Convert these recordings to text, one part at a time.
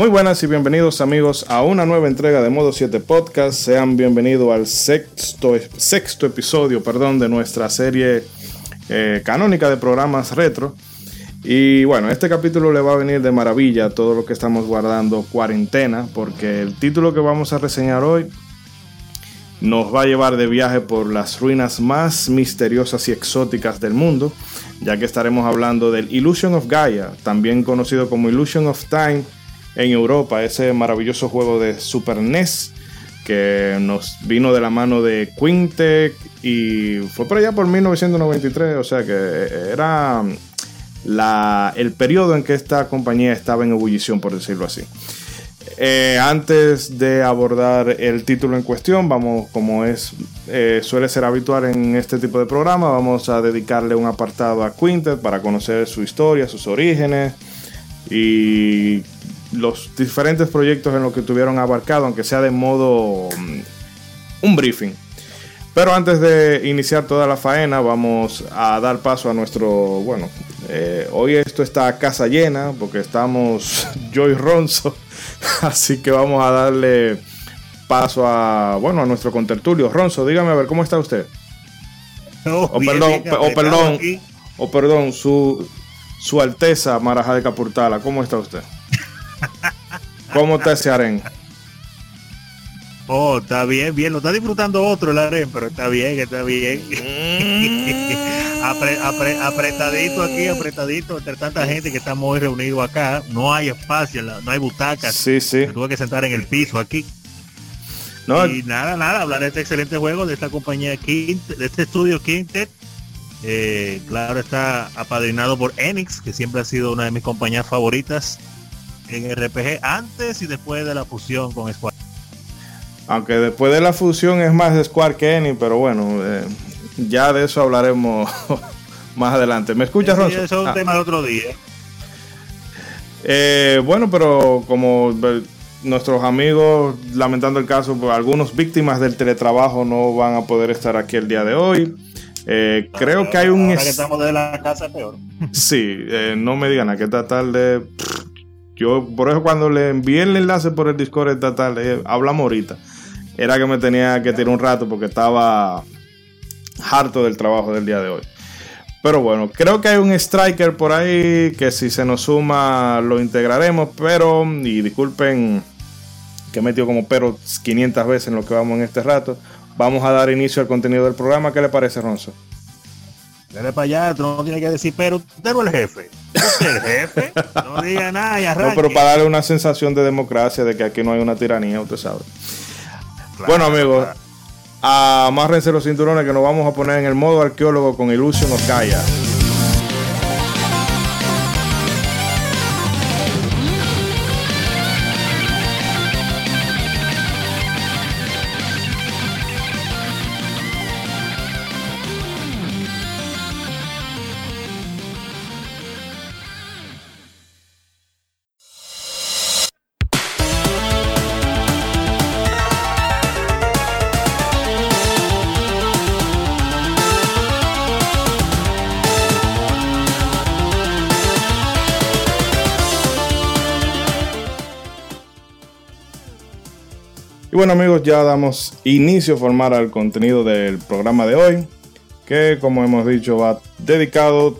Muy buenas y bienvenidos amigos a una nueva entrega de Modo 7 Podcast. Sean bienvenidos al sexto, sexto episodio perdón, de nuestra serie eh, canónica de programas retro. Y bueno, este capítulo le va a venir de maravilla a todo lo que estamos guardando cuarentena, porque el título que vamos a reseñar hoy nos va a llevar de viaje por las ruinas más misteriosas y exóticas del mundo, ya que estaremos hablando del Illusion of Gaia, también conocido como Illusion of Time en Europa, ese maravilloso juego de Super NES que nos vino de la mano de Quintec y fue por allá por 1993, o sea que era la, el periodo en que esta compañía estaba en ebullición, por decirlo así. Eh, antes de abordar el título en cuestión, vamos, como es eh, suele ser habitual en este tipo de programa, vamos a dedicarle un apartado a Quintet para conocer su historia, sus orígenes y los diferentes proyectos en los que tuvieron abarcado, aunque sea de modo mm, un briefing. Pero antes de iniciar toda la faena, vamos a dar paso a nuestro, bueno, eh, hoy esto está a casa llena porque estamos Joy Ronzo, así que vamos a darle paso a, bueno, a nuestro contertulio. Ronzo, dígame a ver, ¿cómo está usted? o perdón, o perdón, o perdón, su, su Alteza Maraja de Capurtala, ¿cómo está usted? ¿Cómo está ese aren? Oh, está bien, bien. Lo está disfrutando otro el aren, pero está bien, está bien. Mm. apretadito aquí, apretadito entre tanta gente que estamos hoy reunidos acá. No hay espacio, no hay butacas. Sí, sí. Me tuve que sentar en el piso aquí. No. Y nada, nada, hablar de este excelente juego, de esta compañía Quint, de este estudio Quintet. Eh, claro, está apadrinado por Enix, que siempre ha sido una de mis compañías favoritas en RPG antes y después de la fusión con Square. Aunque después de la fusión es más Square que Enix, pero bueno, eh, ya de eso hablaremos más adelante. ¿Me escuchas, Ronzo? eso es un ah. tema de otro día. Eh, bueno, pero como eh, nuestros amigos, lamentando el caso, pues, algunos víctimas del teletrabajo no van a poder estar aquí el día de hoy. creo que hay un. Ahora que estamos de la casa peor. Sí, no me digan a qué tratar de. Yo, por eso cuando le envié el enlace por el Discord esta tarde, hablamos ahorita. Era que me tenía que tirar un rato porque estaba harto del trabajo del día de hoy. Pero bueno, creo que hay un striker por ahí que si se nos suma lo integraremos. Pero, y disculpen que he metido como pero 500 veces en lo que vamos en este rato. Vamos a dar inicio al contenido del programa. ¿Qué le parece, Ronzo? Dale para allá, tú no tienes que decir, pero usted no es el jefe. Usted es el jefe. No diga nada y arranque. No, pero para darle una sensación de democracia, de que aquí no hay una tiranía, usted sabe. bueno, amigos, amárrense los cinturones que nos vamos a poner en el modo arqueólogo con Illusion of bueno amigos, ya damos inicio a formar al contenido del programa de hoy, que como hemos dicho va dedicado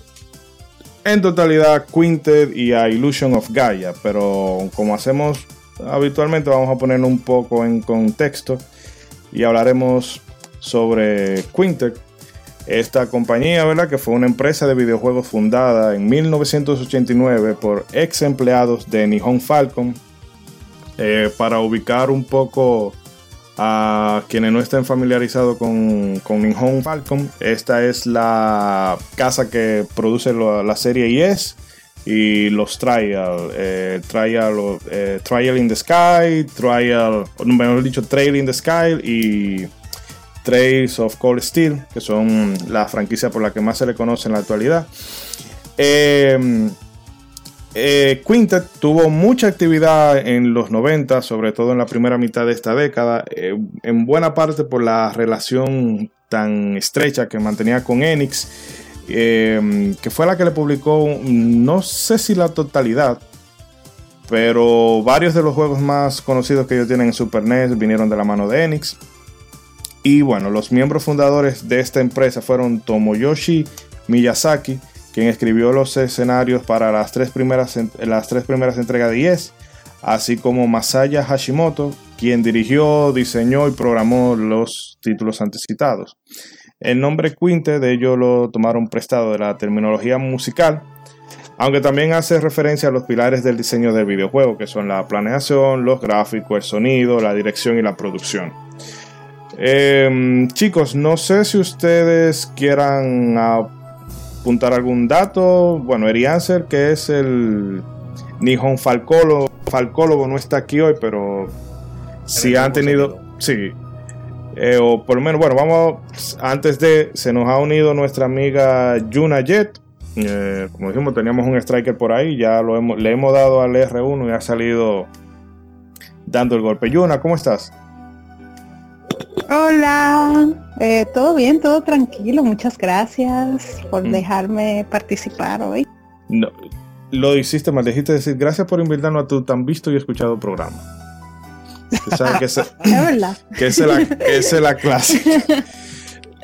en totalidad a Quintet y a Illusion of Gaia, pero como hacemos habitualmente vamos a poner un poco en contexto y hablaremos sobre Quintet, esta compañía, ¿verdad? Que fue una empresa de videojuegos fundada en 1989 por ex empleados de Nihon Falcon, eh, para ubicar un poco a quienes no estén familiarizados con, con Nihon Falcon, esta es la casa que produce la serie Yes y los Trial, eh, Trial, eh, Trial in the Sky, Trial, mejor dicho, Trail in the Sky y Trails of Cold Steel, que son la franquicia por la que más se le conoce en la actualidad. Eh, eh, Quintet tuvo mucha actividad en los 90, sobre todo en la primera mitad de esta década, eh, en buena parte por la relación tan estrecha que mantenía con Enix, eh, que fue la que le publicó, no sé si la totalidad, Pero varios de los juegos más conocidos que ellos tienen en Super NES vinieron de la mano de Enix. Y bueno, los miembros fundadores de esta empresa fueron Tomoyoshi Miyazaki, quien escribió los escenarios para las tres primeras, las tres primeras entregas de Yes, así como Masaya Hashimoto, quien dirigió, diseñó y programó los títulos antecitados. El nombre Quinte de ellos lo tomaron prestado de la terminología musical, aunque también hace referencia a los pilares del diseño del videojuego, que son la planeación, los gráficos, el sonido, la dirección y la producción. Em, chicos, no sé si ustedes quieran apuntar algún dato. Bueno, Erianser, que es el Nihon Falcólogo, Falcólogo, no está aquí hoy, pero si han tenido. Sí. Eh, o por lo menos, bueno, vamos. Antes de. Se nos ha unido nuestra amiga Yuna Jet. Eh, como dijimos, teníamos un striker por ahí. Ya lo hemos, le hemos dado al R1 y ha salido dando el golpe. Yuna, ¿cómo estás? Hola, eh, todo bien, todo tranquilo. Muchas gracias por mm. dejarme participar hoy. No, lo hiciste mal, dijiste decir gracias por invitarnos a tu tan visto y escuchado programa. que, es, verdad. Que es la, es la clase.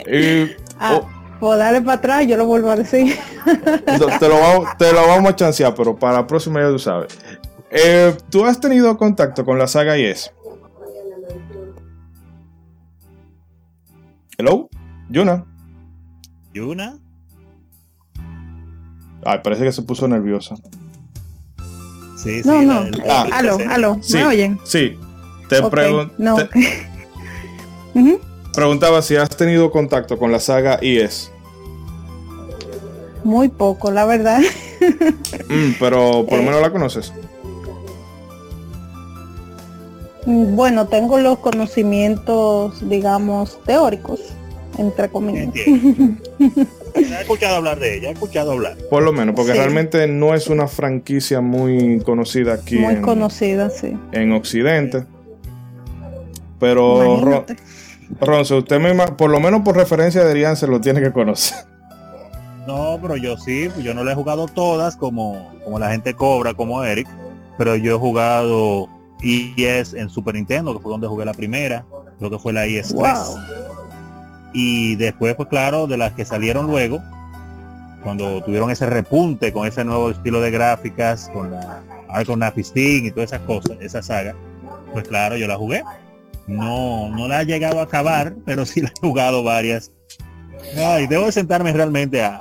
ah, o darle para atrás, yo lo vuelvo a decir. te, lo vamos, te lo vamos a chancear, pero para la próxima ya tú sabes. Eh, ¿Tú has tenido contacto con la saga Yes? Hello, Yuna. Yuna. Ay, parece que se puso nerviosa. Sí, sí. No, no. Ah, aló, aló. ¿Me oyen? Sí. Te, preguntaba si has tenido contacto con la saga IS. Muy poco, la verdad. Mm, pero por lo menos la conoces. Bueno, tengo los conocimientos, digamos, teóricos, entre comillas. he escuchado hablar de ella, he escuchado hablar. Por lo menos, porque realmente no es una franquicia muy conocida aquí. Muy conocida, sí. En Occidente. Pero Ronzo, usted misma, por lo menos por referencia de se lo tiene que conocer. No, pero yo sí, yo no le he jugado todas como, como la gente cobra, como Eric, pero yo he jugado IS en Super Nintendo, que fue donde jugué la primera, creo que fue la IS 3. Y después, pues claro, de las que salieron luego, cuando tuvieron ese repunte con ese nuevo estilo de gráficas, con la con y todas esas cosas, esa saga, pues claro, yo la jugué. No, no la he llegado a acabar, pero sí la he jugado varias. Ay, debo de sentarme realmente a,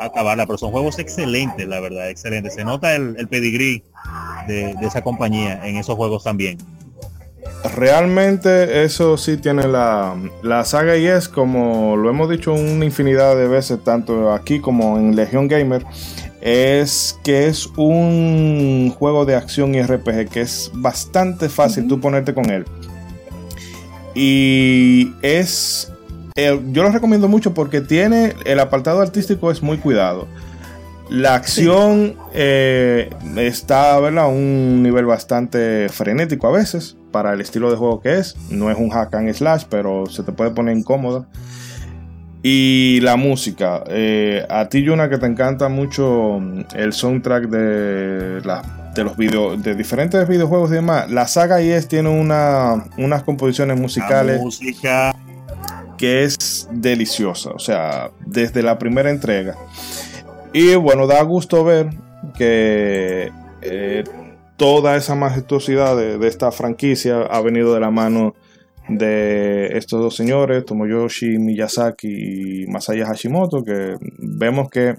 acabarla, pero son juegos excelentes, la verdad, excelentes. Se nota el, el pedigrí de, esa compañía en esos juegos también. Realmente eso sí tiene la, la saga y es como lo hemos dicho una infinidad de veces, tanto aquí como en Legion Gamer, es que es un juego de acción y RPG que es bastante fácil tú ponerte con él. Y es. yo lo recomiendo mucho porque tiene. El apartado artístico es muy cuidado. La acción eh, está a un nivel bastante frenético a veces para el estilo de juego que es. No es un hack and slash, pero se te puede poner incómoda. Y la música. Eh, a ti, Yuna, que te encanta mucho el soundtrack de la de los videos, de diferentes videojuegos y demás, la saga IS tiene una, unas composiciones musicales música. que es deliciosa, o sea, desde la primera entrega. Y bueno, da gusto ver que eh, toda esa majestuosidad de, esta franquicia ha venido de la mano de estos dos señores, Tomoyoshi Miyazaki y Masaya Hashimoto, que vemos que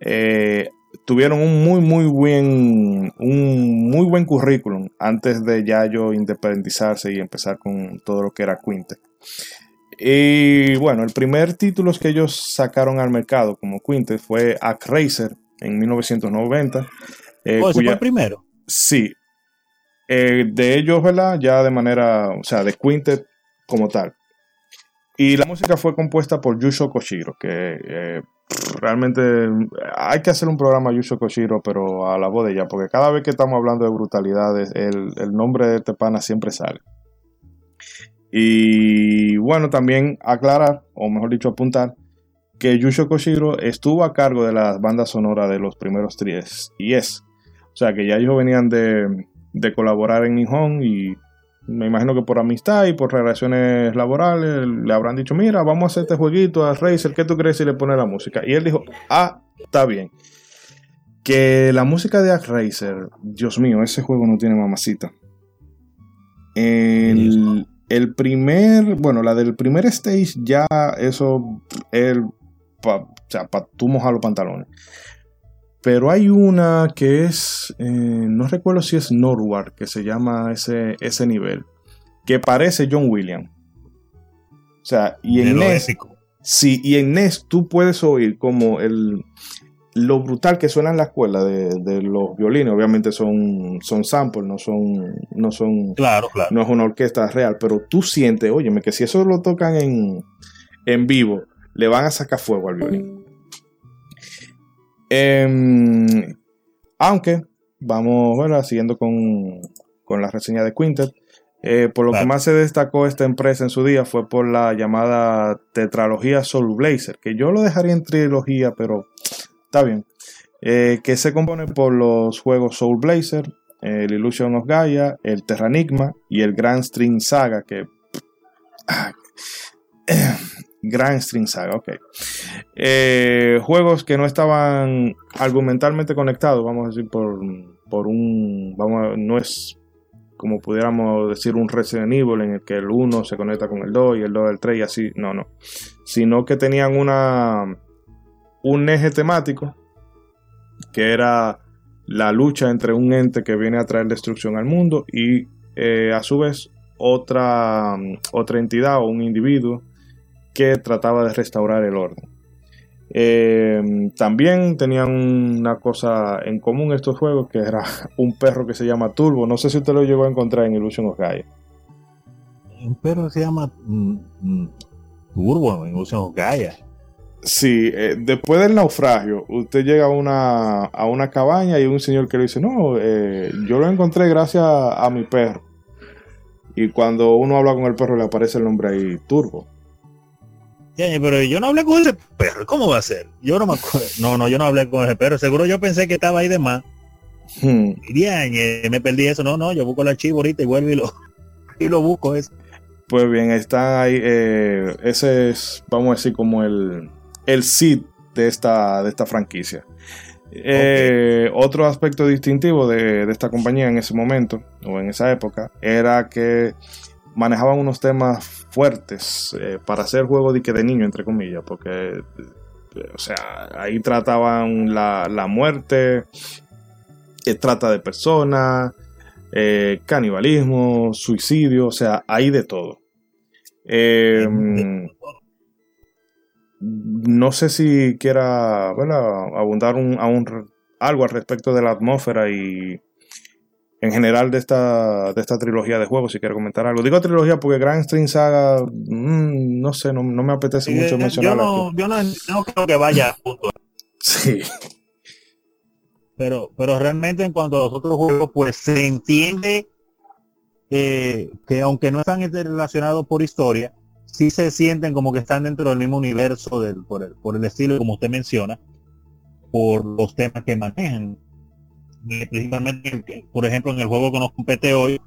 eh, tuvieron un muy muy buen un muy buen currículum antes de ya yo independizarse y empezar con todo lo que era Quinte. Y bueno, el primer título que ellos sacaron al mercado como Quinte fue Act Racer en 1990. Eh, oh, fue el primero? Sí. Eh, de ellos, ¿verdad? Ya de manera, o sea, de Quinte como tal. Y la música fue compuesta por Yusho Koshiro, que eh, realmente hay que hacer un programa Yusho Koshiro, pero a la voz de ella, porque cada vez que estamos hablando de brutalidades, el, nombre de este pana siempre sale. Y bueno, también aclarar, o mejor dicho, apuntar, que Yusho Koshiro estuvo a cargo de las bandas sonoras de los primeros tres y es. O sea que ya ellos venían de, de colaborar en Nihon y me imagino que por amistad y por relaciones laborales le habrán dicho, mira, vamos a hacer este jueguito a Razer, ¿qué tú crees si le pone la música? Y él dijo, ah, está bien. Que la música de Razer, Dios mío, ese juego no tiene mamacita. El, el primer, bueno, la del primer stage ya eso, el, o sea, tú mojar los pantalones. Pero hay una que es, eh, no recuerdo si es Norward, que se llama ese, ese nivel, que parece John Williams. O sea, y en NES, sí, y en NES tú puedes oír como el, lo brutal que suena en la escuela de, los violines, obviamente son, son samples, no son, no son, claro, claro. no es una orquesta real, pero tú sientes, óyeme, que si eso lo tocan en, en vivo, le van a sacar fuego al violín. Em, aunque, vamos, bueno, siguiendo con, la reseña de Quintet, eh, por lo que más se destacó esta empresa en su día fue por la llamada tetralogía Soul Blazer, que yo lo dejaría en trilogía, pero está bien. Eh, que se compone por los juegos Soul Blazer, el Illusion of Gaia, el Terranigma y el Grand String Saga, que ah, Grand String Saga, ok. Eh, juegos que no estaban argumentalmente conectados, vamos a decir, por, por un. Vamos no es como pudiéramos decir un Resident Evil en el que el 1 se conecta con el 2 y el 2 el 3 y así. No, no. Sino que tenían una. Un eje temático que era la lucha entre un ente que viene a traer destrucción al mundo y eh, a su vez otra, otra entidad o un individuo que trataba de restaurar el orden. Eh, también tenían una cosa en común estos juegos que era un perro que se llama Turbo. No sé si usted lo llegó a encontrar en Illusion of Gaia. Un perro que se llama mm, mm, Turbo en Illusion of Gaia. Sí, eh, después del naufragio, usted llega a una, a una cabaña y un señor que le dice, no, eh, yo lo encontré gracias a mi perro. Y cuando uno habla con el perro le aparece el nombre ahí, Turbo pero yo no hablé con ese perro, ¿cómo va a ser? Yo no me acuerdo. No, no, yo no hablé con ese perro. Seguro yo pensé que estaba ahí de más. Hmm. Me perdí eso. No, no, yo busco el archivo ahorita y vuelvo y lo, y lo busco eso. Pues bien, está ahí. Eh, ese es, vamos a decir, como el, el seed de esta, de esta franquicia. Eh, otro aspecto distintivo de, de, esta compañía en ese momento o en esa época era que manejaban unos temas fuertes eh, para hacer juego de, de niño, entre comillas, porque, eh, o sea, ahí trataban la, la muerte, eh, trata de personas, canibalismo, suicidio, o sea, hay de todo. No sé si quiera abundar un, a un, algo al respecto de la atmósfera y en general de esta, de esta trilogía de juegos, si quiero comentar algo. Digo trilogía porque Grand String Saga, mm, no sé, no, me apetece mucho mencionarlo. Yo, no, yo no, creo que vaya a punto. Sí. Pero, pero realmente en cuanto a los otros juegos, pues se entiende eh, que aunque no están relacionados por historia, sí se sienten como que están dentro del mismo universo del, por, el, por el estilo como usted menciona, por los temas que manejan principalmente, por ejemplo, en el juego que nos compete hoy,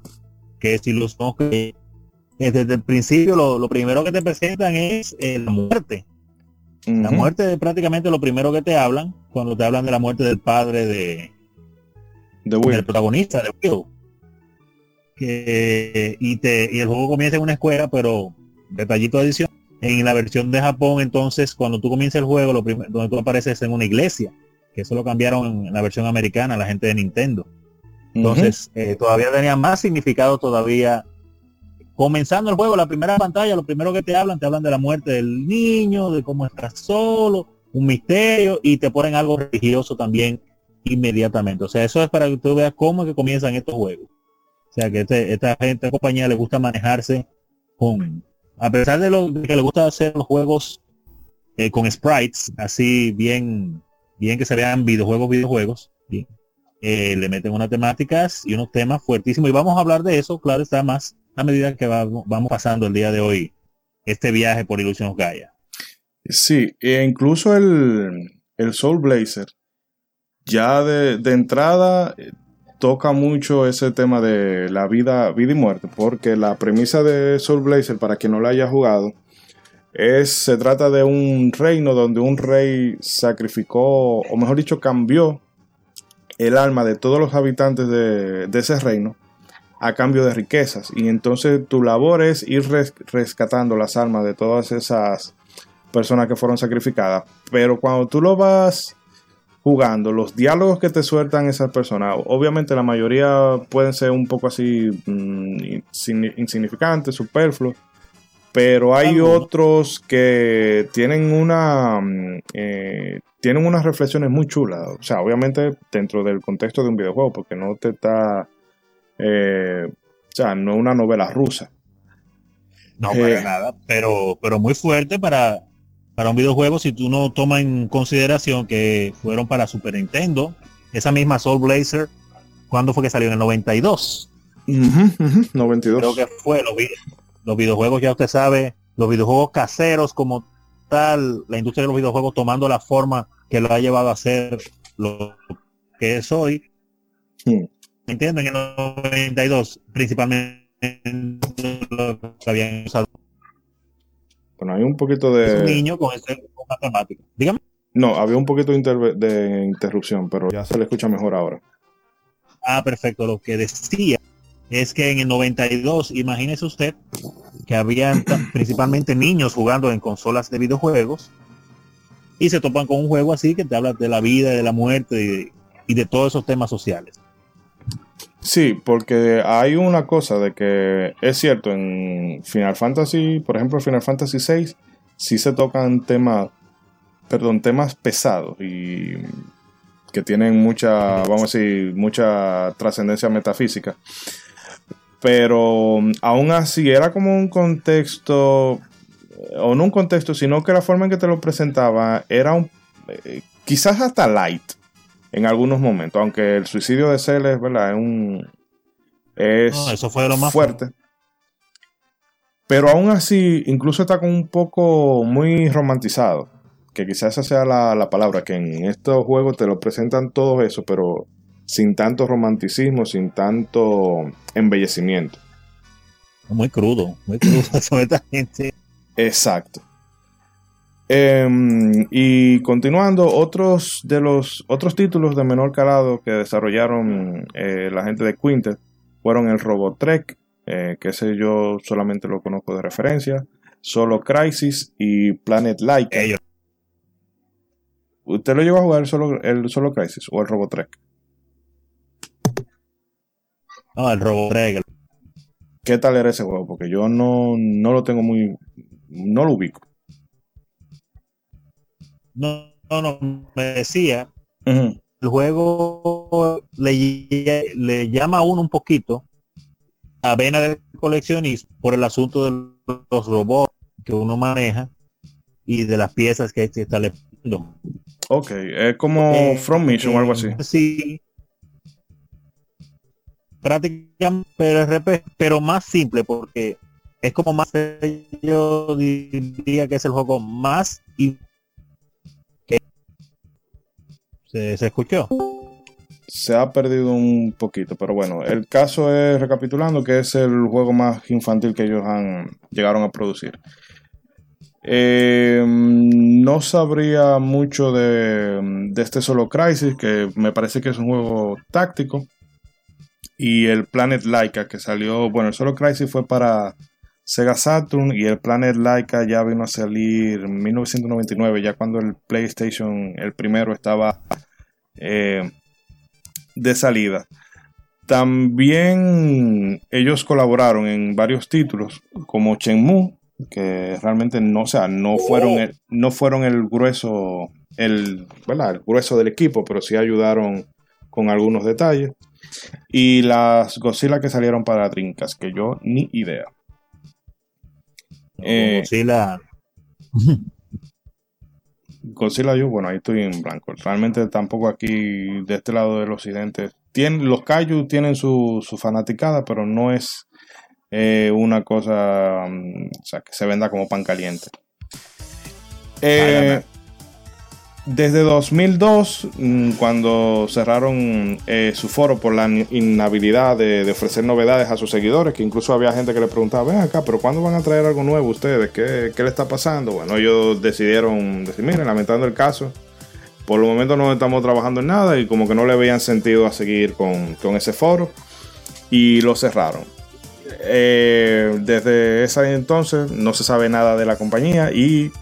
que es Ilusión, que desde el principio lo, primero que te presentan es eh, la muerte. La muerte es prácticamente lo primero que te hablan cuando te hablan de la muerte del padre de, de del protagonista de Will. y, te, y el juego comienza en una escuela, pero detallito de edición. En la versión de Japón, entonces, cuando tú comienzas el juego, lo donde tú apareces en una iglesia que eso lo cambiaron en la versión americana, la gente de Nintendo. Entonces, eh, todavía tenía más significado todavía. Comenzando el juego, la primera pantalla, lo primero que te hablan, te hablan de la muerte del niño, de cómo estás solo, un misterio, y te ponen algo religioso también inmediatamente. O sea, eso es para que tú veas cómo es que comienzan estos juegos. O sea, que este, esta gente, esta compañía le gusta manejarse con, a pesar de, lo, que le gusta hacer los juegos eh, con sprites, así bien bien que se vean videojuegos, videojuegos, eh, le meten unas temáticas y unos temas fuertísimos. Y vamos a hablar de eso, claro, está más a medida que vamos, pasando el día de hoy este viaje por Illusion Gaia. Sí, e incluso el, el Soul Blazer ya de, de entrada eh, toca mucho ese tema de la vida, vida y muerte, porque la premisa de Soul Blazer, para quien no la haya jugado, es, se trata de un reino donde un rey sacrificó, o mejor dicho, cambió el alma de todos los habitantes de, de ese reino a cambio de riquezas. Y entonces tu labor es ir rescatando las almas de todas esas personas que fueron sacrificadas. Pero cuando tú lo vas jugando, los diálogos que te sueltan esas personas, obviamente la mayoría pueden ser un poco así mm, insignificantes, superfluos. Pero hay otros que tienen una mm, eh, tienen unas reflexiones muy chulas. O sea, obviamente dentro del contexto de un videojuego, porque no te está eh, o sea, no es una novela rusa. No, para eh, nada, pero, pero muy fuerte para, para un videojuego si tú no tomas en consideración que fueron para Super Nintendo. Esa misma Soul Blazer, ¿cuándo fue que salió? En el 92. 92. Creo que fue los, los videojuegos, ya usted sabe, los videojuegos caseros como tal, la industria de los videojuegos tomando la forma que lo ha llevado a ser lo que es hoy. Hmm entiendo en el 92 principalmente lo que habían usado bueno hay un poquito de un niño con ese matemático dígame. No había un poquito de, interrupción pero ya se le escucha mejor ahora. Ah perfecto. Lo que decía es que en el 92 imagínese usted que había principalmente niños jugando en consolas de videojuegos y se topan con un juego así que te habla de la vida de la muerte y de todos esos temas sociales Sí, porque hay una cosa de que es cierto, en Final Fantasy, por ejemplo, Final Fantasy VI, sí se tocan temas, perdón, temas pesados y que tienen mucha, vamos a decir, mucha trascendencia metafísica. Pero aún así era como un contexto, o no un contexto, sino que la forma en que te lo presentaba era un, eh, quizás hasta light en algunos momentos, aunque el suicidio de Cell es, ¿verdad? Es un... Es eso fue lo más fuerte. Pero aún así, incluso está con un poco muy romantizado. Que quizás esa sea la, palabra, que en estos juegos te lo presentan todo eso, pero sin tanto romanticismo, sin tanto embellecimiento. Muy crudo, muy crudo sobre esta gente. Exacto. Em, y continuando, otros de los otros títulos de menor calado que desarrollaron eh, la gente de Quintet fueron el Robotrek, eh, que ese yo solamente lo conozco de referencia, Solo Crisis y Planet Laika. ¿Usted lo llegó a jugar el Solo, el Solo Crisis o el Robotrek? No, el Robotrek. ¿Qué tal era ese juego? Porque yo no, no lo tengo muy. No lo ubico. No, no, no, me decía, el juego le, le, llama a uno un poquito a vena de coleccionismo por el asunto de los robots que uno maneja y de las piezas que está leyendo. Ok, es como eh, From Mission o algo así. Sí. Prácticamente, pero, pero más simple porque es como más, yo diría que es el juego más se, escuchó. Se ha perdido un poquito, pero bueno, el caso es, recapitulando, que es el juego más infantil que ellos han llegaron a producir. Eh, no sabría mucho de, de, este Solo Crisis, que me parece que es un juego táctico. Y el Planet Laika, que salió, bueno, el Solo Crisis fue para Sega Saturn y el Planet Laika ya vino a salir en 1999, ya cuando el PlayStation, el primero, estaba eh, de salida. También ellos colaboraron en varios títulos como Shenmue, que realmente no, sea, no fueron el, no fueron el grueso, el, el grueso del equipo, pero sí ayudaron con algunos detalles. Y las Godzilla que salieron para Trincas, que yo ni idea. Eh, Godzilla. Godzilla yo, bueno, ahí estoy en blanco. Realmente tampoco aquí, de este lado del occidente, tienen, los Kaiju tienen su, su fanaticada, pero no es eh, una cosa mm, o sea, que se venda como pan caliente. Eh, desde 2002, mm, cuando cerraron eh, su foro por la inhabilidad de, ofrecer novedades a sus seguidores, que incluso había gente que le preguntaba, ven acá, pero ¿cuándo van a traer algo nuevo ustedes? ¿Qué, qué le está pasando? Bueno, ellos decidieron decir, miren, lamentando el caso, por el momento no estamos trabajando en nada y como que no le veían sentido a seguir con, ese foro y lo cerraron. Eh, desde ese entonces no se sabe nada de la compañía y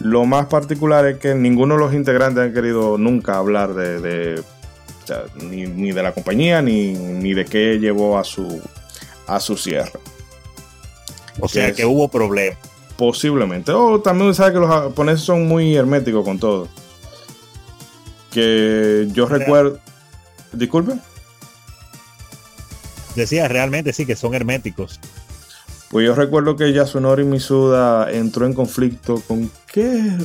lo más particular es que ninguno de los integrantes han querido nunca hablar de, ni, de la compañía ni, de qué llevó a su, a su cierre. O sea que, hubo problemas. Posiblemente. O también sabe que los japoneses son muy herméticos con todo. Que yo recuerdo. Disculpe. Decía realmente sí que son herméticos. Pues yo recuerdo que Yasunori Misuda entró en conflicto con qué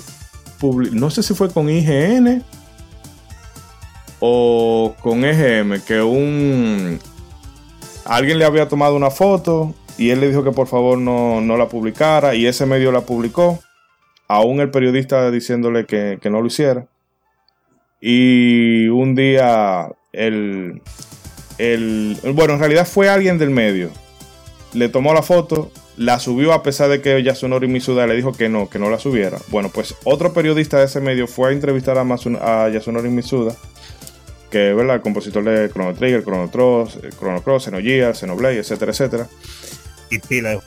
no sé si fue con IGN o con EGM, que un alguien le había tomado una foto y él le dijo que por favor no, la publicara y ese medio la publicó, aún el periodista diciéndole que, que no lo hiciera. Y un día el, el, bueno, en realidad fue alguien del medio le tomó la foto, la subió a pesar de que Yasunori Misuda le dijo que no, que no la subiera. Bueno, pues otro periodista de ese medio fue a entrevistar a, Yasunori Misuda, que es el compositor de Chrono Trigger, Chrono Cross, eh, Chrono Cross, Xenogears, Xenoblade, etcétera, etcétera. Y pila.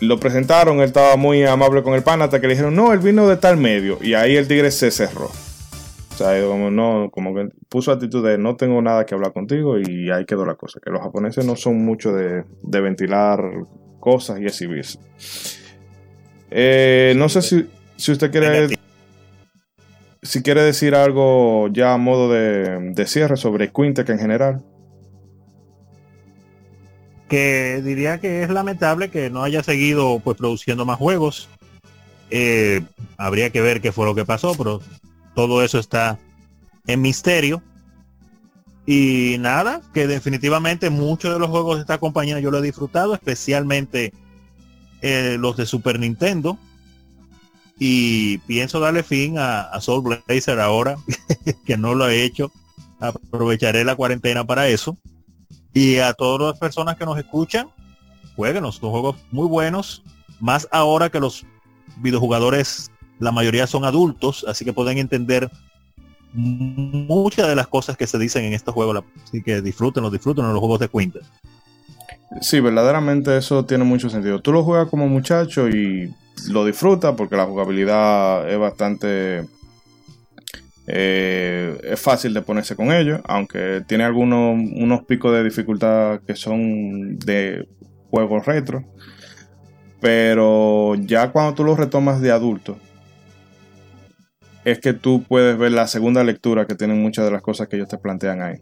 Lo presentaron, él estaba muy amable con el pan hasta que le dijeron, no, él vino de tal medio. Y ahí el tigre se cerró. O sea, como, no, como que puso actitud de no tengo nada que hablar contigo y ahí quedó la cosa. Que los japoneses no son mucho de, ventilar cosas y exhibirse. Eh, no sé si, si usted quiere si quiere decir algo ya a modo de, cierre sobre Quintec en general. Que diría que es lamentable que no haya seguido pues produciendo más juegos. Eh, habría que ver qué fue lo que pasó, pero todo eso está en misterio. Y nada, que definitivamente muchos de los juegos de esta compañía yo lo he disfrutado, especialmente eh, los de Super Nintendo. Y pienso darle fin a, Soul Blazer ahora, que no lo he hecho. Aprovecharé la cuarentena para eso. Y a todas las personas que nos escuchan, jueguen, son juegos muy buenos. Más ahora que los videojugadores la mayoría son adultos, así que pueden entender muchas de las cosas que se dicen en estos juegos, así que disfruten, disfruten los juegos de Quintet. Sí, verdaderamente eso tiene mucho sentido. Tú lo juegas como muchacho y lo disfrutas porque la jugabilidad es bastante... Eh, es fácil de ponerse con ellos, aunque tiene algunos unos picos de dificultad que son de juegos retro. Pero ya cuando tú lo retomas de adulto, es que tú puedes ver la segunda lectura que tienen muchas de las cosas que ellos te plantean ahí.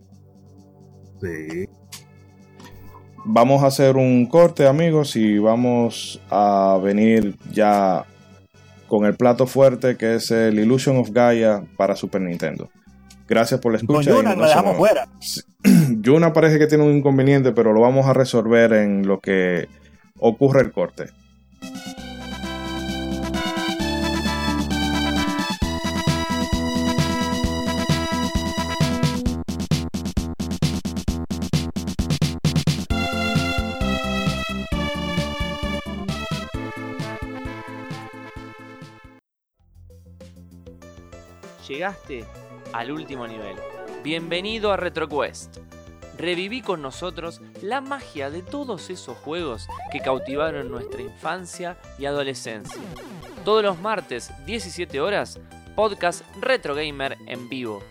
Sí. Vamos a hacer un corte, amigos, y vamos a venir ya con el plato fuerte que es el Illusion of Gaia para Super Nintendo. Gracias por la escucha. Con Yuna, dejamos fuera. Yuna parece que tiene un inconveniente, pero lo vamos a resolver en lo que ocurre el corte. Llegaste al último nivel. Bienvenido a RetroQuest. Reviví con nosotros la magia de todos esos juegos que cautivaron nuestra infancia y adolescencia. Todos los martes, 17 horas, podcast Retro Gamer en vivo.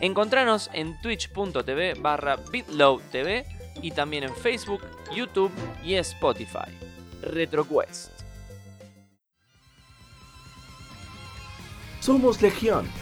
Encontranos en twitch.tv barra bitlowtv y también en Facebook, YouTube y Spotify. RetroQuest. Somos Legión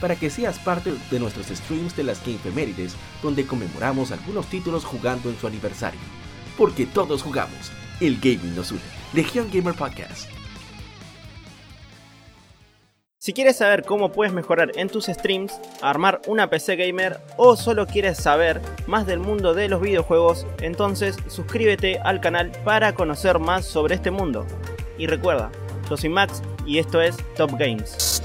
para que seas parte de nuestros streams de las Gamefemérides, donde conmemoramos algunos títulos jugando en su aniversario. Porque todos jugamos, el gaming nos une. Legion Gamer Podcast. Si quieres saber cómo puedes mejorar en tus streams, armar una PC gamer o solo quieres saber más del mundo de los videojuegos, entonces suscríbete al canal para conocer más sobre este mundo. Y recuerda, yo soy Max y esto es Top Games.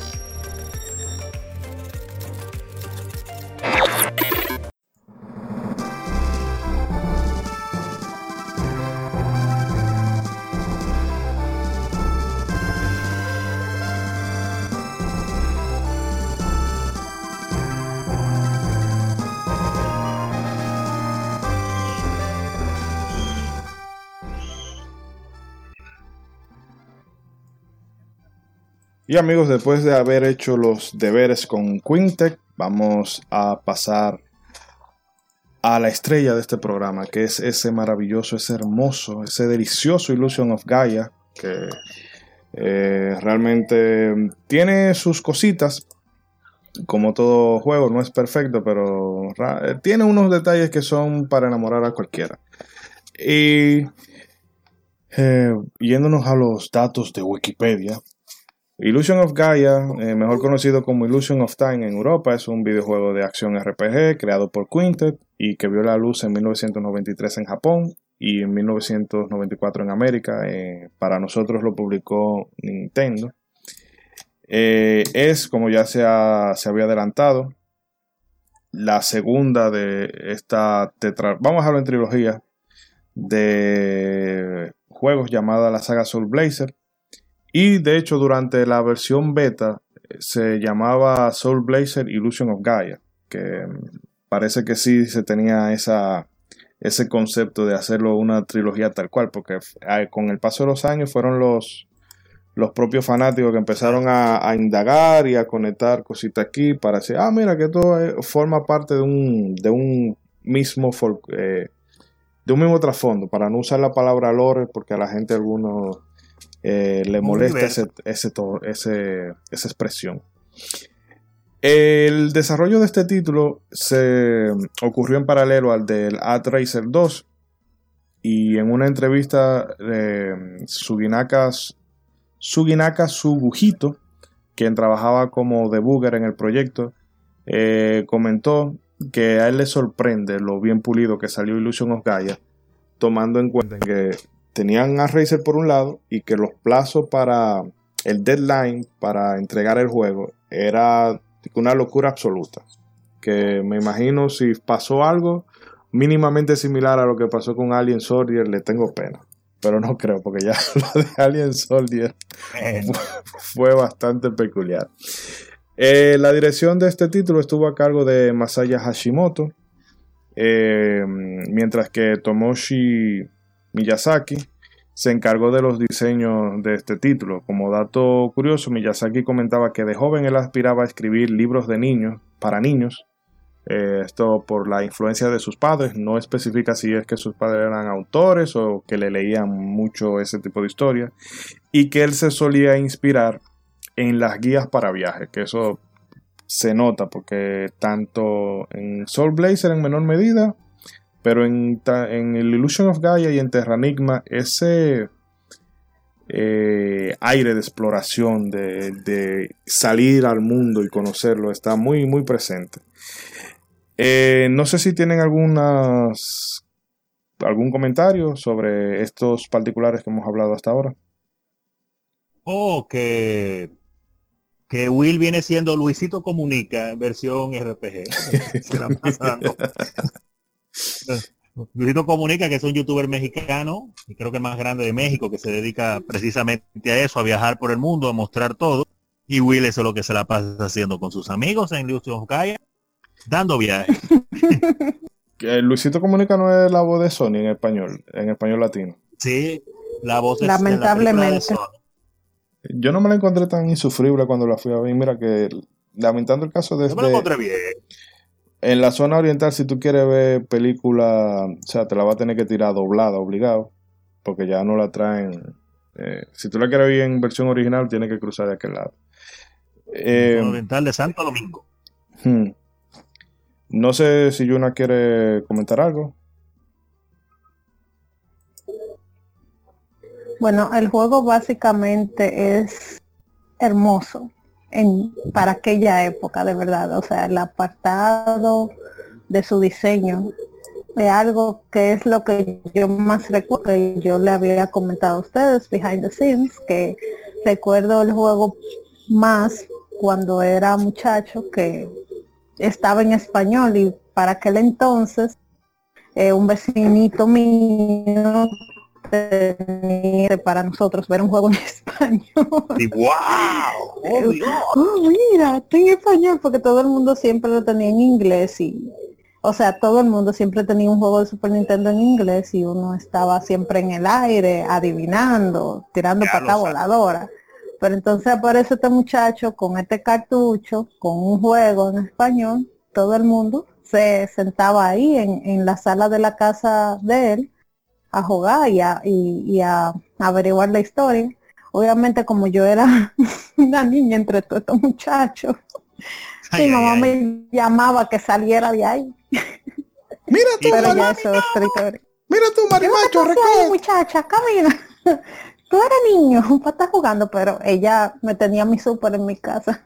Y amigos, después de haber hecho los deberes con Quintec, vamos a pasar a la estrella de este programa, que es ese maravilloso, ese hermoso, ese delicioso Illusion of Gaia, que eh, realmente tiene sus cositas, como todo juego, no es perfecto, pero eh, tiene unos detalles que son para enamorar a cualquiera. Y eh, yéndonos a los datos de Wikipedia, Illusion of Gaia, eh, mejor conocido como Illusion of Time en Europa, es un videojuego de acción RPG creado por Quintet y que vio la luz en 1993 en Japón y en 1994 en América. Eh, para nosotros lo publicó Nintendo. Eh, es, como ya se, se había adelantado, la segunda de esta tetra... Vamos a hablar en trilogía de juegos llamada la saga Soul Blazer y de hecho, durante la versión beta eh, se llamaba Soul Blazer Illusion of Gaia, que mm, parece que sí se tenía esa, ese concepto de hacerlo una trilogía tal cual, porque con el paso de los años fueron los, los propios fanáticos que empezaron a, indagar y a conectar cositas aquí para decir, ah, mira, que todo eh, forma parte de un, de un mismo eh, de un mismo trasfondo, para no usar la palabra lore, porque a la gente algunos eh, le molesta ese, ese, esa expresión. El desarrollo de este título se ocurrió en paralelo al del A-Tracer 2 y en una entrevista eh, Suginaka, Suginaka Sugujito, quien trabajaba como debugger en el proyecto, eh, comentó que a él le sorprende lo bien pulido que salió Illusion of Gaia, tomando en cuenta que tenían a Razer por un lado y que los plazos para el deadline para entregar el juego era una locura absoluta. Que me imagino si pasó algo mínimamente similar a lo que pasó con Alien Soldier, le tengo pena. Pero no creo, porque ya lo de Alien Soldier fue bastante peculiar. Eh, la dirección de este título estuvo a cargo de Masaya Hashimoto, eh, mientras que Tomoshi Miyazaki se encargó de los diseños de este título. Como dato curioso, Miyazaki comentaba que de joven él aspiraba a escribir libros de niños, para niños. Eh, esto por la influencia de sus padres. No especifica si es que sus padres eran autores o que le leían mucho ese tipo de historias. Y que él se solía inspirar en las guías para viajes, que eso se nota porque tanto en Soul Blazer en menor medida pero en, el Illusion of Gaia y en Terranigma, ese eh, aire de exploración, de, salir al mundo y conocerlo, está muy, muy presente. Eh, no sé si tienen algunas, algún comentario sobre estos particulares que hemos hablado hasta ahora. Oh, que, que Will viene siendo Luisito Comunica, versión RPG. Luisito Comunica, que es un youtuber mexicano, y creo que el más grande de México, que se dedica precisamente a eso, a viajar por el mundo, a mostrar todo. Y Will eso es lo que se la pasa haciendo con sus amigos en Lucio Gaia, dando viajes. Luisito Comunica no es la voz de Sony en español, en español latino. Sí, la voz es Lamentablemente. Yo no me la encontré tan insufrible cuando la fui a ver. Mira que lamentando el caso de... Yo me la encontré bien en la zona oriental, si tú quieres ver película, o sea, te la va a tener que tirar doblada, obligado, porque ya no la traen. Eh, si tú la quieres ver en versión original, tienes que cruzar de aquel lado. Eh, Oriental de Santo Domingo. Hmm. No sé si Yuna quiere comentar algo. Bueno, el juego básicamente es hermoso en, para aquella época, de verdad. O sea, el apartado de su diseño es algo que es lo que yo más recuerdo. Que yo le había comentado a ustedes, behind the scenes, que recuerdo el juego más cuando era muchacho que estaba en español y para aquel entonces eh, un vecinito mío para nosotros ver un juego en español. Y wow, oh, oh, mira, estoy en español porque todo el mundo siempre lo tenía en inglés y o sea, todo el mundo siempre tenía un juego de Super Nintendo en inglés y uno estaba siempre en el aire, adivinando, tirando pata voladora. Pero entonces aparece este muchacho con este cartucho, con un juego en español, todo el mundo se sentaba ahí en, en la sala de la casa de él a jugar y a, y, a averiguar la historia. Obviamente como yo era una niña entre todos estos muchachos, mi mamá me llamaba que saliera de ahí. Mira tú, Pero ya eso es Mira tú, marimacho, recuerda. muchacha, camina. Tú eres niño para estar jugando, pero ella me tenía mi súper en mi casa.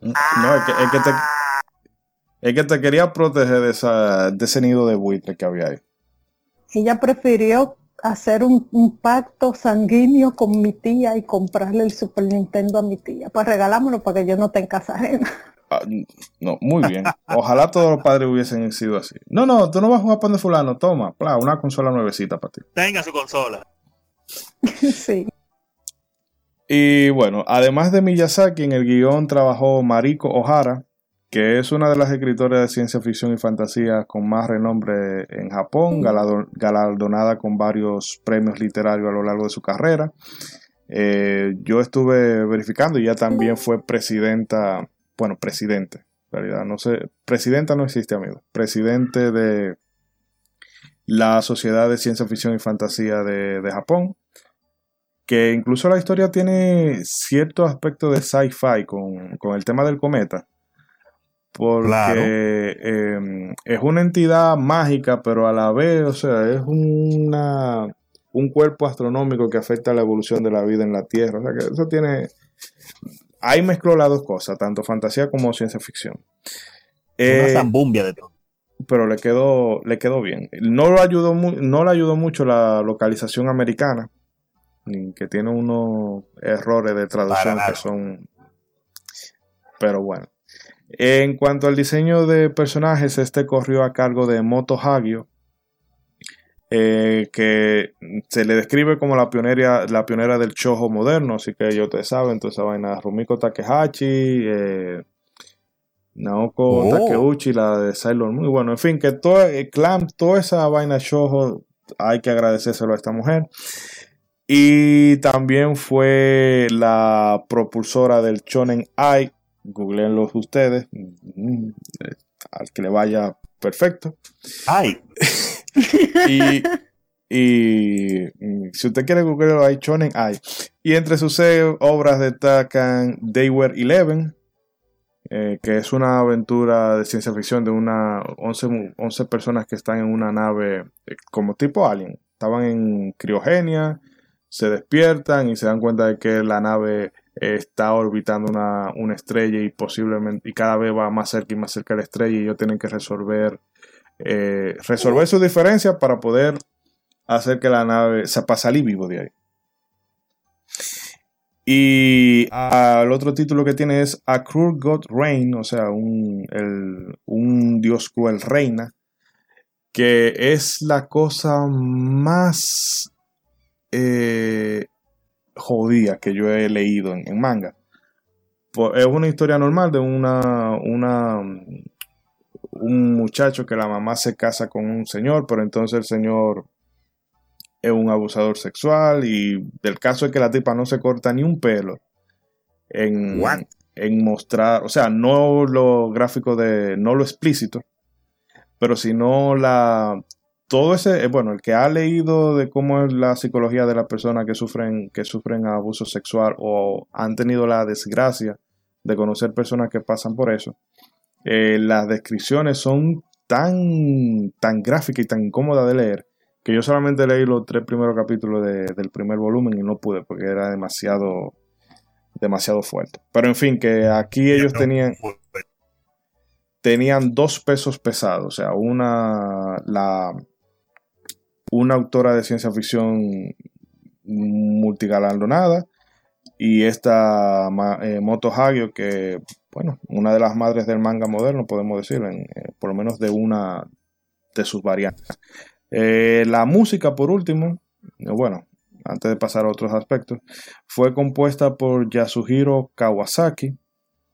No, es que, es que te es que te quería proteger de, esa, de ese nido de buitre que había ahí ella prefirió hacer un, pacto sanguíneo con mi tía y comprarle el Super Nintendo a mi tía. Pues regalámoslo para que yo no tenga casa ah, no, muy bien. Ojalá todos los padres hubiesen sido así. No, no, tú no vas a jugar pan de fulano. Toma, una consola nuevecita para ti. Tenga su consola. sí. Y bueno, además de Miyazaki, en el guion trabajó Mariko Ohara, que es una de las escritoras de ciencia ficción y fantasía con más renombre en Japón, galardonada con varios premios literarios a lo largo de su carrera. Eh, yo estuve verificando y ella también fue presidenta, bueno, presidente, en realidad, no sé, presidenta no existe, amigo, presidente de la Sociedad de Ciencia Ficción y Fantasía de, Japón, que incluso la historia tiene cierto aspecto de sci-fi con, con el tema del cometa porque em, es una entidad mágica, pero a la vez, o sea, es una, un cuerpo astronómico que afecta la evolución de la vida en la Tierra. O sea, que eso tiene... Ahí mezcló las dos cosas, tanto fantasía como ciencia ficción. una eh, zambumbia de todo. Pero le quedó, le quedó bien. No, lo ayudó, no le ayudó mucho la localización americana, que tiene unos errores de traducción que son... Pero bueno. En cuanto al diseño de personajes, este corrió a cargo de Moto Hagio, eh, que se le describe como la pionera, la pionera del chojo moderno, así que yo te saben, toda esa vaina, Rumiko Takehachi, eh, Naoko oh. Takeuchi, la de Sailor muy bueno, en fin, que todo, eh, Clamp, toda esa vaina chojo, hay que agradecérselo a esta mujer. Y también fue la propulsora del Shonen Ai, googleenlos ustedes, mm, eh, al que le vaya perfecto. ¡Ay! y, y mm, si usted quiere googlearlo, hay Chonen hay. Y entre sus obras destacan They Were Eleven, eh, que es una aventura de ciencia ficción de una 11, 11 personas que están en una nave eh, como tipo alien. Estaban en criogenia, se despiertan y se dan cuenta de que la nave está orbitando una, estrella y posiblemente y cada vez va más cerca y más cerca de la estrella y ellos tienen que resolver eh, resolver su diferencia para poder hacer que la nave se pase salir vivo de ahí. Y el otro título que tiene es A Cruel God Reign, o sea, un, un dios cruel reina, que es la cosa más eh, jodida que yo he leído en, manga. Pues, es una historia normal de una, una, un muchacho que la mamá se casa con un señor, pero entonces el señor es un abusador sexual y del caso es que la tipa no se corta ni un pelo en, en mostrar, o sea, no lo gráfico de, no lo explícito, pero sino la todo ese, eh, bueno, el que ha leído de cómo es la psicología de las personas que sufren, que sufren abuso sexual o han tenido la desgracia de conocer personas que pasan por eso. Eh, las descripciones son tan, tan gráficas y tan incómodas de leer que yo solamente leí los tres primeros capítulos del primer volumen y no pude porque era demasiado, demasiado fuerte. Pero en fin, que aquí ellos tenían, tenían dos pesos pesados, o sea, una, la, una autora de ciencia ficción multigalardonada y esta eh, Moto Hagio que, bueno, una de las madres del manga moderno, podemos decir, eh, por lo menos de una de sus variantes. Eh, la música, por último, bueno, antes de pasar a otros aspectos, fue compuesta por Yasuhiro Kawasaki.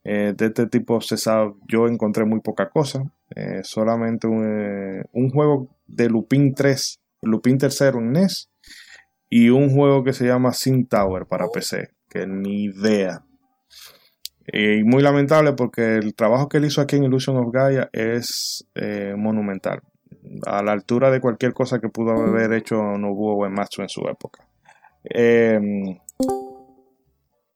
de este tipo se sabe, yo encontré muy poca cosa, solamente un, un, juego de Lupin 3, Lupin 3 en NES, y un juego que se llama Sin Tower para PC, que ni idea. Y muy lamentable porque el trabajo que él hizo aquí en Illusion of Gaia es eh, monumental. A la altura de cualquier cosa que pudo haber hecho Nobuo Uematsu en su época. Em,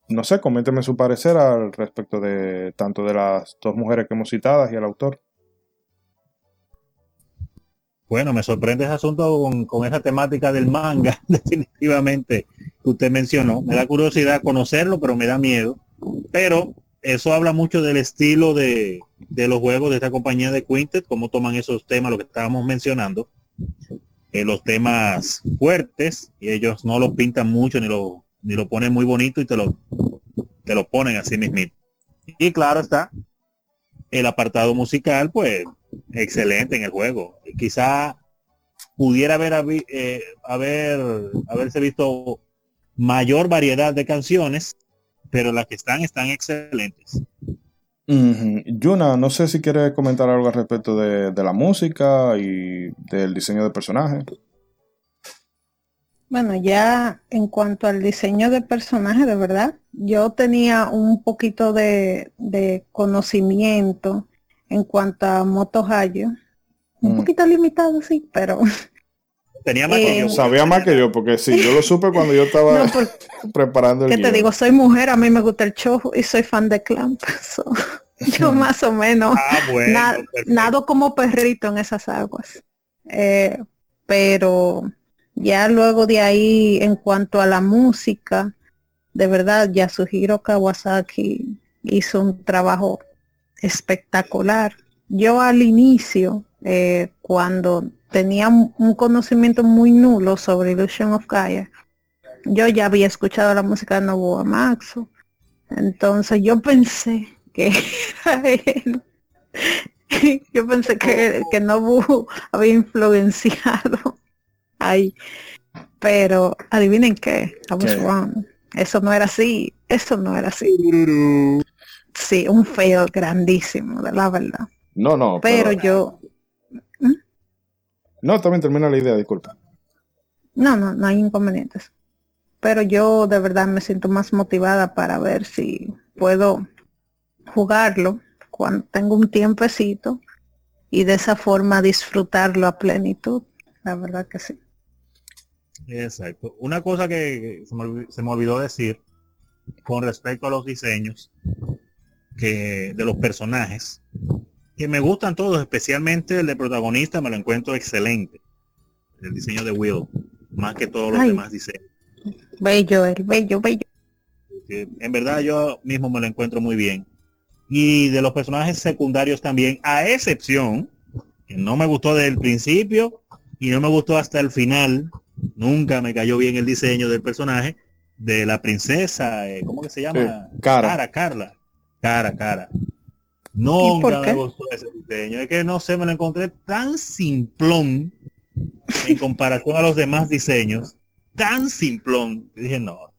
no sé, coménteme su parecer al respecto de tanto de las dos mujeres que hemos citado y el autor. Bueno, me sorprende ese asunto con, esa temática del manga, definitivamente, que usted mencionó. Me da curiosidad conocerlo, pero me da miedo. Pero eso habla mucho del estilo de, los juegos de esta compañía de Quintet, cómo toman esos temas, lo que estábamos mencionando, eh, los temas fuertes, y ellos no los pintan mucho, ni lo, ni lo ponen muy bonito y te lo, te lo ponen así mismo. Y claro está, el apartado musical, pues excelente en el juego. Quizá pudiera haber, eh, haber haberse visto mayor variedad de canciones, pero las que están están excelentes. Yuna, no sé si quiere comentar algo al respecto de, de la música y del diseño de personajes. Bueno, ya en cuanto al diseño de personaje, de verdad, yo tenía un poquito de, de conocimiento en cuanto a Moto Un mm. poquito limitado, sí, pero... Tenía más que yo. Eh, Sabía más que yo, porque sí, yo lo supe cuando yo estaba preparando el ¿Qué te digo? Soy mujer, a mí me gusta el show y soy fan de Clamp. yo más o menos ah, nado como perrito en esas aguas. Eh, pero ya luego de ahí, en cuanto a la música, de verdad, Yasuhiro Kawasaki hizo un trabajo espectacular. Yo al inicio, eh, cuando tenía un conocimiento muy nulo sobre Illusion of Gaia, yo ya había escuchado la música de Nobuo Maxo. Entonces yo pensé que era él. yo pensé que, que Nobu había influenciado ahí. Pero adivinen qué, Eso no era así, eso no era así. Sí, un feo grandísimo, de la verdad. No, no. Pero, yo. No, también termina la idea, disculpa. No, no, no hay inconvenientes. Pero yo de verdad me siento más motivada para ver si puedo jugarlo cuando tengo un tiempecito y de esa forma disfrutarlo a plenitud. La verdad que sí. Exacto. Una cosa que se me olvidó decir con respecto a los diseños que de los personajes, que me gustan todos, especialmente el de protagonista, me lo encuentro excelente. El diseño de Will, más que todos los demás diseños. Bello, el bello, bello. En verdad yo mismo me lo encuentro muy bien. Y de los personajes secundarios también, a excepción, que no me gustó desde el principio y no me gustó hasta el final, nunca me cayó bien el diseño del personaje, de la princesa, eh, ¿cómo que se llama? Cara. Carla cara cara. Nunca me gustó ese diseño. Es que no sé, me lo encontré tan simplón en comparación a los demás diseños. Tan simplón. dije, no.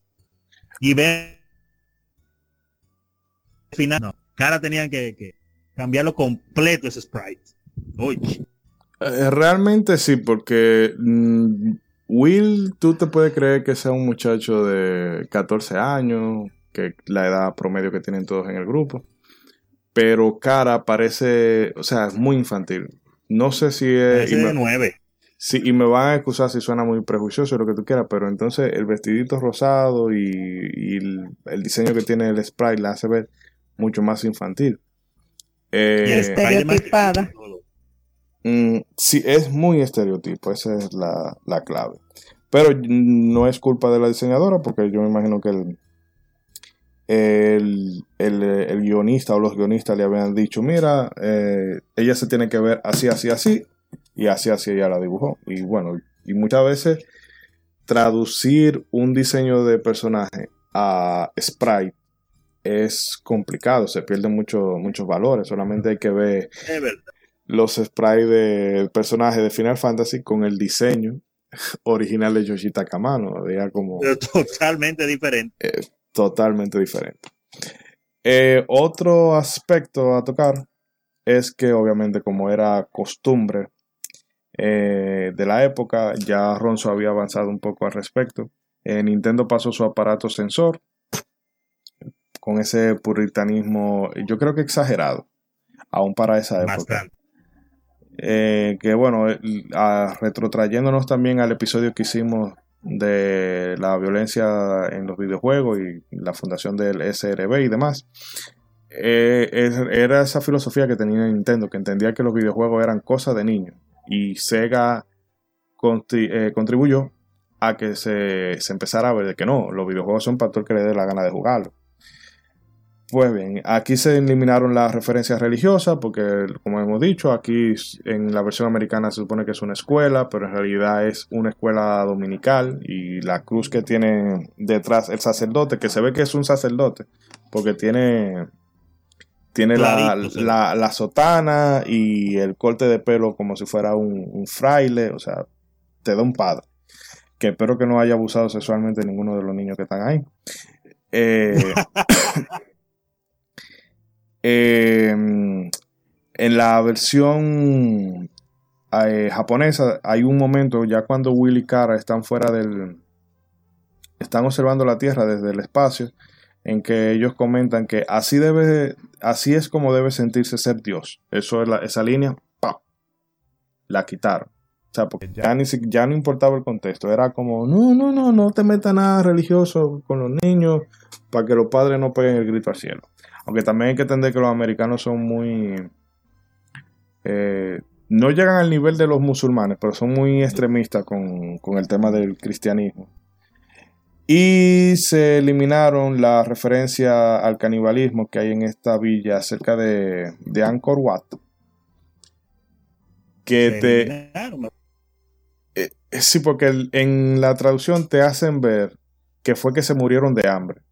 Y ve final, no. Cara tenían que, cambiarlo completo ese sprite. Eh, realmente sí, porque mm, Will, tú te puedes creer que sea un muchacho de 14 años, que la edad promedio que tienen todos en el grupo. Pero Cara parece, o sea, es muy infantil. No sé si es... de nueve. Sí, y me van a excusar si suena muy prejuicioso lo que tú quieras, pero entonces el vestidito rosado y, el, diseño que tiene el sprite la hace ver mucho más infantil. Eh, estereotipada. Mm, sí, es muy estereotipo, esa es la, clave. Pero no es culpa de la diseñadora, porque yo me imagino que el, el, el, guionista o los guionistas le habían dicho, mira, eh, ella se tiene que ver así, así, así, y así, así ella la dibujó. Y bueno, y muchas veces traducir un diseño de personaje a sprite es complicado, se pierden mucho, muchos valores, solamente hay que ver los sprites del personaje de Final Fantasy con el diseño original de Yoshita Kamano, como... totalmente diferente. Eh, totalmente diferente. Eh, otro aspecto a tocar es que obviamente como era costumbre eh, de la época, ya Ronzo había avanzado un poco al respecto. Nintendo pasó su aparato sensor con ese puritanismo, yo creo que exagerado, aún para esa época. Eh, que bueno, retrotrayéndonos también al episodio que hicimos de la violencia en los videojuegos y la fundación del SRB y demás, eh, era esa filosofía que tenía Nintendo, que entendía que los videojuegos eran cosas de niños y Sega eh, contribuyó a que se, se, empezara a ver que no, los videojuegos son para todo el que le dé la gana de jugarlo. Pues bien, aquí se eliminaron las referencias religiosas porque, como hemos dicho, aquí en la versión americana se supone que es una escuela, pero en realidad es una escuela dominical y la cruz que tiene detrás el sacerdote, que se ve que es un sacerdote, porque tiene, tiene la, sotana y el corte de pelo como si fuera un, fraile, o sea, te da un padre. Que espero que no haya abusado sexualmente ninguno de los niños que están ahí. Eh, Em, en la versión eh, japonesa hay un momento ya cuando Will y Kara están fuera del... están observando la Tierra desde el espacio en que ellos comentan que así debe así es como debe sentirse ser Dios. Eso es esa línea la quitaron. O sea, porque ya, ni, ya no importaba el contexto. Era como, no, no, no, no te metas nada religioso con los niños para que los padres no peguen el grito al cielo. Aunque también hay que entender que los americanos son muy... Eh, no llegan al nivel de los musulmanes, pero son muy extremistas con, el tema del cristianismo. Y se eliminaron la referencia al canibalismo que hay en esta villa cerca de, de Angkor Wat. Que te... Eh, sí, porque en la traducción te hacen ver que fue que se murieron de hambre.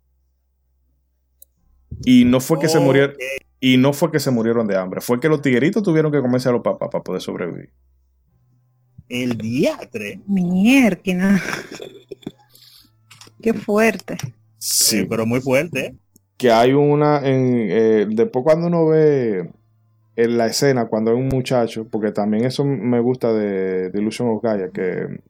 Y no fue que se murieron. Y no fue que se murieron de hambre, fue que los tigueritos tuvieron que comerse a los papás para poder sobrevivir. El diatre. Mierda. Qué fuerte. Sí, pero muy fuerte. Que hay una. En, eh, después, cuando uno ve en la escena, cuando hay un muchacho, porque también eso me gusta de, de Illusion of Gaia, que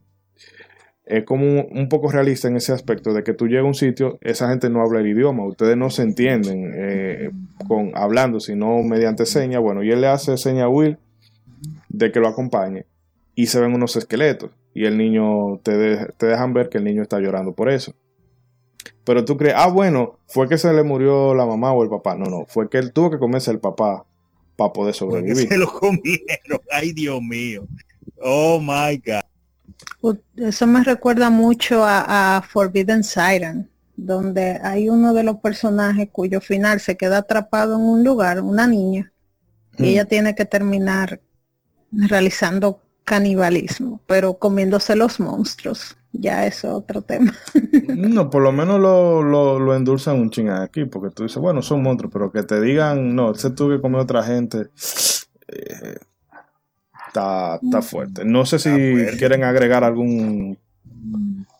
es como un, poco realista en ese aspecto de que tú llegas a un sitio, esa gente no habla el idioma, ustedes no se entienden eh, con hablando, sino mediante señas. Bueno, y él le hace seña a Will de que lo acompañe y se ven unos esqueletos y el niño te, te dejan ver que el niño está llorando por eso. Pero tú crees, ah, bueno, fue que se le murió la mamá o el papá. No, no, fue que él tuvo que comerse el papá para poder sobrevivir. se lo comieron, ay Dios mío. Oh my God. Eso me recuerda mucho a, Forbidden Siren, donde hay uno de los personajes cuyo final se queda atrapado en un lugar, una niña, y ella mm. tiene que terminar realizando canibalismo, pero comiéndose los monstruos. Ya es otro tema. no, por lo menos lo, lo, endulzan un ching aquí, porque tú dices, bueno, son monstruos, pero que te digan, no, se tuvo que comer otra gente. Eh, Está, fuerte. No sé si quieren agregar algún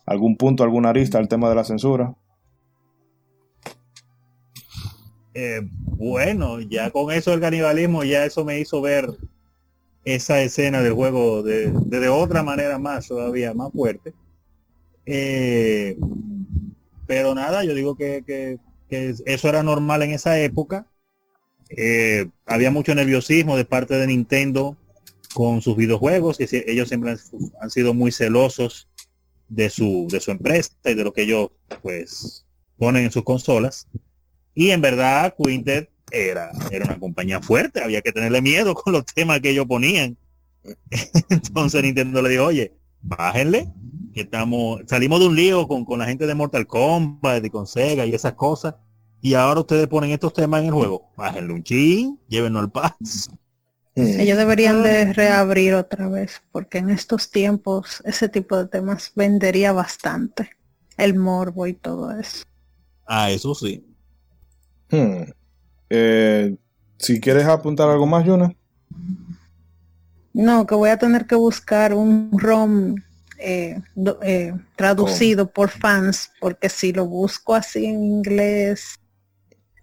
algún punto, alguna arista al tema de la censura. Eh, bueno, ya con eso del canibalismo, ya eso me hizo ver esa escena del juego de, de, otra manera más, todavía más fuerte. Eh, pero nada, yo digo que, eso era normal en esa época. Eh, había mucho nerviosismo de parte de Nintendo con sus videojuegos y ellos siempre han, sido muy celosos de su, de su empresa y de lo que ellos pues ponen en sus consolas. Y en verdad, Quintet era, era una compañía fuerte, había que tenerle miedo con los temas que ellos ponían. Entonces Nintendo le dijo, oye, bájenle, que estamos, salimos de un lío con, con la gente de Mortal Kombat y con Sega y esas cosas. Y ahora ustedes ponen estos temas en el juego. Bájenle un chin, llévenlo al paz. Ellos deberían de reabrir otra vez, porque en estos tiempos ese tipo de temas vendería bastante. El morbo y todo eso. Ah, eso sí. Hmm. Eh, si quieres apuntar algo más, Yuna. No, que voy a tener que buscar un ROM eh, eh, traducido por fans, porque si lo busco así en inglés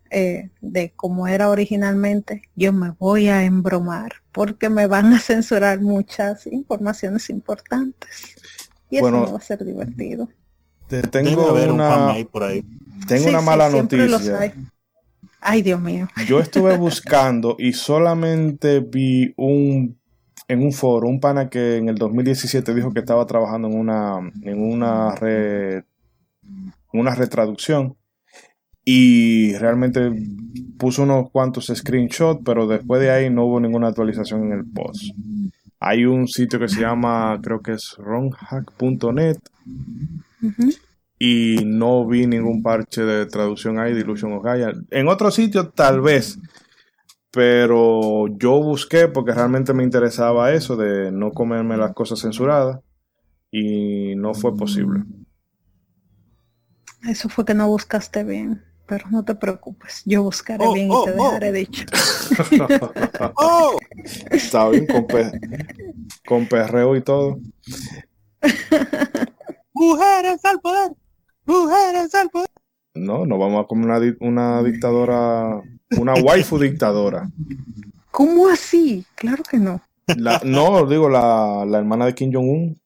de como era originalmente, yo me voy a embromar, porque me van a censurar muchas informaciones importantes. Y eso no va a ser divertido. tengo una, Tengo una mala noticia. Ay, Dios mío. Yo estuve buscando y solamente vi un en un foro, un pana que en el 2017 dijo que estaba trabajando en una en una una retraducción y realmente puso unos cuantos screenshots, pero después de ahí no hubo ninguna actualización en el post. Hay un sitio que se llama, creo que es ronhack.net y no vi ningún parche de traducción ahí de Illusion of Gaia. En otro sitio tal vez, pero yo busqué porque realmente me interesaba eso de no comerme las cosas censuradas y no fue posible. Eso fue que no buscaste bien, pero no te preocupes, yo buscaré oh, bien y oh, te oh. dejaré dicho. Está bien con, con perreo y todo. Mujeres al poder. Mujeres al poder. No, no vamos a comer una, dictadora, una waifu dictadora. ¿Cómo así? Claro que no. no, digo la, hermana de Kim Jong-un.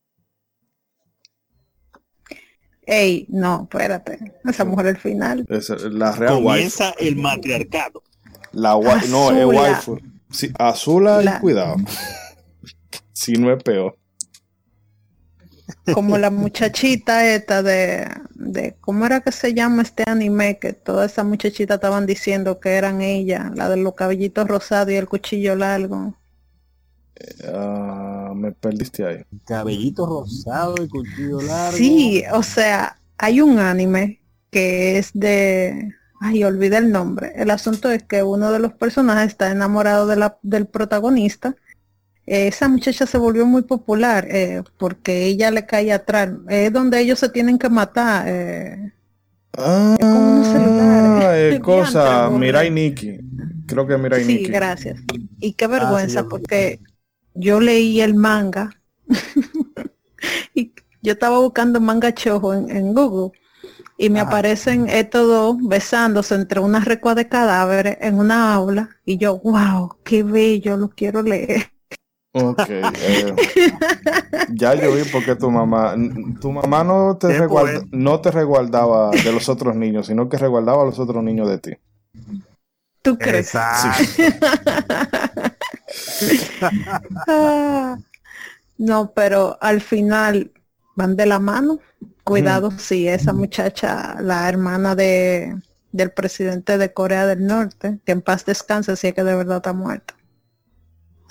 Ey, no, espérate. Esa mujer al final. Es la real Comienza el matriarcado. La no, es waifu. Sí, azula y cuidado. si no es peor como la muchachita esta de, de, ¿cómo era que se llama este anime? Que toda esa muchachita estaban diciendo que eran ella, la de los cabellitos rosados y el cuchillo largo. Ah, me perdiste ahí. Cabellito rosado y cuchillo largo. Sí, o sea, hay un anime que es de... Ay, olvidé el nombre. El asunto es que uno de los personajes está enamorado de la, del protagonista esa muchacha se volvió muy popular eh, porque ella le cae atrás. Es donde ellos se tienen que matar. Eh. Ah, es como un celular. Eh, cosa, Mirai Nikki. Creo que Mirai sí, gracias. Y qué vergüenza porque yo leí el manga y yo estaba buscando manga chojo en, Google y me aparecen estos dos besándose entre una recua de cadáveres en una aula y yo, wow, qué bello, lo quiero leer. Ok. Eh, ya yo vi porque tu mamá, tu mamá no te, no te resguardaba de los otros niños, sino que resguardaba a los otros niños de ti. ¿Tú crees? no, pero al final van de la mano. Cuidado si esa muchacha, la hermana de, del presidente de Corea del Norte, que en paz descanse si es que de verdad está muerta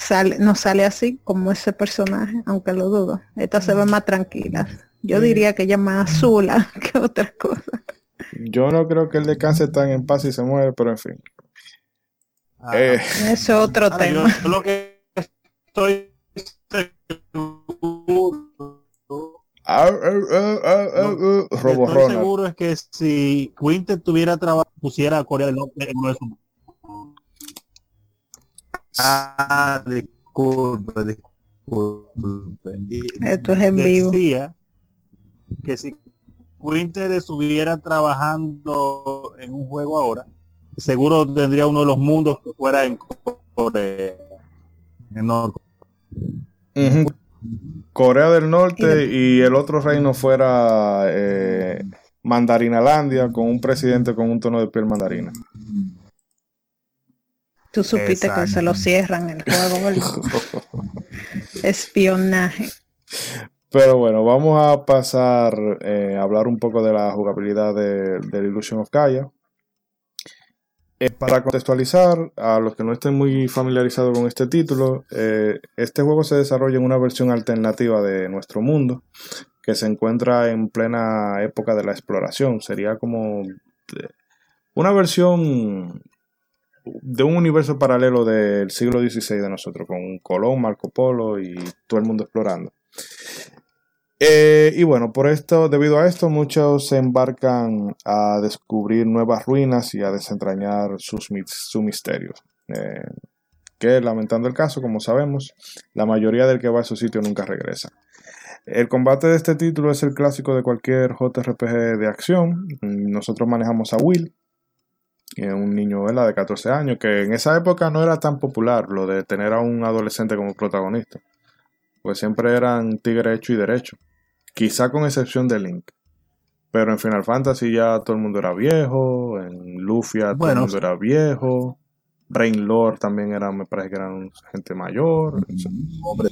sale, no sale así como ese personaje, aunque lo dudo. Esta se ve más tranquila. Yo diría que ella más azula que otra cosa. Yo no creo que el descanse tan en paz y se muere, pero en fin. Ah, eh, es otro tema. lo que estoy seguro es que si Quintet tuviera trabajo, pusiera a Corea del Norte en uno de sus Ah, disculpe, disculpe. Esto es en vivo. Decía que si Quinter estuviera trabajando en un juego ahora, seguro tendría uno de los mundos que fuera en Corea. Corea del Norte y, el otro reino fuera eh, Mandarinalandia con un presidente con un tono de piel mandarina. Tú supiste que se lo cierran el juego, Espionaje. Pero bueno, vamos a pasar eh, a hablar un poco de la jugabilidad de, Illusion of Gaia. Eh, para contextualizar, a los que no estén muy familiarizados con este título, eh, este juego se desarrolla en una versión alternativa de nuestro mundo, que se encuentra en plena época de la exploración. Sería como una versión de un universo paralelo del siglo XVI de nosotros, con Colón, Marco Polo y todo el mundo explorando. Eh, y bueno, por esto, debido a esto, muchos se embarcan a descubrir nuevas ruinas y a desentrañar sus, sus misterios. Eh, que lamentando el caso, como sabemos, la mayoría del que va a esos sitios nunca regresa. El combate de este título es el clásico de cualquier JRPG de acción. Nosotros manejamos a Will, un niño de 14 años, que en esa época no era tan popular lo de tener a un adolescente como protagonista. Pues siempre eran tigre hecho y derecho. Quizá con excepción de Link. Pero en Final Fantasy ya todo el mundo era viejo, en Lufia todo el mundo era viejo, Rain Lord también era, me parece que eran gente mayor. Hombre.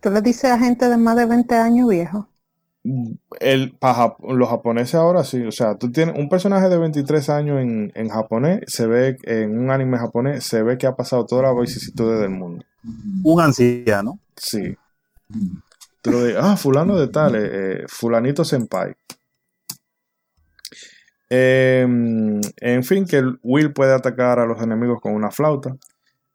¿Tú le dices a gente de más de 20 años viejo? El, para los japoneses ahora sí, o sea, tú tienes un personaje de 23 años en, en japonés, se ve en un anime japonés, se ve que ha pasado todas las vicisitudes del mundo. Un anciano. Sí. Ah, fulano de tal, eh, eh, fulanito senpai. Em, en fin, que Will puede atacar a los enemigos con una flauta.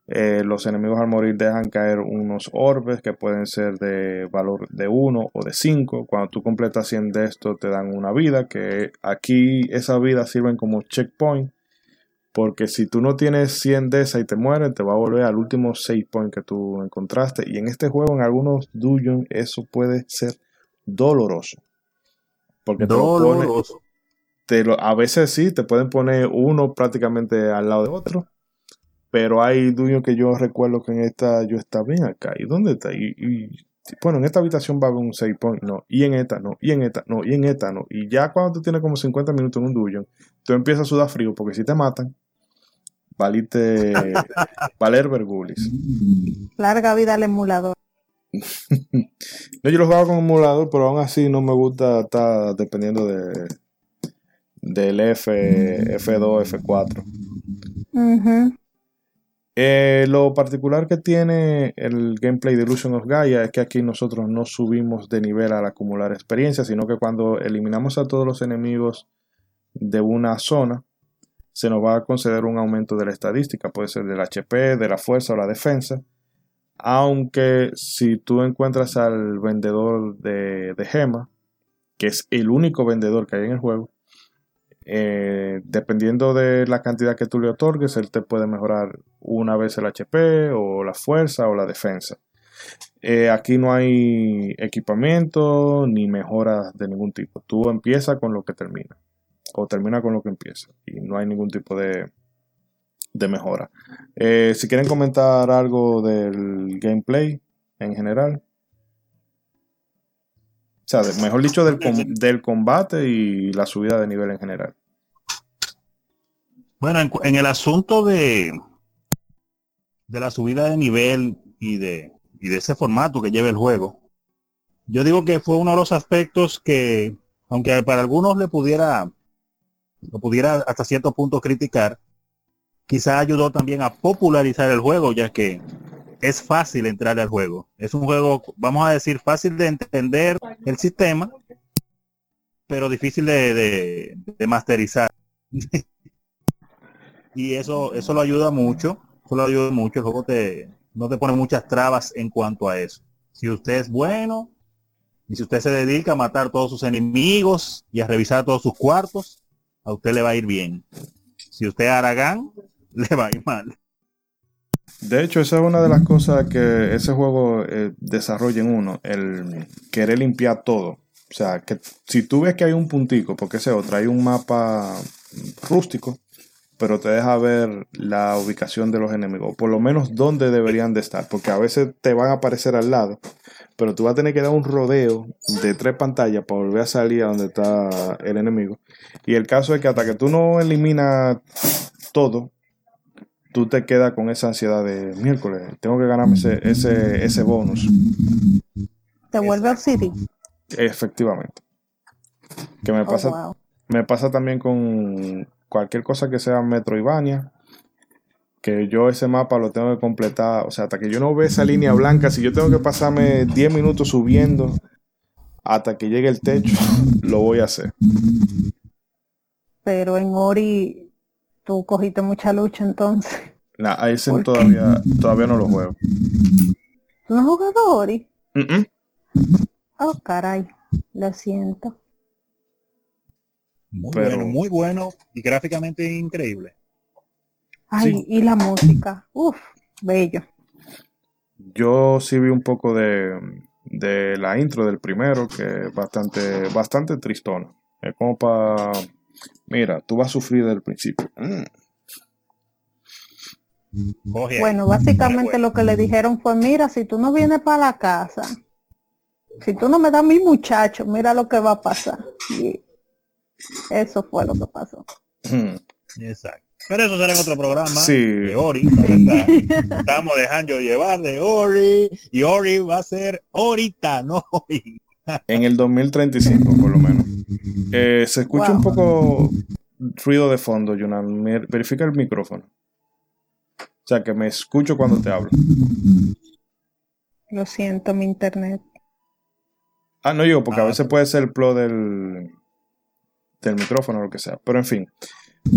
Eh, los enemigos al morir dejan caer unos orbes que pueden ser de valor de 1 o de 5. Cuando tú completas 100 de estos te dan una vida, que aquí esas vidas sirven como checkpoint. Porque si tú no tienes 100 de esas y te mueres, te va a volver al último save point que tú encontraste. Y en este juego, en algunos dungeons, eso puede ser doloroso. Porque doloroso. Te a veces sí, te pueden poner uno prácticamente al lado de otro pero hay dueños que yo recuerdo que en esta yo estaba bien acá. ¿Y dónde está? Y, bueno, en esta habitación va a haber un 6 point, no. Y en esta no. Y en esta no. Y en esta no. Y ya cuando tú tienes como 50 minutos en un dungeon, tú empiezas a sudar frío porque si te matan, valiste valer vergulis. Larga vida al emulador. no, yo lo juego con emulador, pero aún así no me gusta estar dependiendo de del F, F2, F4. Uh eh, lo particular que tiene el gameplay de Illusion of Gaia es que aquí nosotros no subimos de nivel al acumular experiencia, sino que cuando eliminamos a todos los enemigos de una zona, se nos va a conceder un aumento de la estadística, puede ser del HP, de la fuerza o la defensa. Aunque si tú encuentras al vendedor de, de gema, que es el único vendedor que hay en el juego, eh, dependiendo de la cantidad que tú le otorgues, él te puede mejorar una vez el HP o la fuerza o la defensa. Eh, aquí no hay equipamiento ni mejoras de ningún tipo. Tú empiezas con lo que termina. O termina con lo que empieza. Y no hay ningún tipo de, de mejora. Eh, si quieren comentar algo del gameplay en general. O sea, mejor dicho, del, del combate y la subida de nivel en general. Bueno, en, el asunto de, de la subida de nivel y de, y de ese formato que lleva el juego, yo digo que fue uno de los aspectos que, aunque para algunos le pudiera, lo pudiera hasta cierto punto criticar, quizá ayudó también a popularizar el juego, ya que es fácil entrar al juego. Es un juego, vamos a decir, fácil de entender el sistema, pero difícil de, de masterizar. y eso eso lo ayuda mucho eso lo ayuda mucho el juego te no te pone muchas trabas en cuanto a eso. Si usted es bueno y si usted se dedica a matar todos sus enemigos y a revisar todos sus cuartos a usted le va a ir bien. Si usted es Aragán le va a ir mal. De hecho, esa es una de las cosas que ese juego eh, desarrolla en uno, el querer limpiar todo. O sea, que si tú ves que hay un puntico, porque ese otro, hay un mapa rústico, pero te deja ver la ubicación de los enemigos, por lo menos dónde deberían de estar, porque a veces te van a aparecer al lado, pero tú vas a tener que dar un rodeo de tres pantallas para volver a salir a donde está el enemigo. Y el caso es que hasta que tú no eliminas todo, tú te quedas con esa ansiedad de miércoles, tengo que ganarme ese, ese, ese bonus. ¿Te vuelve al City? Efectivamente. Que me oh, pasa, me pasa también con cualquier cosa que sea Metroidvania, que yo ese mapa lo tengo que completar, o sea, hasta que yo no vea esa línea blanca, si yo tengo que pasarme 10 minutos subiendo hasta que llegue el techo, lo voy a hacer. Pero en Ori tú cogiste mucha lucha entonces. Nah, a ese todavía, todavía no lo juego. ¿Tú no has jugado Ori? Oh, caray, lo siento. Muy bueno, muy bueno y gráficamente increíble. Ay, y la música, uff, bello. Yo sí vi un poco de, de la intro del primero, que es bastante, bastante tristona. Es como para, mira, tú vas a sufrir del principio. Mm. Bueno, básicamente lo que le dijeron fue, mira, si tú no vienes para la casa, si tú no me das mi muchacho, mira lo que va a pasar. Y eso fue lo que pasó. Exacto. Pero eso será en otro programa sí. de Ori. Estamos dejando llevar de Ori y Ori va a ser ahorita, no hoy. en el 2035, por lo menos. Eh, se escucha un poco ruido de fondo, Yunan. Verifica el micrófono. O sea, que me escucho cuando te hablo. Lo siento, mi internet. Ah, no yo, porque a ah. veces puede ser el plot del, del micrófono o lo que sea. Pero en fin.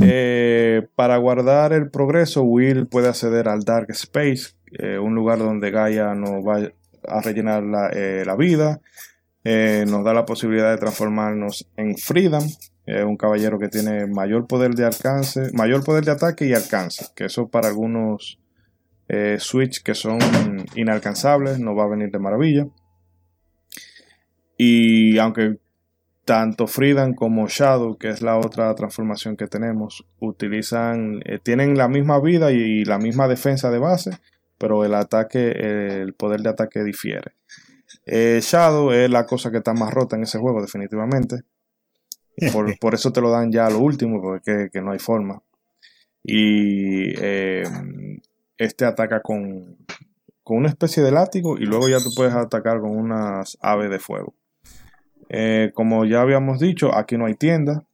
Eh, para guardar el progreso, Will puede acceder al Dark Space, eh, un lugar donde Gaia nos va a rellenar la, eh, vida. nos da la posibilidad de transformarnos en Freedom, un caballero que tiene mayor poder de alcance, mayor poder de ataque y alcance, que eso para algunos Switch que son inalcanzables nos va a venir de maravilla. Y aunque tanto Freedom como Shadow, que es la otra transformación que tenemos, utilizan, eh, tienen la misma vida y, la misma defensa de base, pero el ataque, el poder de ataque difiere. Eh, Shadow es la cosa que está más rota en ese juego, definitivamente. Por, eso te lo dan ya a lo último, porque que no hay forma. Y eh, este ataca con, con una especie de látigo y luego ya tú puedes atacar con unas aves de fuego. Eh, como ya habíamos dicho, aquí no hay tienda.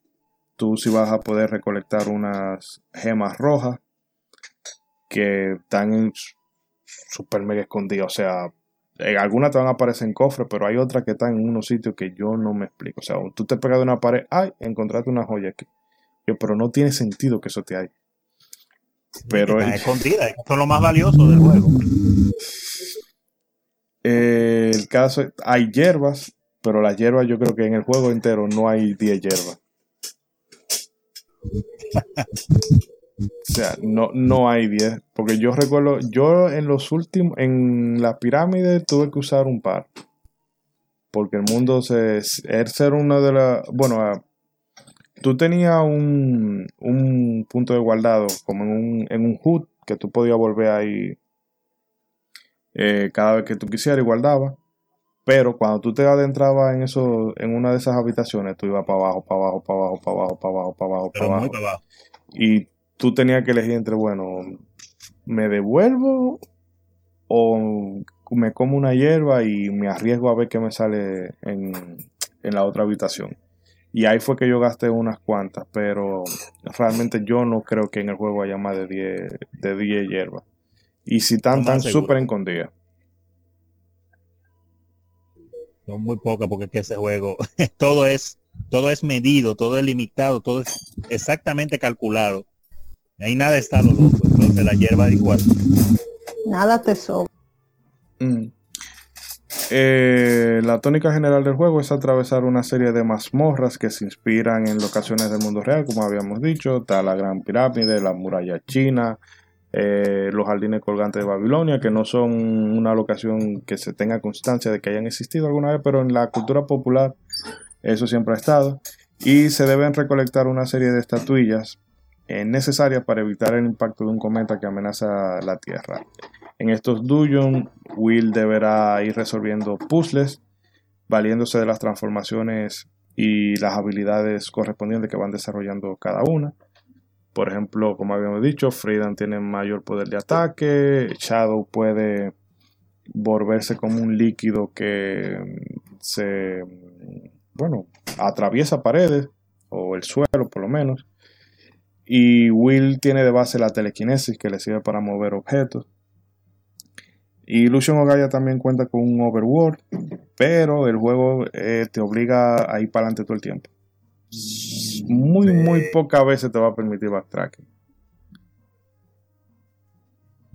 Tú sí vas a poder recolectar unas gemas rojas que están super mega escondidas. O sea, en algunas te van a aparecer en cofre, pero hay otras que están en unos sitios que yo no me explico. O sea, tú te pegas de una pared, ay, encontraste una joya aquí. Yo, pero no tiene sentido que eso te hay. Pero es escondida, son lo más valioso del juego. Eh, el caso, hay hierbas pero la hierba yo creo que en el juego entero no hay 10 hierbas. o sea, no, no hay 10. Porque yo recuerdo, yo en los últimos, en la pirámide tuve que usar un par. Porque el mundo se, es ser una de las, bueno, ah, tú tenías un, un punto de guardado como en un, en un HUD que tú podías volver ahí eh, cada vez que tú quisieras y guardabas. Pero cuando tú te adentrabas en eso, en una de esas habitaciones, tú ibas para abajo, para abajo, para abajo, para abajo, para abajo, para abajo, para abajo. para abajo. Y tú tenías que elegir entre, bueno, ¿me devuelvo o me como una hierba y me arriesgo a ver qué me sale en, en la otra habitación? Y ahí fue que yo gasté unas cuantas, pero realmente yo no creo que en el juego haya más de 10 de 10 hierbas. Y si están tan súper escondidas. Son muy pocas porque es que ese juego todo es todo es medido, todo es limitado, todo es exactamente calculado. Ahí nada está lo loco, entonces la hierba igual. Nada te sobra. Mm. Eh, la tónica general del juego es atravesar una serie de mazmorras que se inspiran en locaciones del mundo real, como habíamos dicho, está la Gran Pirámide, la muralla china, eh, los jardines colgantes de Babilonia, que no son una locación que se tenga constancia de que hayan existido alguna vez, pero en la cultura popular eso siempre ha estado. Y se deben recolectar una serie de estatuillas eh, necesarias para evitar el impacto de un cometa que amenaza la Tierra. En estos dungeons, Will deberá ir resolviendo puzzles, valiéndose de las transformaciones y las habilidades correspondientes que van desarrollando cada una. Por ejemplo, como habíamos dicho, Freedom tiene mayor poder de ataque, Shadow puede volverse como un líquido que se, bueno, atraviesa paredes o el suelo por lo menos. Y Will tiene de base la telequinesis que le sirve para mover objetos. Y Illusion of Gaia también cuenta con un overworld, pero el juego eh, te obliga a ir para adelante todo el tiempo. Muy, muy pocas veces te va a permitir backtracking.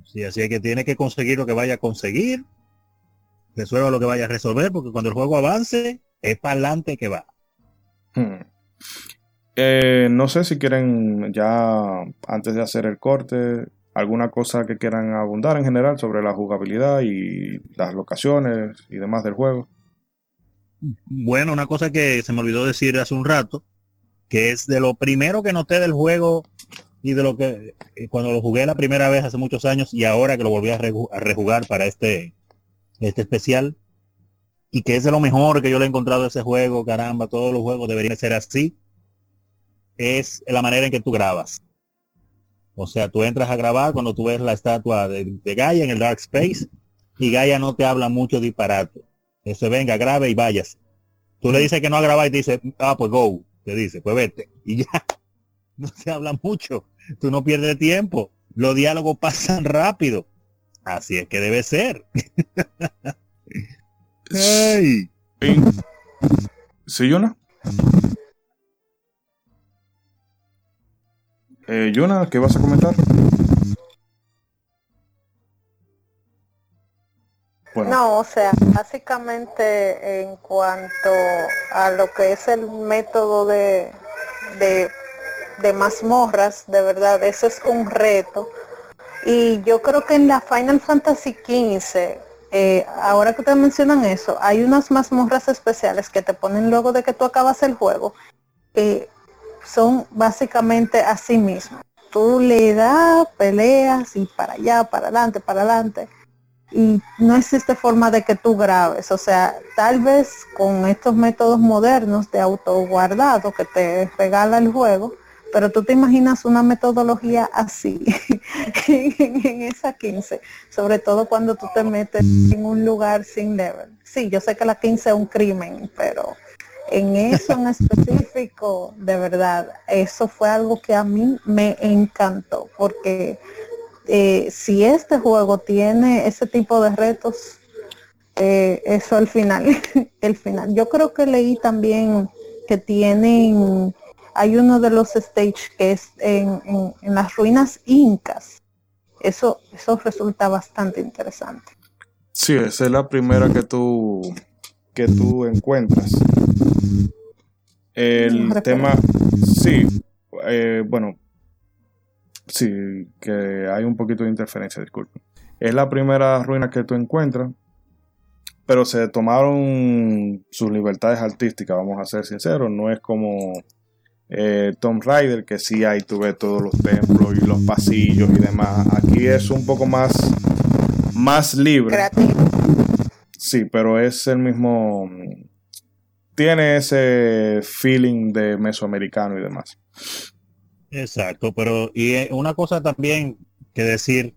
Sí, así que tiene que conseguir lo que vaya a conseguir, resuelva lo que vaya a resolver, porque cuando el juego avance, es para adelante que va. Hmm. Eh, no sé si quieren ya, antes de hacer el corte, alguna cosa que quieran abundar en general sobre la jugabilidad y las locaciones y demás del juego. Bueno, una cosa que se me olvidó decir hace un rato, que es de lo primero que noté del juego y de lo que eh, cuando lo jugué la primera vez hace muchos años y ahora que lo volví a, rejugar para este, este especial, y que es de lo mejor que yo le he encontrado ese juego, caramba, todos los juegos deberían ser así, es la manera en que tú grabas. O sea, tú entras a grabar cuando tú ves la estatua de, Gaia en el Dark Space y Gaia no te habla mucho disparate. Eso venga, grabe y vayas. Tú le dices que no a grabar y te dice, ah, pues go. Te dice, pues vete. Y ya. No se habla mucho. Tú no pierdes tiempo. Los diálogos pasan rápido. Así es que debe ser. hey. ¿Sí, Yuna? Eh, Yuna, ¿qué vas a comentar? No, o sea, básicamente en cuanto a lo que es el método de, de, de mazmorras, de verdad, eso es un reto. Y yo creo que en la Final Fantasy XV, eh, ahora que te mencionan eso, hay unas mazmorras especiales que te ponen luego de que tú acabas el juego, que son básicamente así mismo. Tú le das, peleas y para allá, para adelante, para adelante y no existe forma de que tú grabes. O sea, tal vez con estos métodos modernos de autoguardado que te regala el juego, pero tú te imaginas una metodología así en, esa 15, sobre todo cuando tú te metes en un lugar sin level. Sí, yo sé que la 15 es un crimen, pero en eso en específico, de verdad, eso fue algo que a mí me encantó, porque eh, si este juego tiene ese tipo de retos, eh, eso al final, el final. Yo creo que leí también que tienen, hay uno de los stage que es en, las ruinas incas. Eso, eso resulta bastante interesante. Sí, esa es la primera que tú, que tú encuentras. El tema, sí, eh, bueno, Sí, que hay un poquito de interferencia, disculpe. Es la primera ruina que tú encuentras, pero se tomaron sus libertades artísticas, vamos a ser sinceros. No es como eh, Tom Raider, que sí hay, tú ves todos los templos y los pasillos y demás. Aquí es un poco más, más libre. Sí, pero es el mismo. Tiene ese feeling de mesoamericano y demás. Exacto, pero y eh, una cosa también que decir,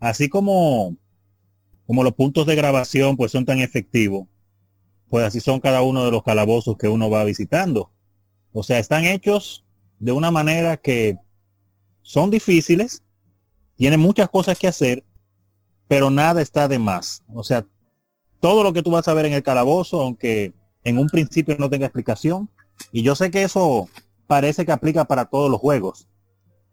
así como, como los puntos de grabación pues son tan efectivos, pues así son cada uno de los calabozos que uno va visitando. O sea, están hechos de una manera que son difíciles, tienen muchas cosas que hacer, pero nada está de más. O sea, todo lo que tú vas a ver en el calabozo, aunque en un principio no tenga explicación, y yo sé que eso parece que aplica para todos los juegos.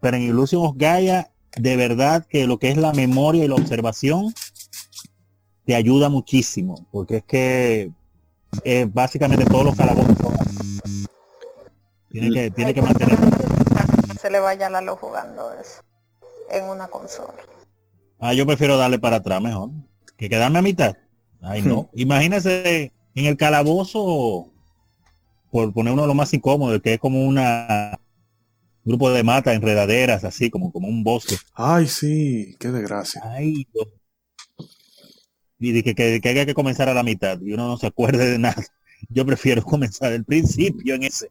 Pero en Illusion of Gaia, de verdad que lo que es la memoria y la observación te ayuda muchísimo, porque es que eh, básicamente todos los calabozos tiene que, tiene que mantener. Se le vaya la luz jugando eso en una consola. Ah, yo prefiero darle para atrás mejor que quedarme a mitad. Ay, no. Imagínese en el calabozo por poner uno de los más incómodos, que es como una grupo de mata, enredaderas, así como, como un bosque. Ay, sí, qué desgracia. Ay, Y que, que, que, haya que comenzar a la mitad y uno no se acuerde de nada. Yo prefiero comenzar el principio en ese.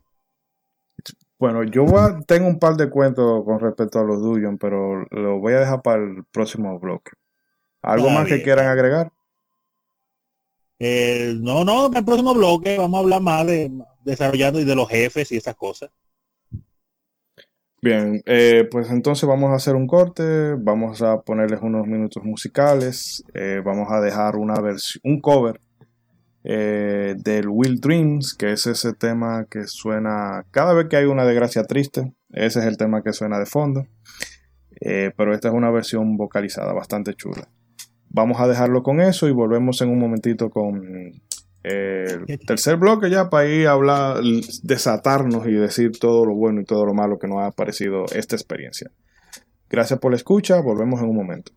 Bueno, yo tengo un par de cuentos con respecto a los Dungeon, pero lo voy a dejar para el próximo bloque. ¿Algo más que quieran agregar? Eh, no, no, en el próximo bloque vamos a hablar más de desarrollando y de los jefes y esas cosas. Bien, eh, pues entonces vamos a hacer un corte, vamos a ponerles unos minutos musicales, eh, vamos a dejar una versión, un cover eh, del Will Dreams, que es ese tema que suena cada vez que hay una desgracia triste, ese es el tema que suena de fondo, pero esta es una versión vocalizada bastante chula. Vamos a dejarlo con eso y volvemos en un momentito con el tercer bloque ya para ir a hablar, desatarnos y decir todo lo bueno y todo lo malo que nos ha parecido esta experiencia. Gracias por la escucha, volvemos en un momento.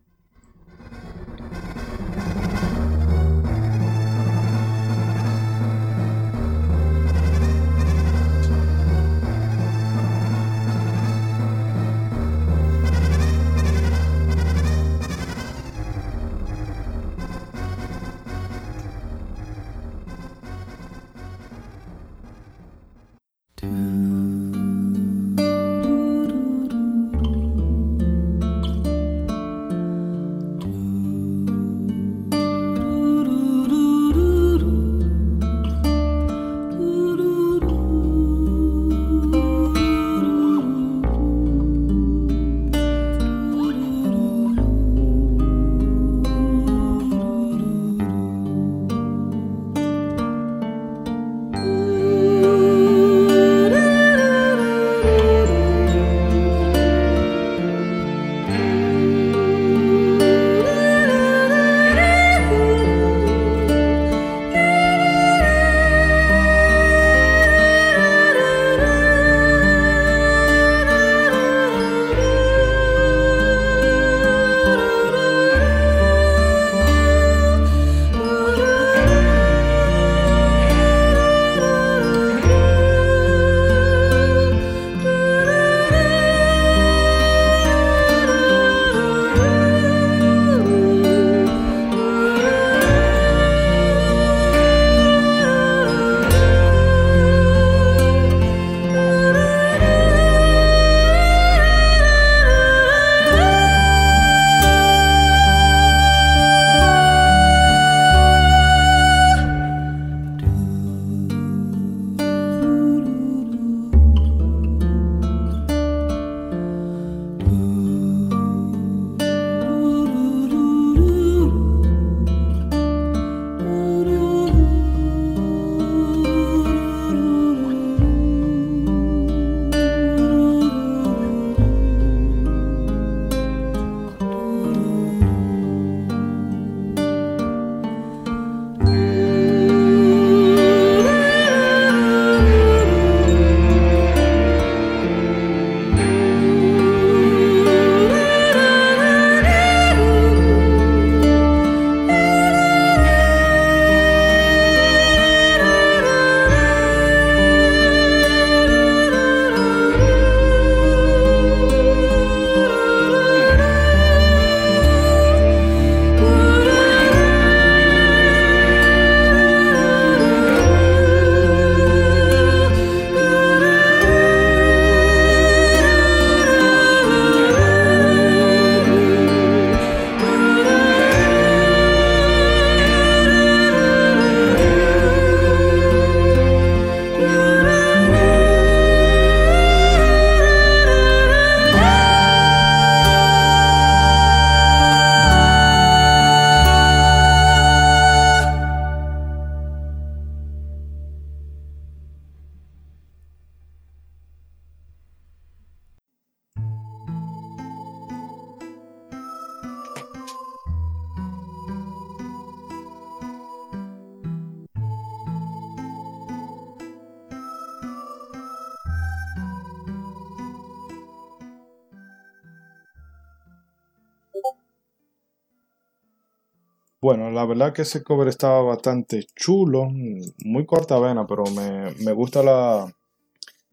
Verdad que ese cover estaba bastante chulo, muy corta vena, pero me, gusta la,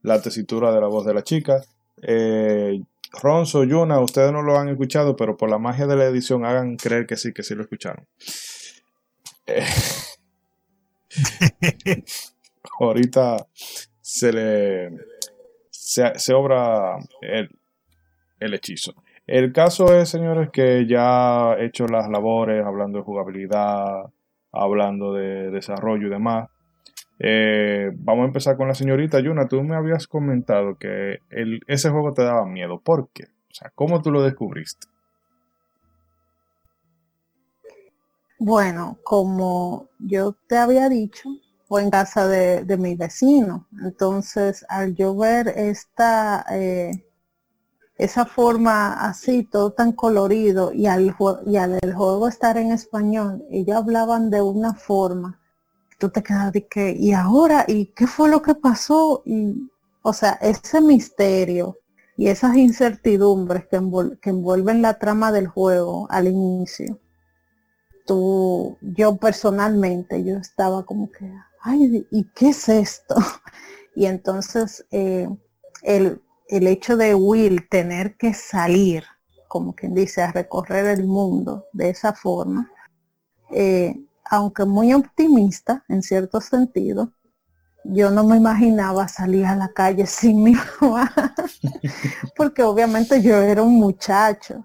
la, tesitura de la voz de la chica. Eh, Ronzo, Yuna, ustedes no lo han escuchado, pero por la magia de la edición hagan creer que sí, que sí lo escucharon. Eh, ahorita se le se, obra el, el hechizo. El caso es, señores, que ya he hecho las labores hablando de jugabilidad, hablando de desarrollo y demás. Eh, vamos a empezar con la señorita Yuna. Tú me habías comentado que el, ese juego te daba miedo. ¿Por qué? O sea, ¿cómo tú lo descubriste? Bueno, como yo te había dicho, fue en casa de, mi vecino. Entonces, al yo ver esta, eh, esa forma así, todo tan colorido, y al, y al juego estar en español, ellos hablaban de una forma, tú te quedas de que, ¿y ahora? ¿Y qué fue lo que pasó? Y, o sea, ese misterio y esas incertidumbres que, que envuelven la trama del juego al inicio tú, yo personalmente, yo estaba como que, ay, ¿y qué es esto? Y entonces eh, el, hecho de Will tener que salir, como quien dice, a recorrer el mundo de esa forma, eh, aunque muy optimista en cierto sentido, yo no me imaginaba salir a la calle sin mi mamá, porque obviamente yo era un muchacho.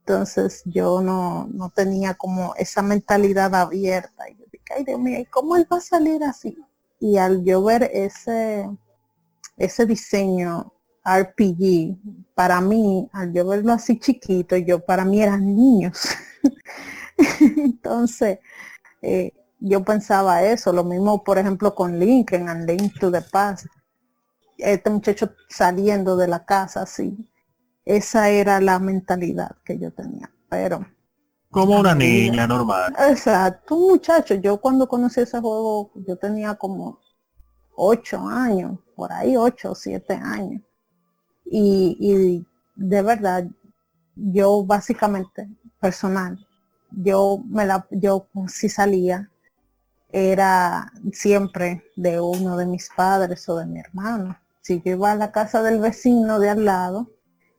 Entonces yo no, no tenía como esa mentalidad abierta. Y yo dije, ay Dios mío, ¿y cómo él va a salir así? Y al yo ver ese, ese diseño RPG, para mí, al yo verlo así chiquito, yo para mí eran niños. Entonces, eh, yo pensaba eso, lo mismo por ejemplo con Lincoln and Link to the Past. Este muchacho saliendo de la casa así, esa era la mentalidad que yo tenía. Pero como una niña normal. Exacto, un muchacho. Yo cuando conocí ese juego, yo tenía como ocho años, por ahí ocho o siete años. Y, y de verdad, yo básicamente, personal, yo me la, yo si salía, era siempre de uno de mis padres o de mi hermano. Si yo iba a la casa del vecino de al lado,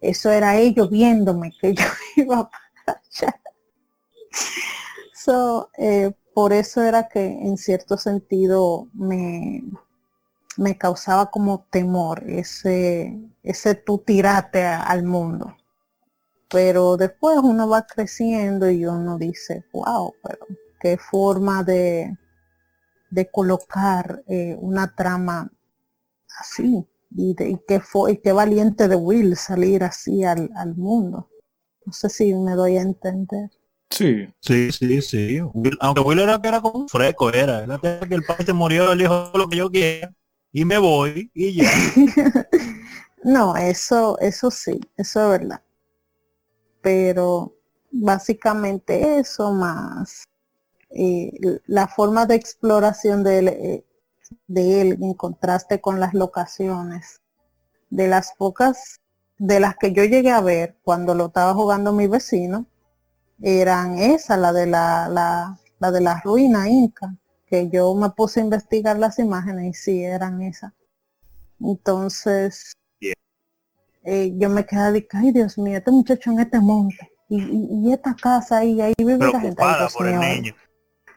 eso era ellos viéndome que yo iba para allá. So, eh, por eso era que en cierto sentido me, me causaba como temor ese, ese tú tirate al mundo. Pero después uno va creciendo y uno dice, wow, pero qué forma de, de colocar eh, una trama así, y, qué fue, y qué valiente de Will salir así al, mundo. No sé si me doy a entender. Sí. Sí, sí, sí. aunque Will era que era como un freco, era. Era que el padre se murió, él dijo lo que yo quiera y me voy y ya. no, eso, eso sí, eso es verdad. Pero básicamente eso más eh, la forma de exploración de él, eh, de él en contraste con las locaciones. De las pocas de las que yo llegué a ver cuando lo estaba jugando mi vecino, eran esa, la de la, la, la de la ruina inca, que yo me puse a investigar las imágenes y sí, eran esas. Entonces, eh, yo me quedé de ay Dios mío, este muchacho en este monte, y, esta casa y ahí vive la gente.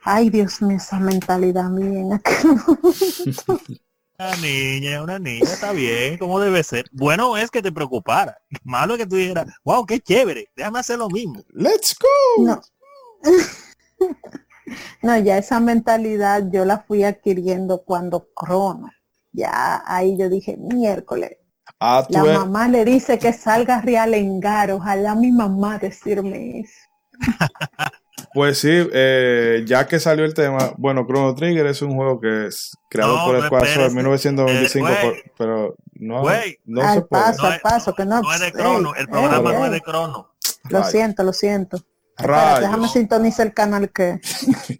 Ay, Dios mío, esa mentalidad mía en Una niña, una niña, está bien, como debe ser. Bueno es que te preocupara. Malo es que tú dijeras, wow, qué chévere, déjame hacer lo mismo. Let's go. No. no, ya esa mentalidad yo la fui adquiriendo cuando Crono. Ya ahí yo dije, miércoles. Ah, la mamá le dice que salga real engar, ojalá mi mamá decirme eso. Pues sí, eh, ya que salió el tema, bueno, Chrono Trigger es un juego que es creado por Squaresoft en 1995, pero no, no se puede. Paso, al paso, que no, no es de Chrono, el programa no es de Chrono. Lo siento, lo siento. déjame sintonizar el canal que...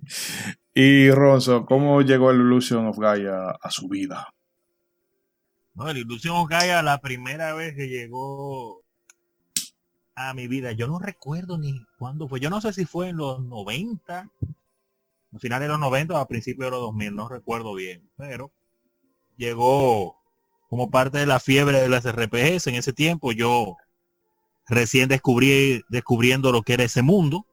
y Ronzo, ¿cómo llegó el Illusion of Gaia a su vida? No, el Gaia la primera vez que llegó a mi vida. Yo no recuerdo ni cuándo fue. Yo no sé si fue en los 90, al final de los 90 o a principios de los 2000, no recuerdo bien. Pero llegó como parte de la fiebre de las RPGs en ese tiempo. Yo recién descubrí descubriendo lo que era ese mundo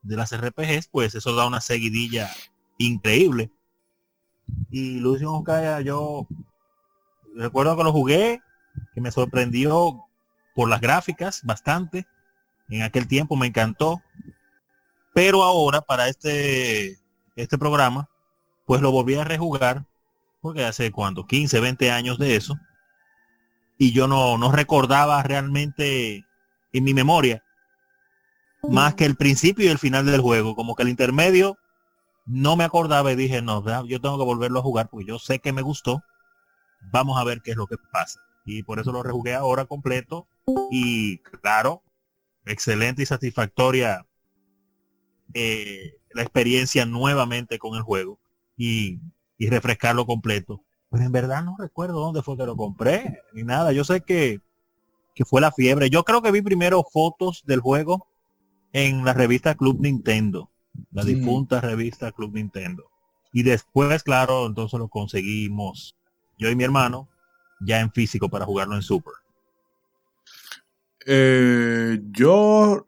de las RPGs, pues eso da una seguidilla increíble. Y Lucio Oscaya, yo recuerdo que lo jugué, que me sorprendió por las gráficas bastante. En aquel tiempo me encantó. Pero ahora para este, este programa, pues lo volví a rejugar porque hace cuánto, 15, 20 años de eso, y yo no, no recordaba realmente en mi memoria más que el principio y el final del juego, como que el intermedio no me acordaba y dije, no, yo tengo que volverlo a jugar porque yo sé que me gustó, vamos a ver qué es lo que pasa. Y por eso lo rejugué ahora completo y claro, excelente y satisfactoria eh, la experiencia nuevamente con el juego y, y refrescarlo completo. Pero en verdad no recuerdo dónde fue que lo compré, ni nada. Yo sé que, que fue la fiebre. Yo creo que vi primero fotos del juego en la revista Club Nintendo, la difunta revista Club Nintendo. Y después, claro, entonces lo conseguimos, yo y mi hermano, ya en físico para jugarlo en Super. Eh, yo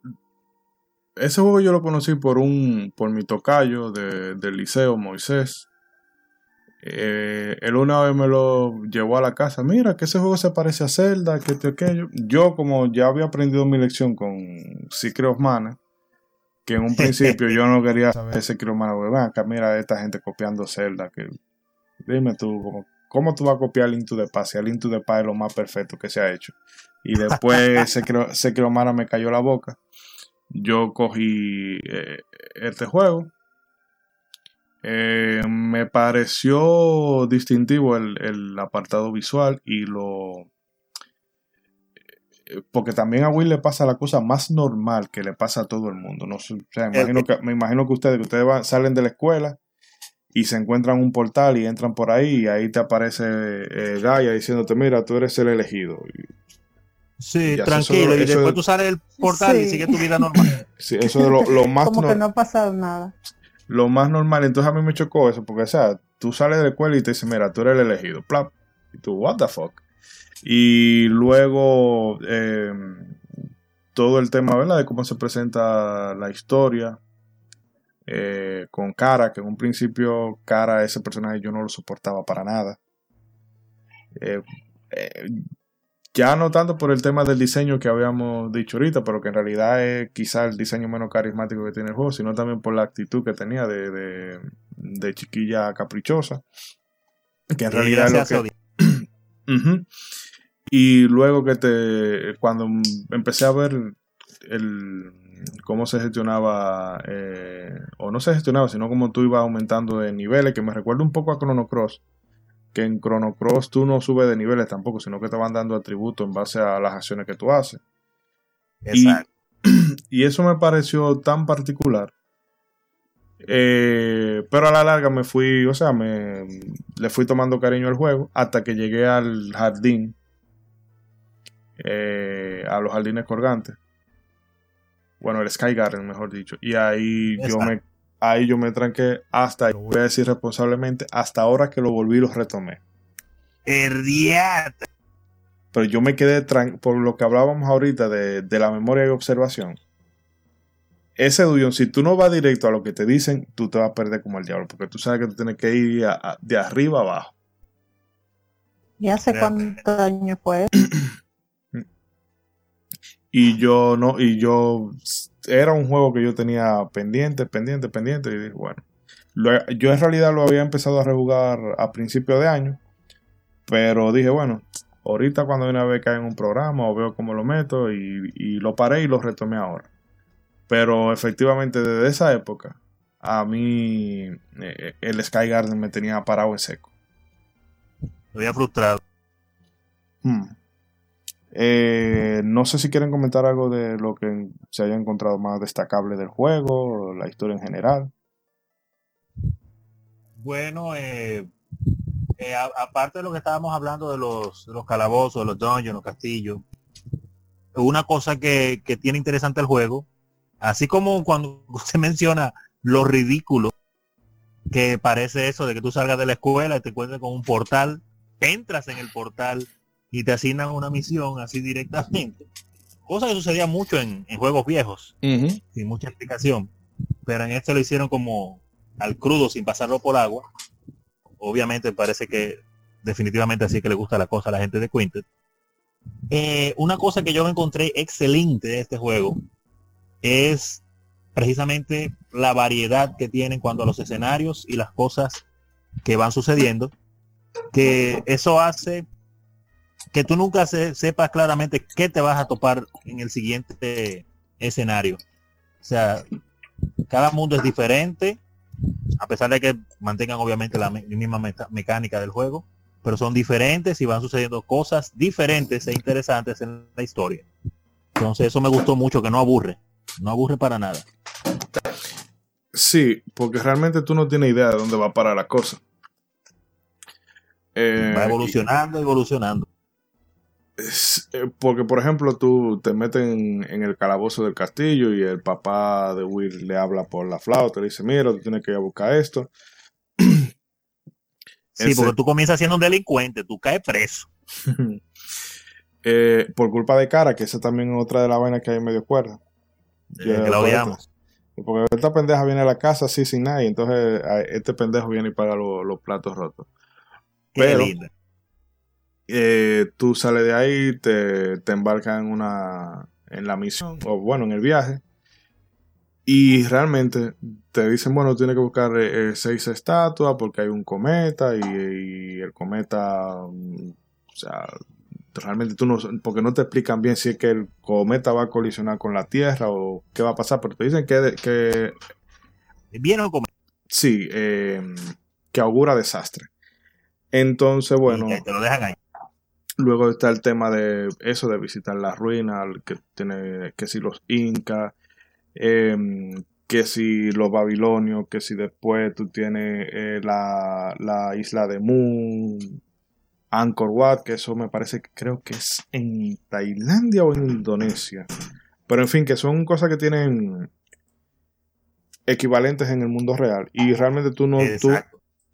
ese juego yo lo conocí por un por mi tocayo del liceo Moisés eh, él una vez me lo llevó a la casa. Mira, que ese juego se parece a Zelda, que este aquello. Yo, como ya había aprendido mi lección con Secret of Mana, que en un principio yo no quería saber ese Secret of Mana. acá, mira, esta gente copiando Zelda. Que, dime tú, ¿cómo, ¿cómo tú vas a copiar Link to the Past? Si el Link to the Past es lo más perfecto que se ha hecho. Y después Secret, of Mana me cayó la boca. Yo cogí eh, este juego eh, me pareció distintivo el, apartado visual y lo... Eh, porque también a Will le pasa la cosa más normal que le pasa a todo el mundo. No me, imagino que, me imagino que ustedes, que ustedes salen de la escuela y se encuentran un portal y entran por ahí y ahí te aparece eh, Gaia diciéndote, mira, tú eres el elegido. Sí, tranquilo, y después tú sales del portal y sigues tu vida normal. Sí, eso es lo, más Como que no ha pasado nada lo más normal. Entonces a mí me chocó eso, porque, o sea, tú sales de la escuela y te dicen, mira, tú eres el elegido, plap, y tú, what the fuck. Y luego em, todo el tema, ¿verdad? De cómo se presenta la historia eh, con Cara, que en un principio Cara, ese personaje yo no lo soportaba para nada. Eh, eh, ya no tanto por el tema del diseño que habíamos dicho ahorita, pero que en realidad es quizá el diseño menos carismático que tiene el juego, sino también por la actitud que tenía de, de, chiquilla caprichosa. Que en realidad es lo que... Y luego que te... Cuando empecé a ver el cómo se gestionaba, eh, o no se gestionaba, sino cómo tú ibas aumentando de niveles, que me recuerda un poco a Chrono Cross que en Chrono Cross tú no subes de niveles tampoco, sino que te van dando atributos en base a las acciones que tú haces. Exacto. Y, eso me pareció tan particular. Eh, pero a la larga me fui, o sea, me le fui tomando cariño al juego hasta que llegué al jardín, eh, a los jardines colgantes. Bueno, el Sky Garden, mejor dicho. Y ahí yo me ahí yo me tranqué hasta, voy a decir responsablemente, hasta ahora que lo volví y lo retomé. Herdiata. Pero yo me quedé, por lo que hablábamos ahorita de, la memoria y observación. Ese Duyon, si tú no vas directo a lo que te dicen, tú te vas a perder como el diablo, porque tú sabes que tú tienes que ir de arriba abajo. ¿Y hace cuántos años fue? y yo no, y yo era un juego que yo tenía pendiente, pendiente, pendiente. Y dije, bueno, yo en realidad lo había empezado a rejugar a principio de año. Pero dije, bueno, ahorita cuando una vez cae en un programa o veo cómo lo meto y, lo paré y lo retomé ahora. Pero efectivamente desde esa época a mí eh, el Sky Garden me tenía parado en seco. Me había frustrado. Hmm. Eh, no sé si quieren comentar algo de lo que se haya encontrado más destacable del juego, la historia en general. Bueno, eh, eh, aparte de lo que estábamos hablando de los, calabozos, de los dungeons, los castillos, una cosa que, tiene interesante el juego, así como cuando usted menciona lo ridículo que parece eso de que tú salgas de la escuela y te encuentres con un portal, entras en el portal y te asignan una misión así directamente. Cosa que sucedía mucho en, juegos viejos, sin mucha explicación. Pero en este lo hicieron como al crudo, sin pasarlo por agua. Obviamente parece que definitivamente así que le gusta la cosa a la gente de Quintet. Eh, una cosa que yo encontré excelente de este juego es precisamente la variedad que tienen cuando a los escenarios y las cosas que van sucediendo que eso hace que tú nunca sepas claramente qué te vas a topar en el siguiente escenario. O sea, cada mundo es diferente, a pesar de que mantengan obviamente la misma mecánica del juego, pero son diferentes y van sucediendo cosas diferentes e interesantes en la historia. Entonces eso me gustó mucho, que no aburre, no aburre para nada. Sí, porque realmente tú no tienes idea de dónde va a parar la cosa. Eh, va evolucionando, evolucionando. Eh, porque, por ejemplo, tú te metes en, el calabozo del castillo y el papá de Will le habla por la flauta, le dice, mira, tú tienes que ir a buscar esto. Sí, porque tú comienzas siendo un delincuente, tú caes preso. Eh, por culpa de cara, que esa también es otra de las vainas que hay medio cuerda. que la odiamos. Porque esta pendeja viene a la casa así sin nadie, entonces este pendejo viene y paga los platos rotos. Pero, eh, tú sales de ahí, te, te embarcas en una en la misión, o bueno, en el viaje, y realmente te dicen, bueno, tienes que buscar eh, seis estatuas porque hay un cometa y, el cometa, mm, o sea, realmente tú no, porque no te explican bien si es que el cometa va a colisionar con la Tierra o qué va a pasar, pero te dicen que... que ¿Bien o cometa? Sí, eh, que augura desastre. Entonces, bueno... te lo dejan ahí. Luego está el tema de eso, de visitar las ruinas, que tiene, que si los incas, em, que si los babilonios, que si después tú tienes eh, la, la, isla de Moon, Angkor Wat, que eso me parece que creo que es en Tailandia o en Indonesia. Pero en fin, que son cosas que tienen equivalentes en el mundo real. Y realmente tú no, tú,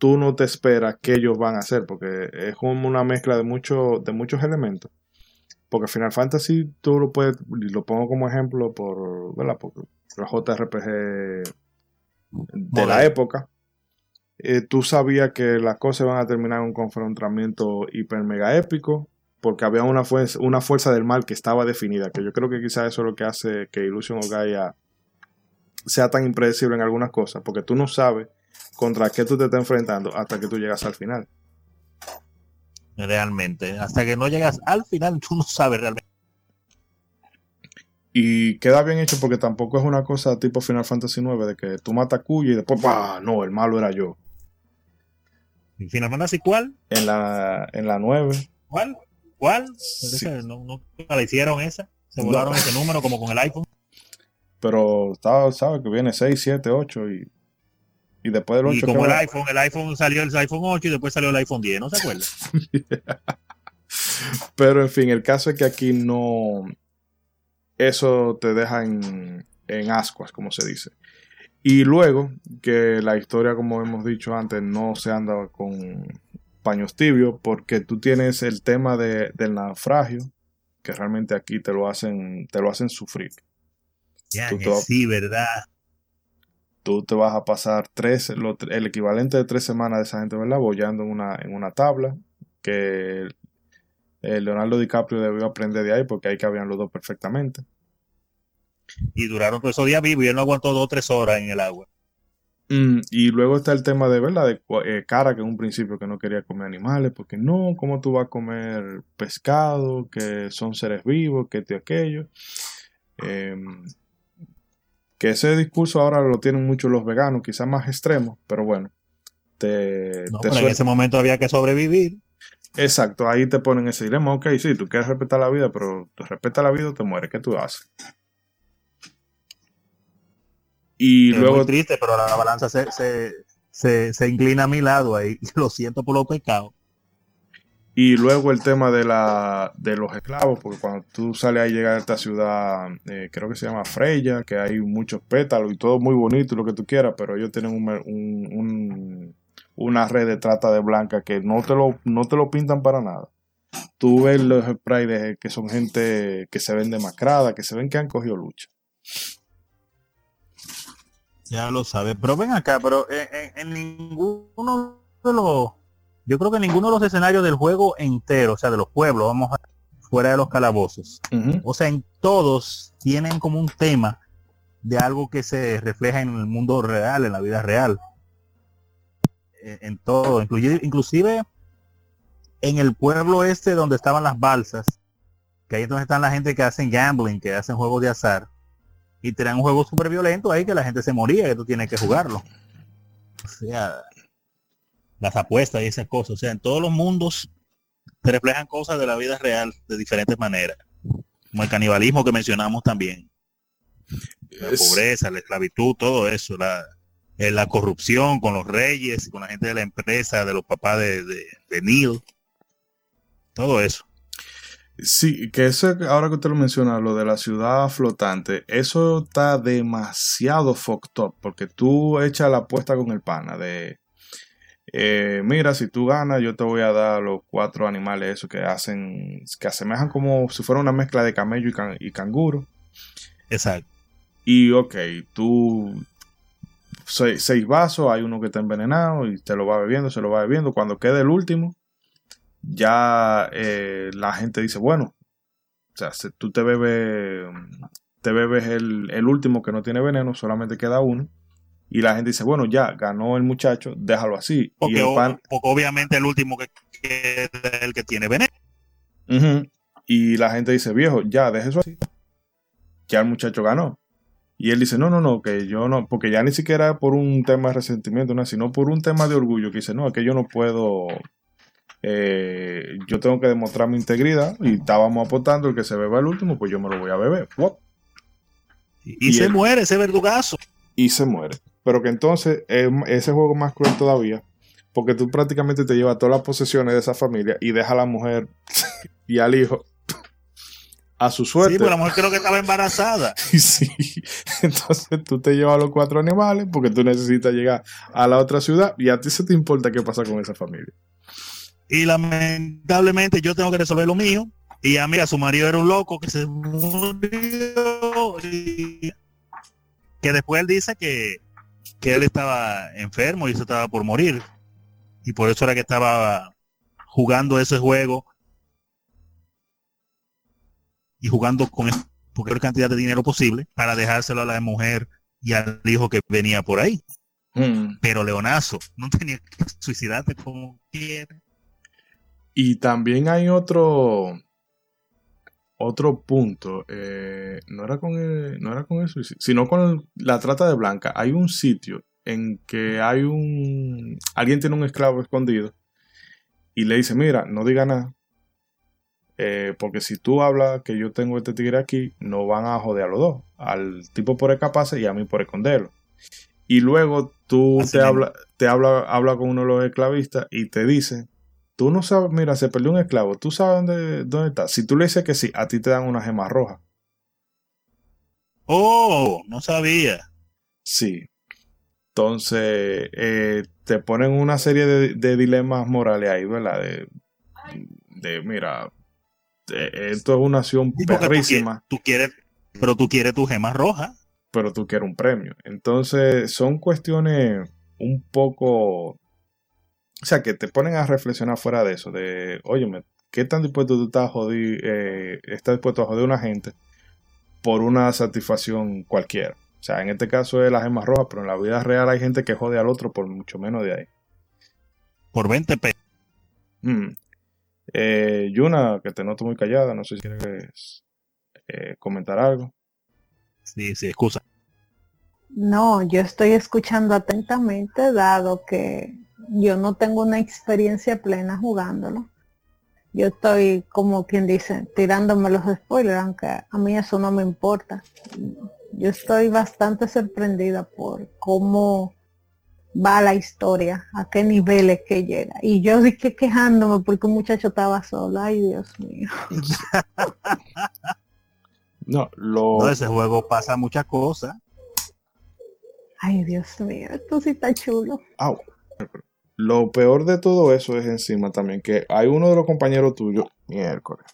tú no te esperas qué ellos van a hacer, porque es como una mezcla de, mucho, de muchos elementos. Porque Final Fantasy tú lo puedes, lo pongo como ejemplo por, ¿verdad? Por la JRPG de la época. Eh, tú sabías que las cosas iban a terminar en un confrontamiento hiper mega épico, porque había una fuerza, una fuerza del mal que estaba definida, que yo creo que quizás eso es lo que hace que Illusion of Gaia sea tan impredecible en algunas cosas, porque tú no sabes contra qué tú te estás enfrentando hasta que tú llegas al final. Realmente, hasta que no llegas al final, tú no sabes realmente. Y queda bien hecho porque tampoco es una cosa tipo Final Fantasy IX de que tú matas a Cuya y después, ¡pah! No, el malo era yo. ¿Y Final Fantasy cuál? En la, en la 9. ¿Cuál? ¿Cuál? No, no, la hicieron esa. Se volaron ese número como con el iPhone. Pero sabes que viene 6, 7, 8 y y después del 8. Y como el iPhone, el iPhone salió el iPhone 8 y después salió el iPhone 10, ¿no se acuerda? Pero en fin, el caso es que aquí no. Eso te deja en, en ascuas, como se dice. Y luego que la historia, como hemos dicho antes, no se anda con paños tibios, porque tú tienes el tema de, del naufragio, que realmente aquí te lo hacen, te lo hacen sufrir. Ya, sí, ¿verdad? Tú te vas a pasar tres, el equivalente de tres semanas de esa gente, ¿verdad? Bollando en una, en una tabla que Leonardo DiCaprio debió aprender de ahí porque ahí cabían los dos perfectamente. Y duraron todos esos días vivos y él no aguantó dos o tres horas en el agua. Mm, y luego está el tema de, ¿verdad? De eh, cara, que en un principio que no quería comer animales, porque no, ¿cómo tú vas a comer pescado? Que son seres vivos, que te aquello. Eh, que ese discurso ahora lo tienen muchos los veganos, quizás más extremos, pero bueno. Te, en ese momento había que sobrevivir. Exacto, ahí te ponen ese dilema, ok, sí, tú quieres respetar la vida, pero tú respetas la vida o te mueres, ¿qué tú haces? Y luego... Muy triste, pero la balanza se, se, se inclina a mi lado ahí, lo siento por los pecados. Y luego el tema de, la, de los esclavos, porque cuando tú sales a llegar a esta ciudad, eh, creo que se llama Freya, que hay muchos pétalos y todo muy bonito y lo que tú quieras, pero ellos tienen un, una red de trata de blanca que no te, lo, no te lo pintan para nada. Tú ves los sprites que son gente que se ven demacrada, que se ven que han cogido lucha. Ya lo sabes, pero ven acá, pero en ninguno de los yo creo que ninguno de los escenarios del juego entero, o sea, de los pueblos, vamos a, fuera de los calabozos, o sea, en todos tienen como un tema de algo que se refleja en el mundo real, en la vida real. E, en, todo, inclusive, inclusive en el pueblo este donde estaban las balsas, que ahí es donde están la gente que hacen gambling, que hacen juegos de azar, y tenían un juego súper violento ahí que la gente se moría, que tú tienes que jugarlo. O sea, las apuestas y esas cosas. O sea, en todos los mundos se reflejan cosas de la vida real de diferentes maneras. Como el canibalismo que mencionamos también. La pobreza, la esclavitud, todo eso. La, eh, la corrupción con los reyes, con la gente de la empresa, de los papás de, de, de Neil. Todo eso. Sí, que eso, ahora que usted lo menciona, lo de la ciudad flotante, eso está demasiado fucked up, porque tú echas la apuesta con el pana de, eh, mira, si tú ganas, yo te voy a dar los cuatro animales esos que hacen, que asemejan como si fuera una mezcla de camello y, y canguro. Exacto. Y ok, tú, seis, seis vasos, hay uno que está envenenado y te lo va bebiendo, se lo va bebiendo. Cuando quede el último, ya eh, la gente dice, bueno, o sea, si tú te bebes, te bebes el, el, último que no tiene veneno, solamente queda uno. Y la gente dice, bueno, ya ganó el muchacho, déjalo así. Porque, y el pan... porque obviamente el último que queda el que tiene veneno. Uh -huh. Y la gente dice, viejo, ya, deje eso así. Ya el muchacho ganó. Y él dice, no, no, no, que yo no, porque ya ni siquiera por un tema de resentimiento, no, sino por un tema de orgullo, que dice, no, es que yo no puedo eh, yo tengo que demostrar mi integridad y estábamos apostando el que se beba el último, pues yo me lo voy a beber. Y, y, se él, muere ese verdugazo. Y se muere. Pero que entonces eh, ese juego es más cruel todavía, porque tú prácticamente te llevas todas las posesiones de esa familia y dejas a la mujer y al hijo a su suerte. Sí, pero la mujer creo que estaba embarazada. sí. Entonces tú te llevas a los cuatro animales porque tú necesitas llegar a la otra ciudad y a ti se te importa qué pasa con esa familia y lamentablemente yo tengo que resolver lo mío y a mí a su marido era un loco que se murió y que después él dice que, que él estaba enfermo y se estaba por morir y por eso era que estaba jugando ese juego y jugando con la mayor cantidad de dinero posible para dejárselo a la mujer y al hijo que venía por ahí. Mm. Pero Leonazo no tenía que suicidarse como quiere. Y también hay otro otro punto, eh, no era con el, no era con eso, sino con el, la trata de blanca. Hay un sitio en que hay un alguien tiene un esclavo escondido y le dice, mira, no diga nada, eh, porque si tú hablas que yo tengo este tigre aquí, no van a joder a los dos, al tipo por escaparse y a mí por esconderlo. Y luego tú Así te habla, te habla, habla con uno de los esclavistas y te dice Tú no sabes, mira, se perdió un esclavo. ¿Tú sabes dónde, dónde está? Si tú le dices que sí, a ti te dan una gema roja. Oh, no sabía. Sí. Entonces, eh, te ponen una serie de, de, dilemas morales ahí, ¿verdad? De, de mira, de, esto es una acción sí, perrísima. Tú, quieres, tú quieres, pero tú quieres tu gema roja. Pero tú quieres un premio. Entonces, son cuestiones un poco o sea, que te ponen a reflexionar fuera de eso, de, óyeme, ¿qué tan dispuesto tú estás a joder, eh, estás dispuesto a joder a una gente por una satisfacción cualquiera? O sea, en este caso es la gema roja, pero en la vida real hay gente que jode al otro por mucho menos de ahí. Por 20 pesos. Mm. Eh, Yuna, que te noto muy callada, no sé si quieres eh, comentar algo. Sí, sí, excusa. No, yo estoy escuchando atentamente, dado que yo no tengo una experiencia plena jugándolo. Yo estoy, como quien dice, tirándome los spoilers, aunque a mí eso no me importa. Yo estoy bastante sorprendida por cómo va la historia, a qué niveles que llega. Y yo dije quejándome porque un muchacho estaba solo. Ay, Dios mío. no, lo... no, ese juego pasa muchas cosas. Ay, Dios mío, esto sí está chulo. Au. Lo peor de todo eso es encima también que hay uno de los compañeros tuyos, miércoles,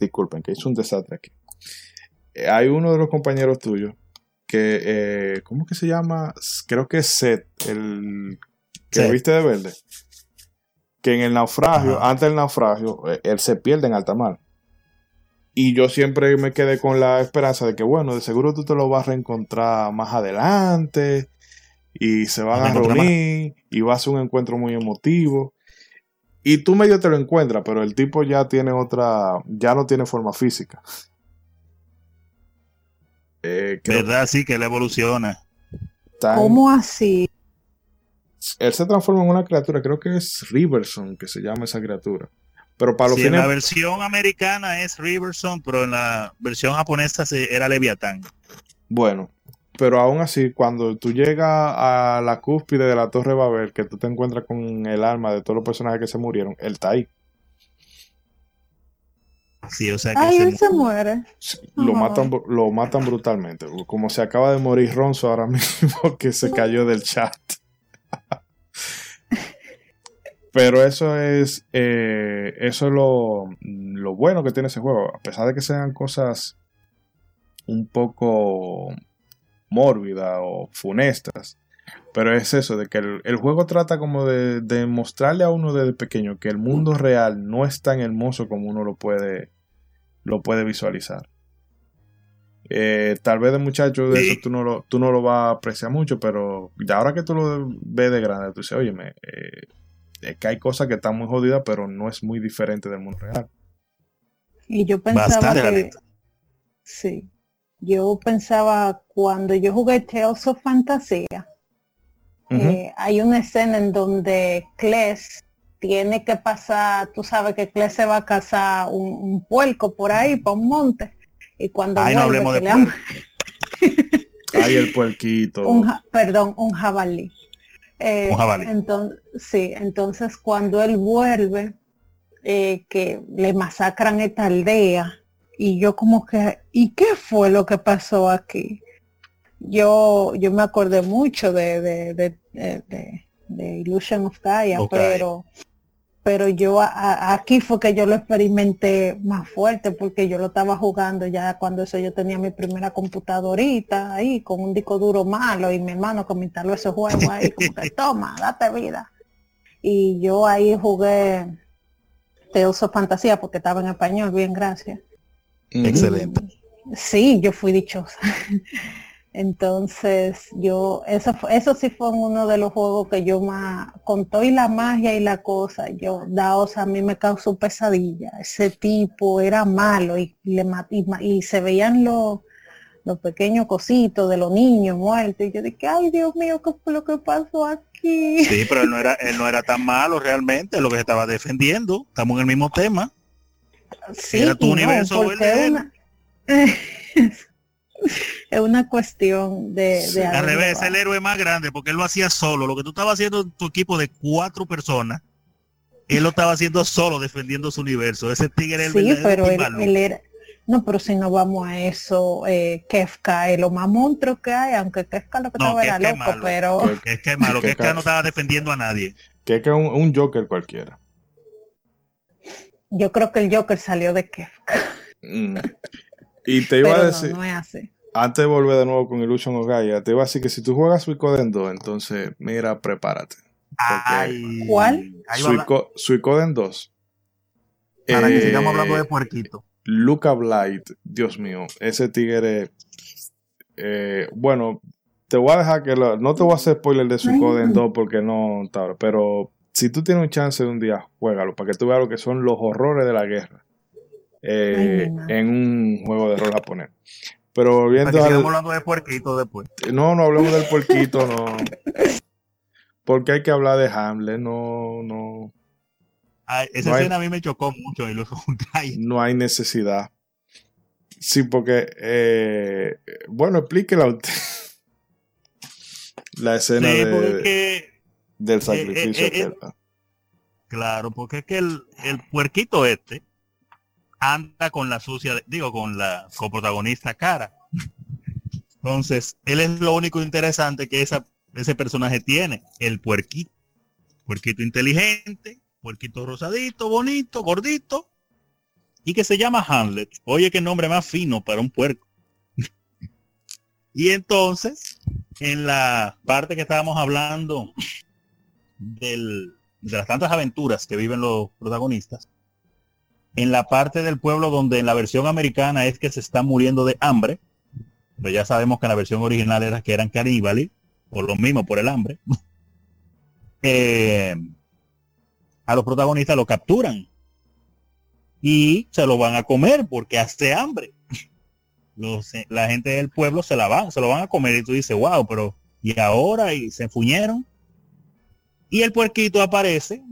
disculpen que hizo un desastre aquí. Eh, hay uno de los compañeros tuyos que, eh, ¿cómo que se llama? Creo que es Seth, el que viste de verde. Que en el naufragio, Ajá. antes del naufragio, eh, él se pierde en alta mar. Y yo siempre me quedé con la esperanza de que, bueno, de seguro tú te lo vas a reencontrar más adelante y se van a reunir y va a ser un encuentro muy emotivo. Y tú medio te lo encuentras, pero el tipo ya tiene otra, ya no tiene forma física. Eh, ¿Verdad? Sí, que él evoluciona. ¿Cómo así? Él se transforma en una criatura, creo que es Riverson, que se llama esa criatura. Pero para los En la versión americana es Riverson, pero en la versión japonesa era Leviatán. Bueno, pero aún así, cuando tú llegas a la cúspide de la Torre Babel, que tú te encuentras con el alma de todos los personajes que se murieron, él está ahí. Sí, o sea que Ay, él se muere. Lo, matan, lo matan brutalmente. Como se acaba de morir Ronzo ahora mismo, que se cayó del chat. Pero eso es, eh, eso es lo, lo, bueno que tiene ese juego. A pesar de que sean cosas un poco mórbidas o funestas. Pero es eso, de que el, juego trata como de, de, mostrarle a uno desde pequeño que el mundo real no es tan hermoso como uno lo puede, lo puede visualizar. Eh, tal vez de muchacho de eso tú no, lo, tú no lo vas a apreciar mucho, pero ya ahora que tú lo ves de grande, tú dices, oye, eh, es que hay cosas que están muy jodidas, pero no es muy diferente del mundo real. Y yo pensaba que... Sí. Yo pensaba cuando yo jugué Tales of Fantasía, eh, hay una escena en donde Kles tiene que pasar, tú sabes que Kles se va a cazar un, puerco por ahí, por un monte. Y cuando Ay, no hablemos de Ay, el puerquito. perdón, un jabalí. Eh, entonces, sí, entonces cuando él vuelve, eh, que le masacran esta aldea, y yo como que, ¿y qué fue lo que pasó aquí? Yo, yo me acordé mucho de, de, de, de, Illusion of Gaia, pero pero yo aquí fue que yo lo experimenté más fuerte porque yo lo estaba jugando ya cuando eso yo tenía mi primera computadorita ahí con un disco duro malo y mi hermano que me instaló ese juego ahí como que toma, date vida. Y yo ahí jugué Tales of Fantasía porque estaba en español, bien, gracias. Excelente. sí, yo fui dichosa. Entonces, yo, eso, eso sí fue uno de los juegos que yo más, con todo y la magia y la cosa, yo, Daos a mí me causó pesadilla. Ese tipo era malo y, le, y, se veían los, los pequeños cositos de los niños muertos. Y yo dije, ay Dios mío, ¿qué fue lo que pasó aquí? Sí, pero él no era, él no era tan malo realmente, lo que estaba defendiendo. Estamos en el mismo tema. Sí, era tu universo es una cuestión de... de al revés, el héroe más grande, porque él lo hacía solo. Lo que tú estabas haciendo en tu equipo de cuatro personas, él lo estaba haciendo solo, defendiendo su universo. Ese tigre el Sí, pero él, era... No, pero si no vamos a eso, eh, Kefka es lo más monstruo que hay, aunque Kefka lo que estaba era loco, pero... Kefka es malo, Kefka no estaba defendiendo a nadie. Kefka es un, un Joker cualquiera. Yo creo que el Joker salió de Kefka. Mm. Y te iba a decir. Antes de volver de nuevo con Illusion of Gaia, te iba a decir que si tú juegas Suicoden 2, entonces mira, prepárate. ¿Cuál? Suicoden 2. Para que sigamos hablando de eh, puerquito. Luca Blight, Dios mío, ese tigre. Eh, bueno, te voy a dejar que no te voy a hacer spoiler de Suicoden 2 porque no, pero si tú tienes un chance de un día, juégalo para que tú veas lo que son los horrores de la guerra. Eh, en un juego de rol japonés. Pero viendo. hablando de puerquito después. No, no hablemos del puerquito, no. Porque hay que hablar de Hamlet, no, no. esa escena a mí me chocó mucho No hay necesidad. Sí, porque, eh, bueno, explíquela usted. La escena de, del eh, sacrificio. claro, porque es que el, el puerquito este, anda con la sucia, digo, con la coprotagonista cara. Entonces, él es lo único interesante que esa, ese personaje tiene, el puerquito. Puerquito inteligente, puerquito rosadito, bonito, gordito, y que se llama Hamlet. Oye, qué nombre más fino para un puerco. y entonces, en la parte que estábamos hablando de las tantas aventuras que viven los protagonistas, en la parte del pueblo donde en la versión americana es que se está muriendo de hambre, pero ya sabemos que en la versión original era que eran caníbales, por lo mismo, por el hambre. Eh, a los protagonistas lo capturan y se lo van a comer porque hace hambre. Los, la gente del pueblo se la van, se lo van a comer y tú dices, wow, pero y ahora y se fuñeron. Y el puerquito aparece,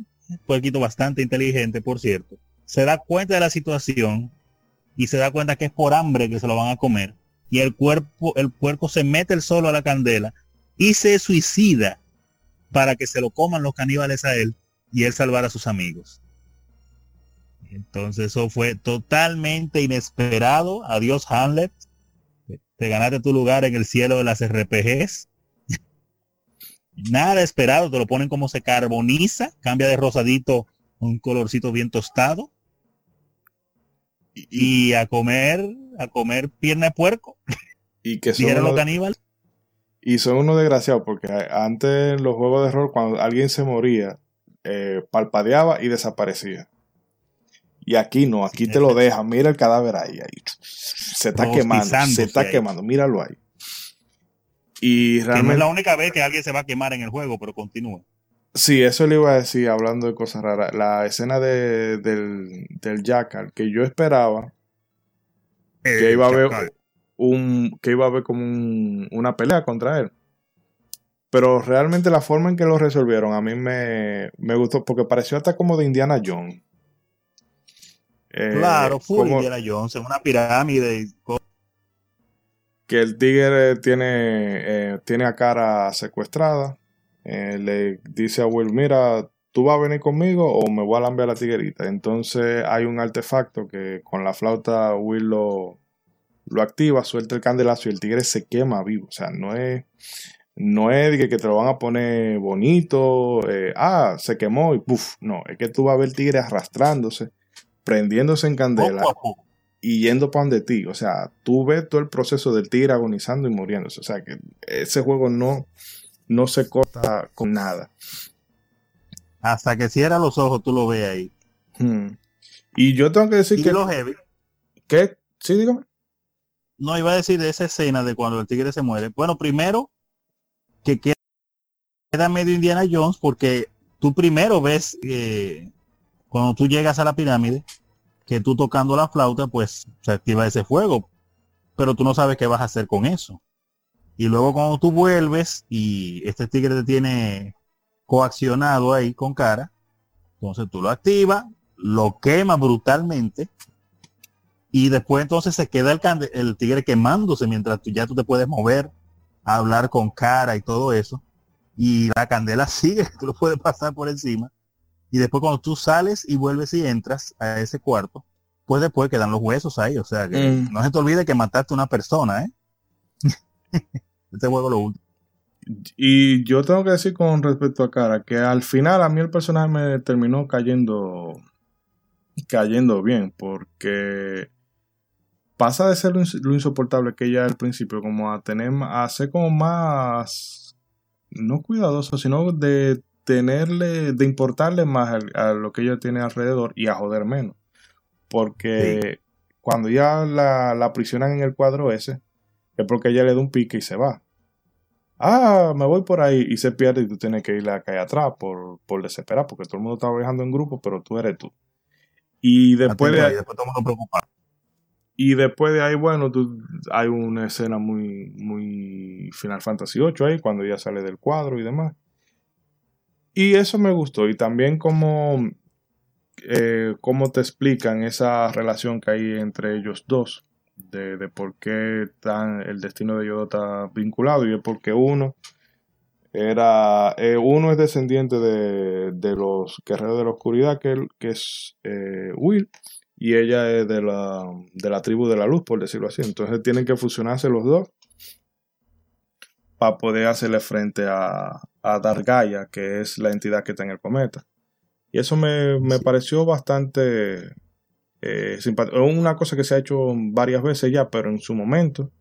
puerquito bastante inteligente, por cierto, se da cuenta de la situación y se da cuenta que es por hambre que se lo van a comer. Y el cuerpo, el puerco se mete el solo a la candela y se suicida para que se lo coman los caníbales a él y él salvar a sus amigos. Entonces eso fue totalmente inesperado. Adiós Hamlet. Te ganaste tu lugar en el cielo de las RPGs. Nada esperado, te lo ponen como se carboniza, cambia de rosadito un colorcito bien tostado. Y, a comer, a comer pierna de puerco. Y que son los caníbales. Y son unos desgraciados porque antes en los juegos de rol, cuando alguien se moría, eh, palpadeaba y desaparecía. Y aquí no, aquí te lo dejan. Mira el cadáver ahí. ahí. Se está quemando, se está quemando. Míralo ahí. Y realmente. es la única vez que alguien se va a quemar en el juego, pero continúa. Sí, eso le iba a decir hablando de cosas raras. La escena de, del, del Jackal, que yo esperaba que iba a haber un. que iba a haber como una pelea contra él. Pero realmente la forma en que lo resolvieron a mí me, me gustó porque pareció hasta como de Indiana Jones. Eh, claro, fue Indiana Jones, en una pirámide. Que el tigre tiene, eh, tiene a cara secuestrada. Eh, le dice a Will, mira, tú vas a venir conmigo o me voy a lamber a la tiguerita. Entonces hay un artefacto que con la flauta Will lo, lo activa, suelta el candelazo y el tigre se quema vivo. O sea, no es, no es que, te lo van a poner bonito, ah, se quemó y puff. No, es que tú vas a ver el tigre arrastrándose prendiéndose en candela y yendo para donde ti. O sea, tú ves todo el proceso del tigre agonizando y muriéndose. O sea, que ese juego no, no se corta con nada. Hasta que cierra los ojos, tú lo ves ahí. Hmm. Y yo tengo que decir que. Lo heavy. ¿Qué? Sí, dígame. No, iba a decir de esa escena de cuando el tigre se muere. Bueno, primero, que queda medio Indiana Jones porque tú primero ves eh, cuando tú llegas a la pirámide, que tú tocando la flauta, pues se activa ese fuego, pero tú no sabes qué vas a hacer con eso. Y luego cuando tú vuelves y este tigre te tiene coaccionado ahí con cara, entonces tú lo activas, lo quema brutalmente y después entonces se queda el, tigre quemándose mientras tú, ya tú te puedes mover, hablar con cara y todo eso. Y la candela sigue, tú lo puedes pasar por encima y después cuando tú sales y vuelves y entras a ese cuarto, pues después quedan los huesos ahí. O sea, que mm. no se te olvide que mataste a una persona, ¿eh? este juego lo último. Y yo tengo que decir con respecto a Cara, que al final a mí el personaje me terminó cayendo cayendo bien, porque pasa de ser lo, insoportable que ella al principio, como a tener, a ser como más, no cuidadoso, sino de tenerle, de importarle más a, lo que ella tiene alrededor y a joder menos. Porque cuando ya la, la aprisionan en el cuadro ese, es porque ella le da un pique y se va. Ah, me voy por ahí y se pierde y tú tienes que ir a caer atrás por, por desesperar, porque todo el mundo está viajando en grupo, pero tú eres tú. Y después de ahí, y después de ahí, bueno, tú, hay una escena muy, muy Final Fantasy VIII ahí, cuando ella sale del cuadro y demás. Y eso me gustó. Y también como, eh, cómo te explican esa relación que hay entre ellos dos. De, por qué tan, el destino de Yoda está vinculado. Y es porque uno era. Eh, uno es descendiente de, de, los guerreros de la oscuridad, que, que es eh, Will. Y ella es de la, de la tribu de la luz, por decirlo así. Entonces tienen que fusionarse los dos para poder hacerle frente a, a Dargaya, que es la entidad que está en el cometa. Y eso me, pareció bastante eh, simpático. Es una cosa que se ha hecho varias veces ya, pero en su momento,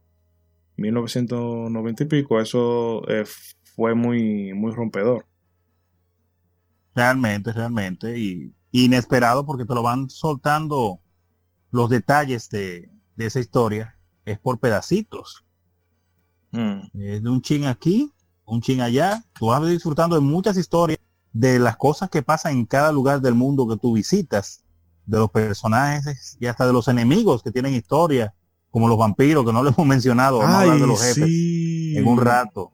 1990 y pico, eso eh, fue muy, muy rompedor. Realmente, realmente. Y inesperado porque te lo van soltando los detalles de, de esa historia. Es por pedacitos. Mm. Es de un chin aquí, un chin allá. Tú vas disfrutando de muchas historias de las cosas que pasan en cada lugar del mundo que tú visitas, de los personajes y hasta de los enemigos que tienen historia, como los vampiros, que no les hemos mencionado, vamos de los jefes en un rato.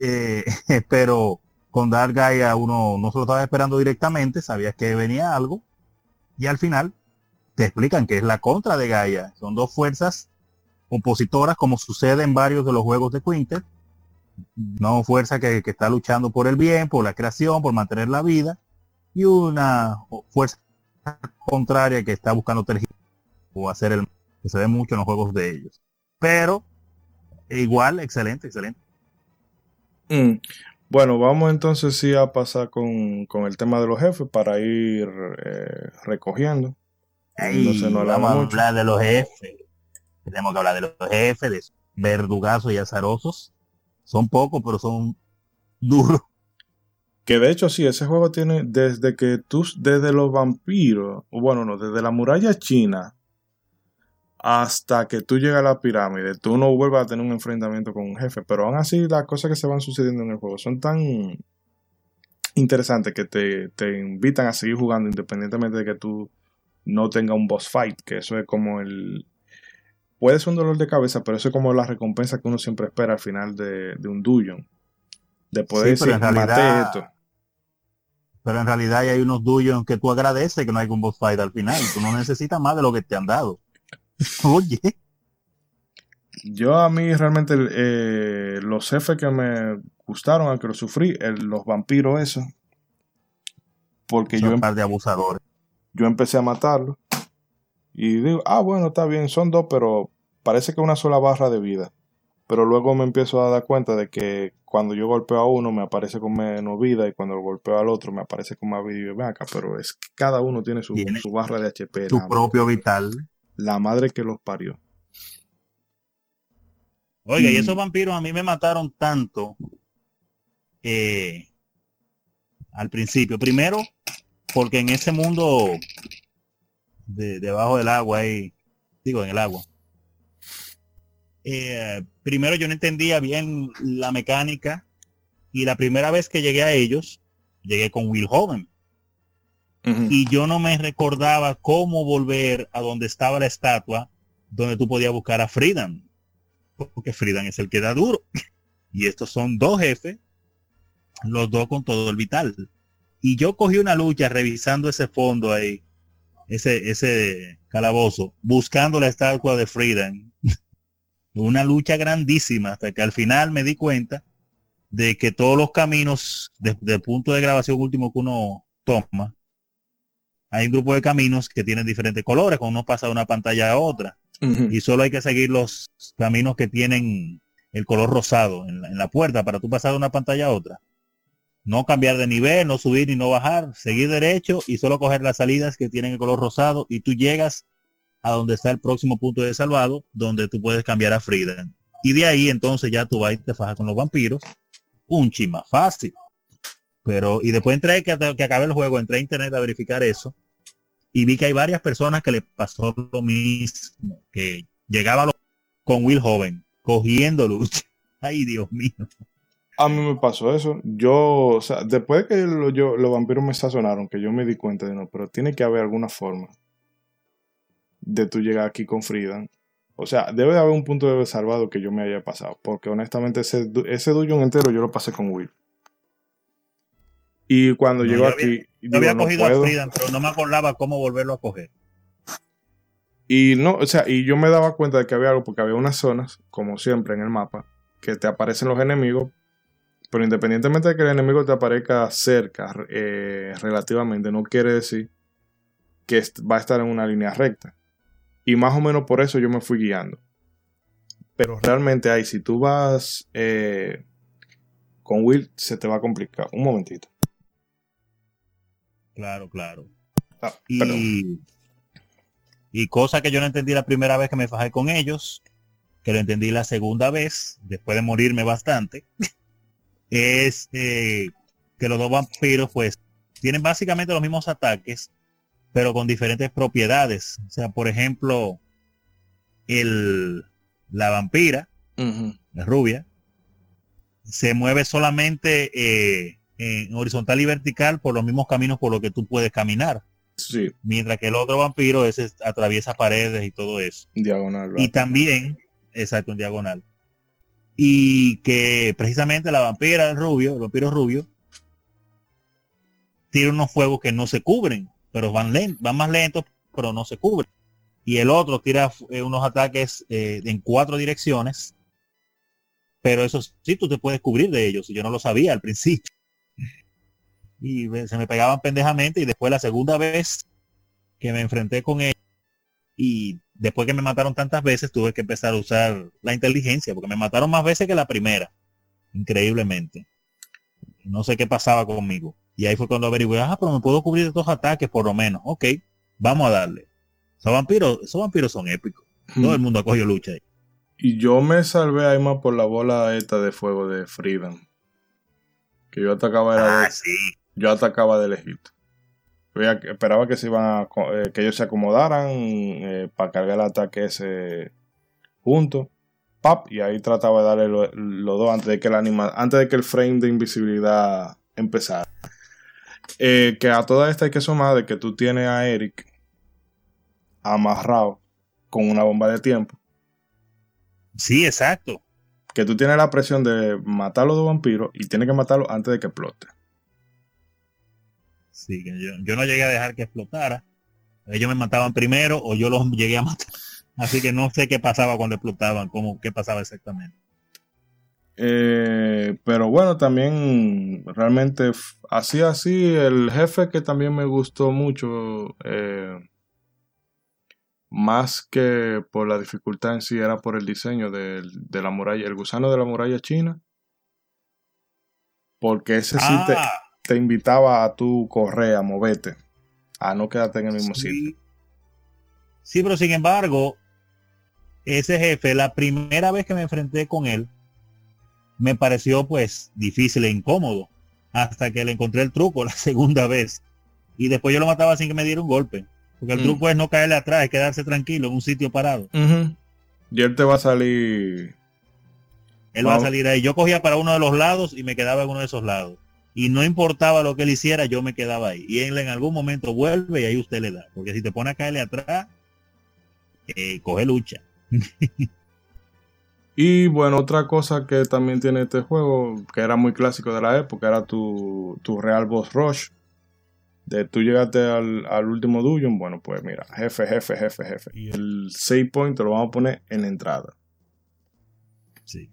Eh, pero con Dark Gaia uno no se lo estaba esperando directamente, sabías que venía algo, y al final te explican que es la contra de Gaia. Son dos fuerzas compositoras, como sucede en varios de los juegos de Quintet. No fuerza que, está luchando por el bien, por la creación, por mantener la vida, y una fuerza contraria que está buscando o hacer el que se ve mucho en los juegos de ellos. Pero igual, excelente, excelente. Mm. Bueno, vamos entonces sí a pasar con, el tema de los jefes para ir eh, recogiendo vamos a hablar de los jefes. Tenemos que hablar de los jefes, de verdugazos y azarosos. Son pocos, pero son duros. Que de hecho sí, ese juego tiene desde que tú, desde los vampiros, bueno, no, desde la muralla china hasta que tú llegas a la pirámide, tú no vuelvas a tener un enfrentamiento con un jefe. Pero aún así, las cosas que se van sucediendo en el juego son tan interesantes que te, te invitan a seguir jugando independientemente de que tú no tenga un boss fight, que eso es como el... Puede ser un dolor de cabeza, pero eso es como la recompensa que uno siempre espera al final de, un dungeon. De poder decir, esto. Pero en realidad hay unos dungeons que tú agradeces que no hay un boss fight al final. Tú no necesitas más de lo que te han dado. Oye. Yo a mí realmente eh, los jefes que me gustaron, aunque lo sufrí, los vampiros eso. Porque yo... Un par de abusadores yo empecé a matarlo. Y digo, ah, bueno, está bien, son dos, pero parece que una sola barra de vida. Pero luego me empiezo a dar cuenta de que cuando yo golpeo a uno me aparece con menos vida y cuando golpeo al otro me aparece con más vida y acá. Pero es que cada uno tiene su, barra de HP. Su propio vital. La madre que los parió. Oiga, y esos vampiros a mí me mataron tanto eh, al principio. Primero, porque en ese mundo de, debajo del agua ahí, digo en el agua, eh, primero yo no entendía bien la mecánica y la primera vez que llegué a ellos, llegué con Will Hoven. Y yo no me recordaba cómo volver a donde estaba la estatua, donde tú podías buscar a Friedan. Porque Friedan es el que da duro. Y estos son dos jefes, los dos con todo el vital. Y yo cogí una lucha revisando ese fondo ahí, ese, ese calabozo, buscando la estatua de Freedom. una lucha grandísima hasta que al final me di cuenta de que todos los caminos, desde el punto de grabación último que uno toma, hay un grupo de caminos que tienen diferentes colores, cuando uno pasa de una pantalla a otra. Y solo hay que seguir los caminos que tienen el color rosado en la, en la puerta para tú pasar de una pantalla a otra no cambiar de nivel, no subir ni no bajar, seguir derecho y solo coger las salidas que tienen el color rosado y tú llegas a donde está el próximo punto de salvado, donde tú puedes cambiar a Frida. Y de ahí entonces ya tú vas y te fajas con los vampiros. Un chima fácil. Pero, y después entré que, que acabé el juego, entré a internet a verificar eso. Y vi que hay varias personas que le pasó lo mismo, que llegaba con Will Joven, cogiendo lucha. Ay, Dios mío. A mí me pasó eso. Yo, o sea, después de que los vampiros me sazonaron, que yo me di cuenta de no, pero tiene que haber alguna forma de tú llegar aquí con Frida. O sea, debe de haber un punto de salvado que yo me haya pasado. Porque honestamente ese, ese entero yo lo pasé con Will. Y cuando llegó aquí... Yo había cogido a Frida, pero no me acordaba cómo volverlo a coger. Y no, o sea, y yo me daba cuenta de que había algo, porque había unas zonas, como siempre en el mapa, que te aparecen los enemigos, pero independientemente de que el enemigo te aparezca cerca eh, relativamente, no quiere decir que va a estar en una línea recta. Y más o menos por eso yo me fui guiando. Pero realmente ahí, si tú vas eh, con Will, se te va a complicar. Un momentito. Claro, claro. Ah, y, y cosa que yo no entendí la primera vez que me fajé con ellos, que lo entendí la segunda vez, después de morirme bastante. Es eh, que los dos vampiros pues tienen básicamente los mismos ataques, pero con diferentes propiedades. O sea, por ejemplo, el, la vampira, la rubia, se mueve solamente eh, en horizontal y vertical por los mismos caminos por los que tú puedes caminar. Sí. Mientras que el otro vampiro ese atraviesa paredes y todo eso. Diagonal. Y también, exacto, en diagonal. Y que precisamente la vampira, el rubio, el vampiro rubio, tiene unos fuegos que no se cubren, pero van, lentos, van más lentos, pero no se cubren. Y el otro tira eh, unos ataques eh, en cuatro direcciones, pero eso sí, tú te puedes cubrir de ellos. Y yo no lo sabía al principio. Y se me pegaban pendejamente y después la segunda vez que me enfrenté con él y después que me mataron tantas veces tuve que empezar a usar la inteligencia porque me mataron más veces que la primera increíblemente no sé qué pasaba conmigo y ahí fue cuando averigué, ah, pero me puedo cubrir de estos ataques por lo menos. Ok, vamos a darle. Esos vampiros, esos vampiros son épicos. Todo el mundo acogió lucha ahí. Y yo me salvé ahí más por la bola esta de fuego de Freedom. Que yo atacaba ah, sí. Yo atacaba del Egipto. Esperaba que se iban a, eh, que ellos se acomodaran eh, para cargar el ataque ese junto. Pap, y ahí trataba de darle los dos antes de que el anima, antes de que el frame de invisibilidad empezara. Eh, que a toda esta hay que sumar de que tú tienes a Eric amarrado con una bomba de tiempo. Sí, exacto. Que tú tienes la presión de matar a los dos vampiros y tienes que matarlo antes de que explote. Sí, yo, no llegué a dejar que explotara. Ellos me mataban primero o yo los llegué a matar. Así que no sé qué pasaba cuando explotaban, cómo, qué pasaba exactamente. Eh, pero bueno, también realmente así así el jefe que también me gustó mucho, eh, más que por la dificultad en sí, era por el diseño de, la muralla, el gusano de la muralla china. Porque ese sí te, ah. Te, invitaba a tu correr, a moverte, a no quedarte en el mismo sitio. Sí, pero sin embargo, ese jefe, la primera vez que me enfrenté con él, me pareció pues difícil e incómodo hasta que le encontré el truco la segunda vez. Y después yo lo mataba sin que me diera un golpe. Porque el mm. truco es no caerle atrás, es quedarse tranquilo en un sitio parado. Y él te va a salir. Él va a salir ahí. Yo cogía para uno de los lados y me quedaba en uno de esos lados. Y no importaba lo que él hiciera, yo me quedaba ahí. Y él en algún momento vuelve y ahí usted le da. Porque si te pone a caerle atrás, eh, coge lucha. Y bueno, otra cosa que también tiene este juego, que era muy clásico de la época, era tu, Real Boss Rush. De tú llegaste al, último dungeon, bueno, pues mira, jefe, jefe, jefe, jefe. Y el save point te lo vamos a poner en la entrada. Sí.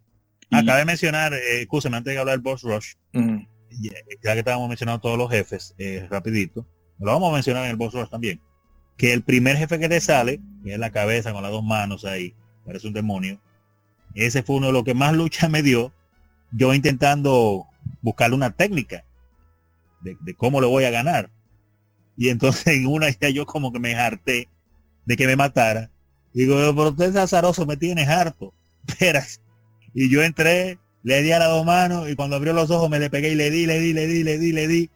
Acaba de mencionar, eh, antes de hablar del Boss Rush, ya, que estábamos mencionando todos los jefes, eh, rapidito, lo vamos a mencionar en el Boss Rush también. Que el primer jefe que te sale, que es la cabeza con las dos manos ahí, parece un demonio, ese fue uno de los que más lucha me dio. Yo intentando buscarle una técnica de, cómo lo voy a ganar. Y entonces en una ya yo como que me harté de que me matara. Digo, pero usted es azaroso, me tienes harto. Espera. Y yo entré, le di a las dos manos y cuando abrió los ojos me le pegué y le di, le di, le di, le di, le di.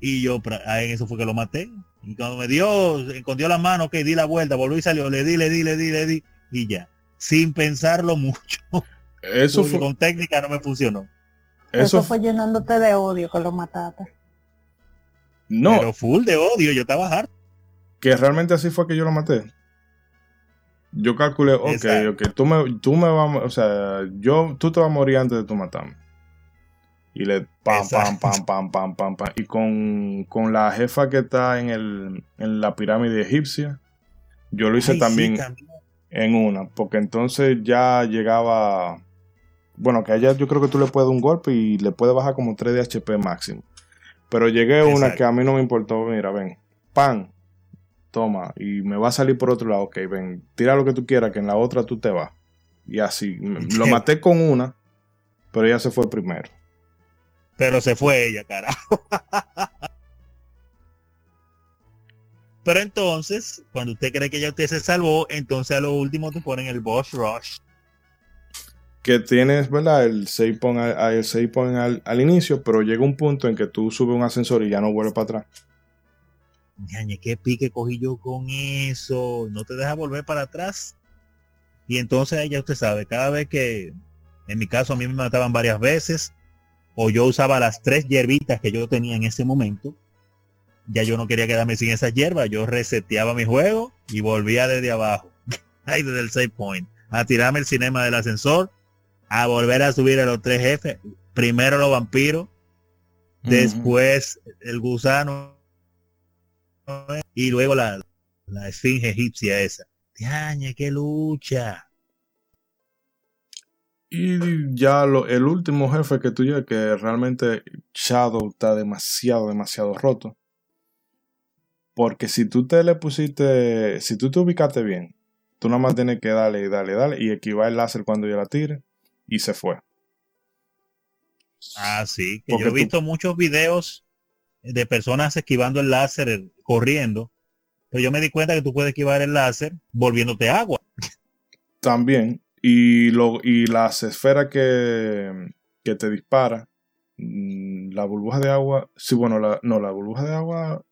Y yo, en eso fue que lo maté. Y cuando me dio, escondió la mano, que di la vuelta, volvió y salió, le di, le di, le di, le di. Y ya sin pensarlo mucho. Eso fue... Con técnica no me funcionó. Eso, fue llenándote de odio que lo mataste. No. Pero full de odio, yo estaba harto. Que realmente así fue que yo lo maté. Yo calculé, ok, ok, tú me, tú me vas, o sea, yo, tú te vas a morir antes de tu matarme. Y le pam, pam, pam, pam, pam, pam, pam. Y con, con la jefa que está en, el, en la pirámide egipcia, yo lo hice también en una, porque entonces ya llegaba, bueno, que allá yo creo que tú le puedes dar un golpe y le puedes bajar como 3 de HP máximo. Pero llegué a una que a mí no me importó, mira, ven, pan, toma, y me va a salir por otro lado, ok, ven, tira lo que tú quieras, que en la otra tú te vas. Y así, lo maté con una, pero ella se fue primero. Pero se fue ella, carajo. Pero entonces, cuando usted cree que ya usted se salvó, entonces a lo último te ponen el boss rush. Que tienes, ¿verdad? El save point, al, al, inicio, pero llega un punto en que tú subes un ascensor y ya no vuelve para atrás. Ñañe, qué pique cogí yo con eso. No te deja volver para atrás. Y entonces ya usted sabe, cada vez que, en mi caso a mí me mataban varias veces, o yo usaba las tres hierbitas que yo tenía en ese momento, ya yo no quería quedarme sin esas hierbas, yo reseteaba mi juego y volvía desde abajo, ahí desde el save point, a tirarme el cinema del ascensor, a volver a subir a los tres jefes, primero los vampiros, después el gusano y luego la, la esfinge egipcia esa. ¡Tiañe, qué lucha! Y ya lo, el último jefe que tú ya que realmente Shadow está demasiado, demasiado roto. Porque si tú te le pusiste, si tú te ubicaste bien, tú nada más tienes que darle y darle, darle y esquivar el láser cuando yo la tire y se fue. Ah, sí, que yo he visto muchos videos de personas esquivando el láser corriendo, pero yo me di cuenta que tú puedes esquivar el láser volviéndote agua. También, y, lo, y las esferas que, que te dispara, mm, la burbuja de agua, sí, bueno, la, no, la burbuja de agua...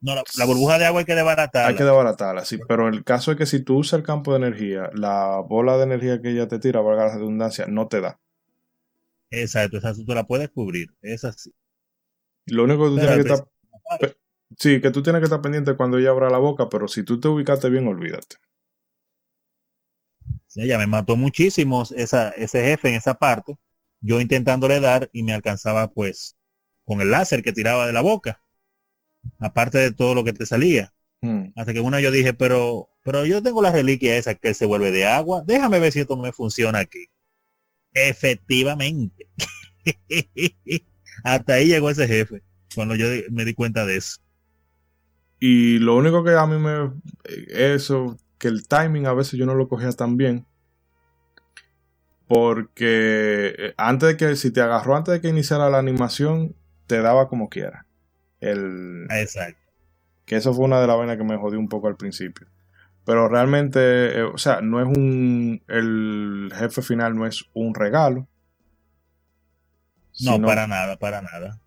No, la, burbuja de agua hay que desbaratarla. Hay que desbaratarla, sí, pero el caso es que si tú usas el campo de energía, la bola de energía que ella te tira, valga la redundancia, no te da. Exacto, esa tú la puedes cubrir, es así. Lo único que tú tienes que estar... Sí, que tú tienes que estar pendiente cuando ella abra la boca, pero si tú te ubicaste bien, olvídate. Ella me mató muchísimo esa, ese jefe en esa parte. Yo intentándole dar y me alcanzaba pues con el láser que tiraba de la boca. Aparte de todo lo que te salía. Hmm. Hasta que una yo dije, pero, pero yo tengo la reliquia esa que se vuelve de agua. Déjame ver si esto me funciona aquí. Efectivamente. Hasta ahí llegó ese jefe. Cuando yo me di cuenta de eso. Y lo único que a mí me... Eso que el timing a veces yo no lo cogía tan bien. Porque eh, antes de que, si te agarró antes de que iniciara la animación, te daba como quiera. El, Exacto. Que eso fue una de las vainas que me jodió un poco al principio. Pero realmente, eh, o sea, no es un. El jefe final no es un regalo. No, para nada, para nada.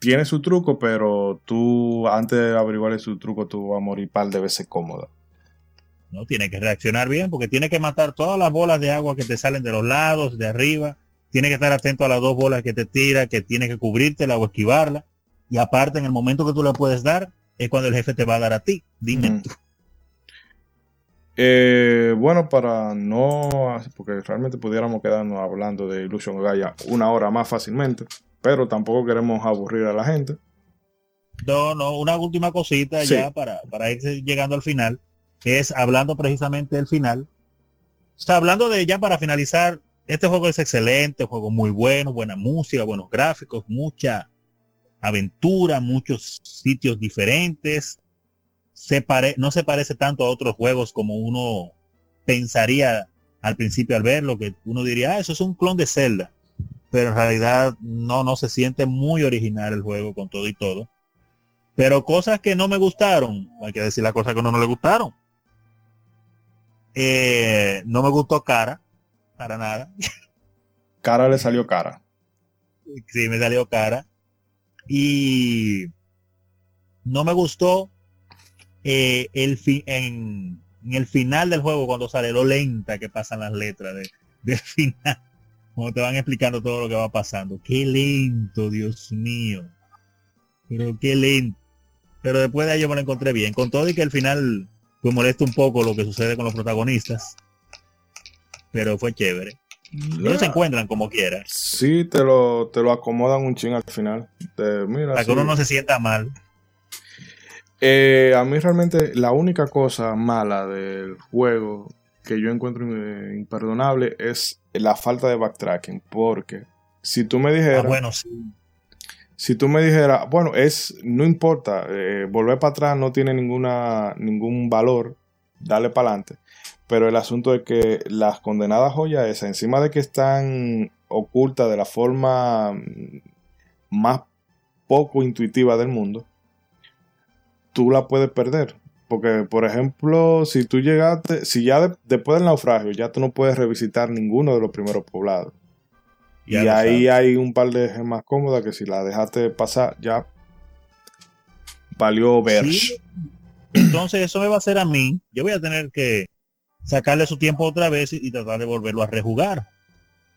Tiene su truco, pero tú, antes de averiguar su truco, tú vas a morir par de veces cómoda. ¿no? Tiene que reaccionar bien porque tiene que matar todas las bolas de agua que te salen de los lados, de arriba. Tiene que estar atento a las dos bolas que te tira, que tiene que cubrirte o esquivarla. Y aparte, en el momento que tú le puedes dar, es cuando el jefe te va a dar a ti. Dime tú. Eh, bueno, para no, porque realmente pudiéramos quedarnos hablando de Illusion Gaia una hora más fácilmente, pero tampoco queremos aburrir a la gente. No, no, una última cosita ya para, para ir llegando al final es hablando precisamente del final. Está hablando de ya para finalizar, este juego es excelente, juego muy bueno, buena música, buenos gráficos, mucha aventura, muchos sitios diferentes. Se no se parece tanto a otros juegos como uno pensaría al principio al verlo, que uno diría, ah, eso es un clon de Zelda. Pero en realidad no, no se siente muy original el juego con todo y todo. Pero cosas que no me gustaron, hay que decir las cosas que a uno no le gustaron. Eh, no me gustó cara, para nada. Cara le salió cara. Sí, me salió cara. Y no me gustó eh, el en, el final del juego cuando sale lo lenta que pasan las letras de, del final. Cuando te van explicando todo lo que va pasando. Qué lento, Dios mío. Pero qué lento. Pero después de ahí yo me lo encontré bien. Con todo y que el final pues molesta un poco lo que sucede con los protagonistas. Pero fue chévere. Ellos se encuentran como quiera. Sí, te lo, te lo acomodan un ching al final. Para que uno no se sienta mal. Eh, a mí realmente la única cosa mala del juego que yo encuentro imperdonable es la falta de backtracking. Porque si tú me dijeras... Ah, bueno, sí si tú me dijeras, bueno, es, no importa, eh, volver para atrás no tiene ninguna, ningún valor, dale para adelante. Pero el asunto es que las condenadas joyas esas, encima de que están ocultas de la forma mm, más poco intuitiva del mundo, tú la puedes perder. Porque, por ejemplo, si tú llegaste, si ya después del naufragio ya tú no puedes revisitar ninguno de los primeros poblados y ahí hay un par de gemas cómodas que si la dejaste pasar, ya valió ver. Entonces eso me va a hacer a mí. Yo voy a tener que sacarle su tiempo otra vez y, tratar de volverlo a rejugar.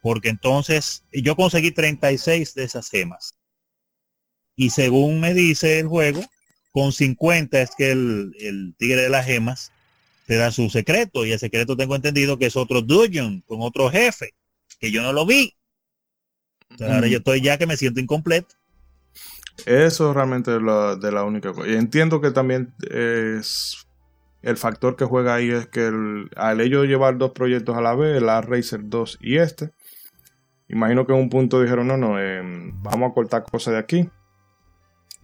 porque entonces yo conseguí 36 de esas gemas. Y según me dice el juego, con 50 es que el, tigre de las gemas te da su secreto. Y el secreto tengo entendido que es otro dungeon con otro jefe, que yo no lo vi. ahora yo estoy ya que me siento incompleto. Eso realmente es de la única cosa. Y entiendo que también es el factor que juega ahí es que al ellos llevar dos proyectos a la vez, el R-Racer 2 y este, imagino que en un punto dijeron, no, no, em, vamos a cortar cosas de aquí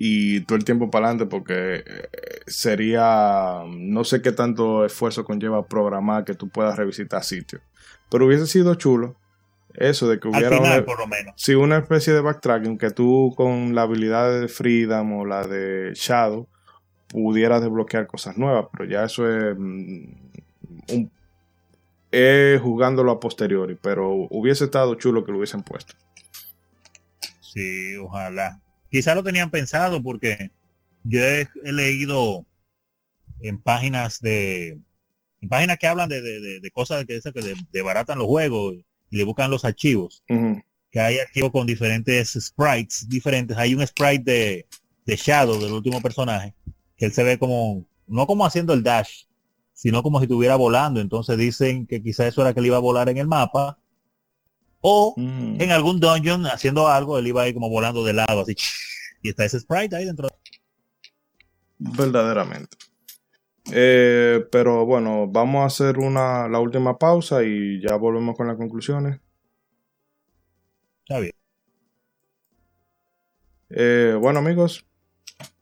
y todo el tiempo para adelante porque eh, sería, no sé qué tanto esfuerzo conlleva programar que tú puedas revisitar sitios. Pero hubiese sido chulo eso de que hubiera una, por lo menos. Sí, una especie de backtracking que tú con la habilidad de Freedom o la de Shadow pudieras desbloquear cosas nuevas, pero ya eso es mm, un, es jugándolo a posteriori, pero hubiese estado chulo que lo hubiesen puesto. Sí, ojalá. Quizá lo tenían pensado porque yo he, leído en páginas de en páginas que hablan de, de, cosas que, que debaratan los juegos y le buscan los archivos. Que hay archivos con diferentes sprites diferentes. Hay un sprite de, de Shadow, del último personaje, que él se ve como, no como haciendo el dash, sino como si estuviera volando. Entonces dicen que quizá eso era que él iba a volar en el mapa. O mm. en algún dungeon haciendo algo, él iba ahí como volando de lado, así. Y está ese sprite ahí dentro. Verdaderamente. Eh, pero bueno, vamos a hacer una, la última pausa y ya volvemos con las conclusiones. Está bien. Eh, bueno amigos,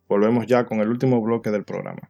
volvemos ya con el último bloque del programa.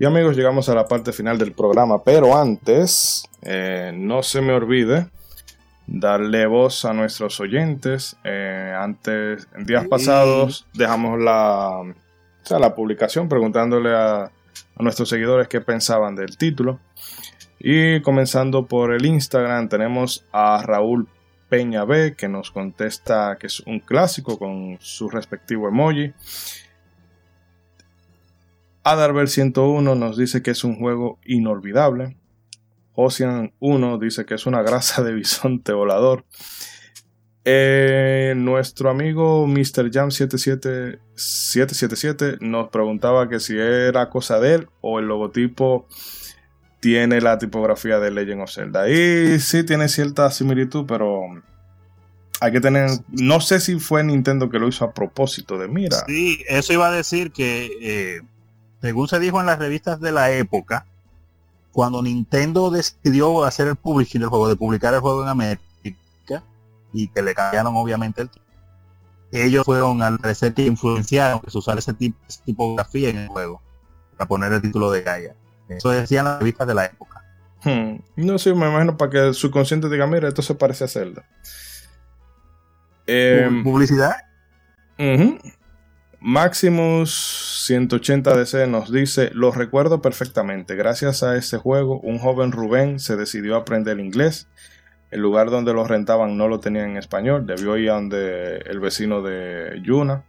Y amigos, llegamos a la parte final del programa, pero antes, eh, no se me olvide darle voz a nuestros oyentes. Eh, antes, en días pasados, dejamos la, la publicación preguntándole a, a, nuestros seguidores qué pensaban del título. Y comenzando por el Instagram, tenemos a Raúl Peña B, que nos contesta que es un clásico con su respectivo emoji. Adarver 101 nos dice que es un juego inolvidable. Ocean 1 dice que es una grasa de bisonte volador. Eh, nuestro amigo Mr. Jam 777 nos preguntaba que si era cosa de él o el logotipo tiene la tipografía de Legend of Zelda. Y sí tiene cierta similitud, pero hay que tener. No sé si fue Nintendo que lo hizo a propósito de mira. Sí, eso iba a decir que eh, según se dijo en las revistas de la época, cuando Nintendo decidió hacer el publishing del juego, de publicar el juego en América, y que le cambiaron obviamente el ellos fueron al parecer que influenciaron que se usara ese tipo de tipografía en el juego para poner el título de Gaia. Eso decían las revistas de la época. Hmm. No sé, me imagino para que el subconsciente diga, mira, esto se parece a Zelda. ¿Publicidad? Maximus 180 DC nos dice, lo recuerdo perfectamente, gracias a este juego un joven Rubén se decidió a aprender inglés, el lugar donde lo rentaban no lo tenían en español, debió ir a donde el vecino de Yuna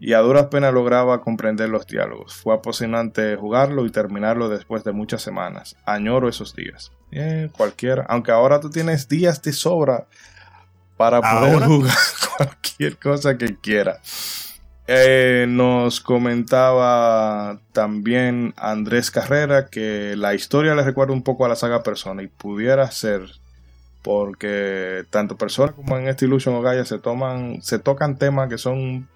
y a duras penas lograba comprender los diálogos. Fue apasionante jugarlo y terminarlo después de muchas semanas. Añoro esos días. cualquiera, aunque ahora tú tienes días de sobra para poder jugar cualquier cosa que quieras. Eh, nos comentaba también Andrés Carrera que la historia le recuerda un poco a la saga Persona y pudiera ser porque tanto Persona como en este Illusion o Gaia se toman se tocan temas que son un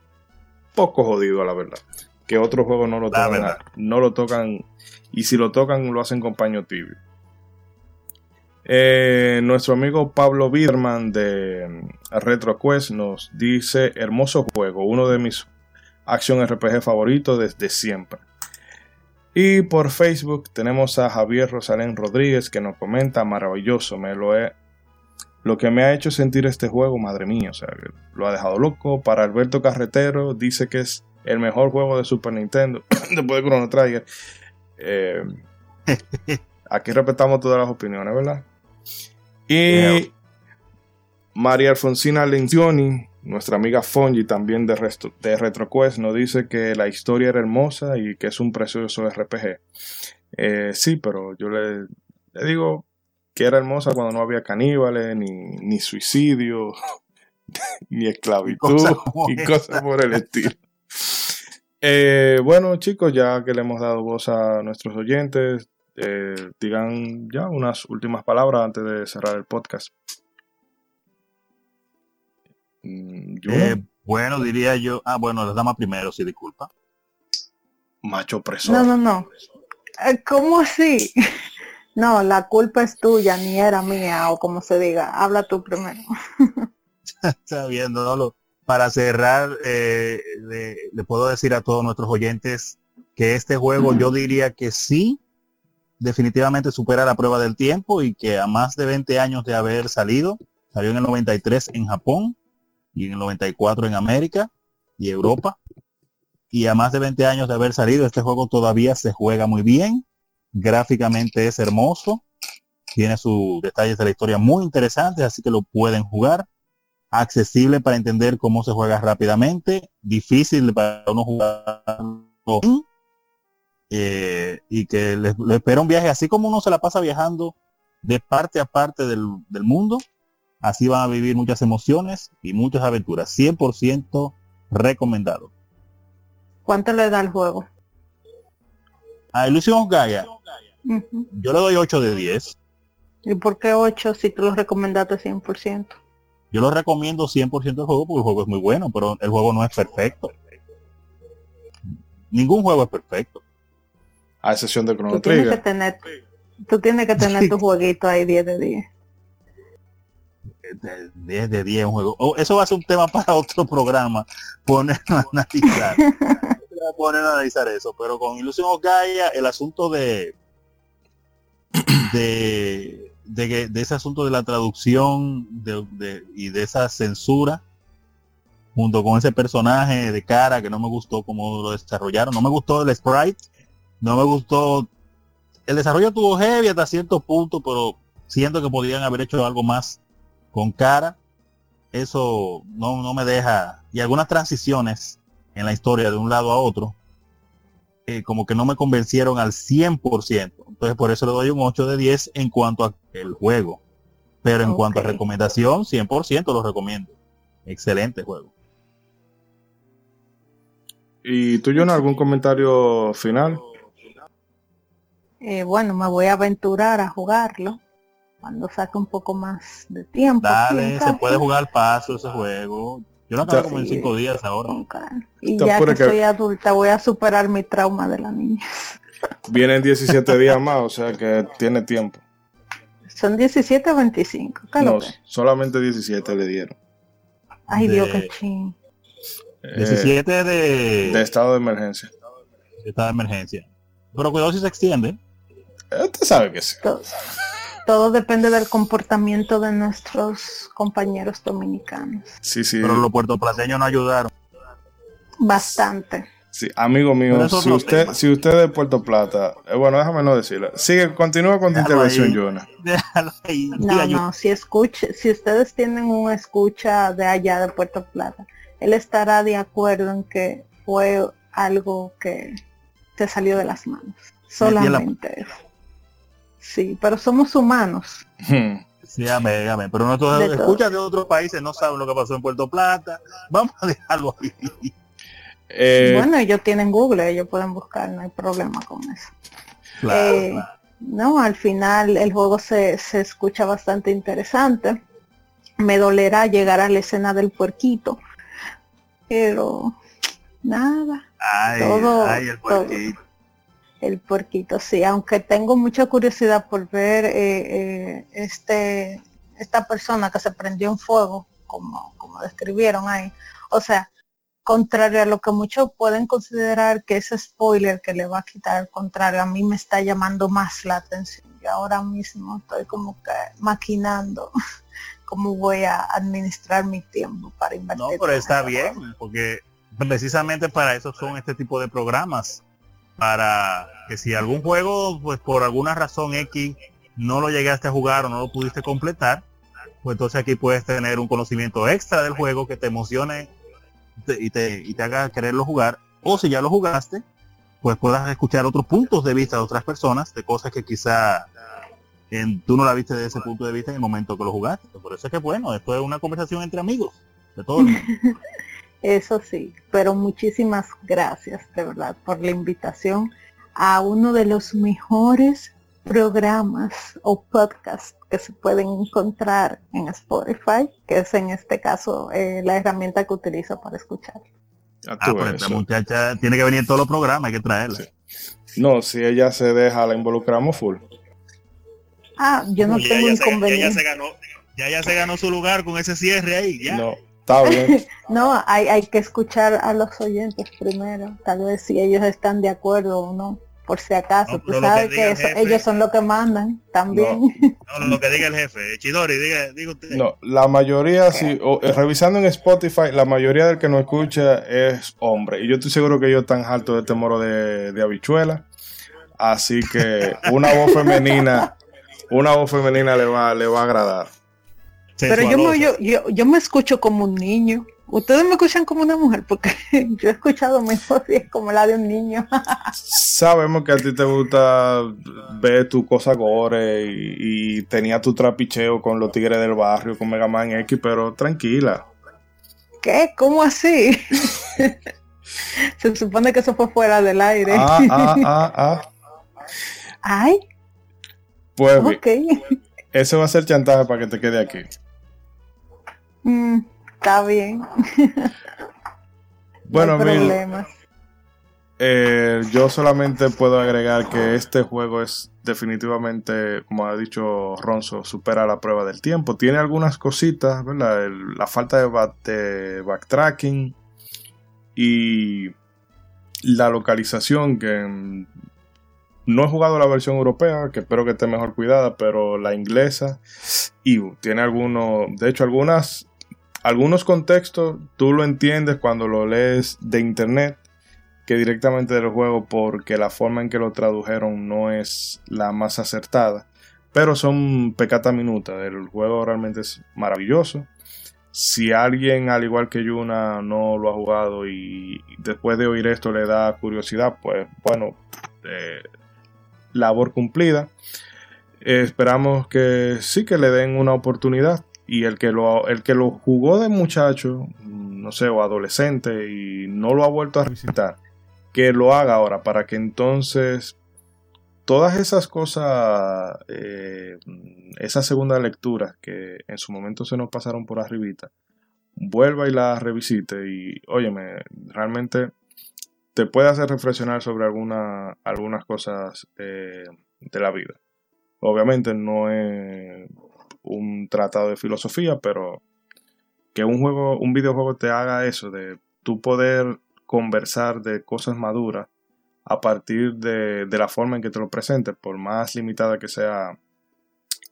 poco jodido, la verdad. Que otros juegos no lo tocan, no lo tocan, y si lo tocan, lo hacen con paño tibio. Eh, nuestro amigo Pablo Biderman de RetroQuest nos dice: Hermoso juego, uno de mis acción RPG favoritos desde siempre. Y por Facebook tenemos a Javier Rosalén Rodríguez que nos comenta: Maravilloso, me lo he. Lo que me ha hecho sentir este juego, madre mía, o sea, lo ha dejado loco. Para Alberto Carretero dice que es el mejor juego de Super Nintendo después de Chrono Trigger. Eh, aquí respetamos todas las opiniones, ¿verdad? Y María Alfonsina Lencioni, nuestra amiga Fonji también de, de RetroQuest, nos dice que la historia era hermosa y que es un precioso RPG. Eh, sí, pero yo le, digo que era hermosa cuando no había caníbales, ni, suicidio, ni esclavitud y cosas por el estilo. Eh, bueno, chicos, ya que le hemos dado voz a nuestros oyentes, eh, digan ya unas últimas palabras antes de cerrar el podcast. Mm, eh, bueno, diría yo. Ah, bueno, las damas primero, si disculpa. Macho preso. No, no, no. Eh, ¿Cómo así? No, la culpa es tuya, ni era mía, o como se diga. Habla tú primero. Está bien, no, Para cerrar, le, puedo decir a todos nuestros oyentes que este juego yo diría que sí definitivamente supera la prueba del tiempo y que a más de 20 años de haber salido, salió en el 93 en Japón y en el 94 en América y Europa. Y a más de 20 años de haber salido, este juego todavía se juega muy bien. Gráficamente es hermoso. Tiene sus detalles de la historia muy interesantes, así que lo pueden jugar. Accesible para entender cómo se juega rápidamente. Difícil para uno jugar eh, y que les, espera un viaje, así como uno se la pasa viajando de parte a parte del, mundo, así van a vivir muchas emociones y muchas aventuras. 100% recomendado. ¿Cuánto le da el juego? A Illusion Gaia, yo le doy 8 de 10. ¿Y por qué 8 si tú lo recomendaste 100%? Yo lo recomiendo 100% el juego porque el juego es muy bueno, pero el juego no es perfecto. Ningún juego es perfecto a excepción de Chrono tú Tienes que tener, tú tienes que tener tu jueguito ahí 10 de 10. 10 de 10 un juego. Oh, eso va a ser un tema para otro programa. Poner a analizar. poner a analizar eso. Pero con Ilusión Gaia, el asunto de de, de, de, ese asunto de la traducción de, y de esa censura junto con ese personaje de cara que no me gustó cómo lo desarrollaron. No me gustó el sprite no me gustó. El desarrollo tuvo heavy hasta cierto punto, pero siento que podrían haber hecho algo más con cara. Eso no, no me deja. Y algunas transiciones en la historia de un lado a otro, eh, como que no me convencieron al 100%. Entonces por eso le doy un 8 de 10 en cuanto a el juego. Pero en cuanto a recomendación, 100% lo recomiendo. Excelente juego. ¿Y tú, John, algún comentario final? Eh, bueno, me voy a aventurar a jugarlo cuando saque un poco más de tiempo. Dale, se puede jugar paso ese juego. Yo lo acabo como en cinco días ahora. Y ya que, soy adulta voy a superar mi trauma de la niña. Vienen 17 días más, o sea que tiene tiempo. Son 17 o 25. No, solamente 17 le dieron. Ay, Dios, qué ching. 17 de... De estado de emergencia. De estado de emergencia. Pero cuidado si se extiende. Usted sabe que sí. Todo, depende del comportamiento de nuestros compañeros dominicanos. Sí, sí. Pero los puertoplaceños no ayudaron. Bastante. Sí, amigo mío, si usted, si usted es de Puerto Plata, eh, bueno, déjame no decirlo. Sigue, continúa con tu intervención, Jonah. No, no, si escuche, si ustedes tienen una escucha de allá de Puerto Plata, él estará de acuerdo en que fue algo que se salió de las manos. Solamente eso. Sí, pero somos humanos. Sí, amén, amén. Pero nuestros escuchas de otros países no saben lo que pasó en Puerto Plata. Vamos a dejarlo ahí. Eh, bueno, ellos tienen Google, ellos pueden buscar, no hay problema con eso. Eh, no, al final el juego se, se escucha bastante interesante. Me dolerá llegar a la escena del puerquito, pero Nada. Ay, ay, el puerquito. El puerquito, sí, aunque tengo mucha curiosidad por ver eh, eh, este esta persona que se prendió en fuego, como, como describieron ahí. O sea, contrario a lo que muchos pueden considerar que ese spoiler que le va a quitar, al contrario, a mí me está llamando más la atención. Y ahora mismo estoy como que maquinando cómo voy a administrar mi tiempo para invertir. No, pero está bien, porque precisamente para eso son este tipo de programas. Para que si algún juego, pues por alguna razón X, no lo llegaste a jugar o no lo pudiste completar, pues entonces aquí puedes tener un conocimiento extra del juego que te emocione y te, y te haga quererlo jugar. O si ya lo jugaste, pues puedas escuchar otros puntos de vista de otras personas, de cosas que quizá en, tú no la viste desde ese punto de vista en el momento que lo jugaste. Por eso es que bueno, esto es una conversación entre amigos, de todo Eso sí, pero muchísimas gracias de verdad por la invitación a uno de los mejores programas o podcasts que se pueden encontrar en Spotify, que es en este caso eh, la herramienta que utilizo para escuchar. Ah, pues muchacha tiene que venir en todos los programas, hay que traerla. No, si ella se deja, la involucramos full. Ah, yo no, tengo inconveniente. ya, se ganó, ya, ya se ganó su lugar con ese cierre ahí, ya. No, está bien. no, hay, hay que escuchar a los oyentes primero, tal vez si ellos están de acuerdo o no por si acaso. Tú sabes que, ellos son los que mandan también. No, lo que diga el jefe. Chidori, diga, diga usted. No, la mayoría, si, eh, revisando en Spotify, la mayoría del que nos escucha es hombre. Y yo estoy seguro que ellos están hartos de este moro de, de habichuela. Así que una voz femenina, una voz femenina le va, le va a agradar. Pero yo yo, yo, yo me escucho como un niño. Ustedes me escuchan como una mujer porque yo he escuchado voz y es como la de un niño. Sabemos que a ti te gusta ver tu cosa gore y, tenía tu trapicheo con los tigres del barrio, con Mega Man X, pero tranquila. ¿Qué? ¿Cómo así? Se supone que eso fue fuera del aire. Ah, ah, ah, ah. Ay. Pues okay. ese va a ser chantaje para que te quede aquí. Mm. Está bien. bueno, no eh, yo solamente puedo agregar que este juego es definitivamente, como ha dicho Ronzo, supera la prueba del tiempo. Tiene algunas cositas, ¿verdad? la falta de, backtracking y la localización que no he jugado la versión europea, que espero que esté mejor cuidada, pero la inglesa y tiene algunos, de hecho algunas algunos contextos tú lo entiendes cuando lo lees de internet que directamente del juego porque la forma en que lo tradujeron no es la más acertada. Pero son pecata minuta. El juego realmente es maravilloso. Si alguien, al igual que Yuna, no lo ha jugado y después de oír esto le da curiosidad, pues bueno, eh, labor cumplida. esperamos que sí que le den una oportunidad y el que lo, el que lo jugó de muchacho, no sé, o adolescente y no lo ha vuelto a revisitar, que lo haga ahora para que entonces todas esas cosas, eh, esa segunda lectura que en su momento se nos pasaron por arribita, vuelva y la revisite y, óyeme, realmente te puede hacer reflexionar sobre alguna, algunas cosas eh, de la vida. Obviamente no es un tratado de filosofía, pero que un juego, un videojuego te haga eso, de tú poder conversar de cosas maduras a partir de, la forma en que te lo presentes, por más limitada que sea,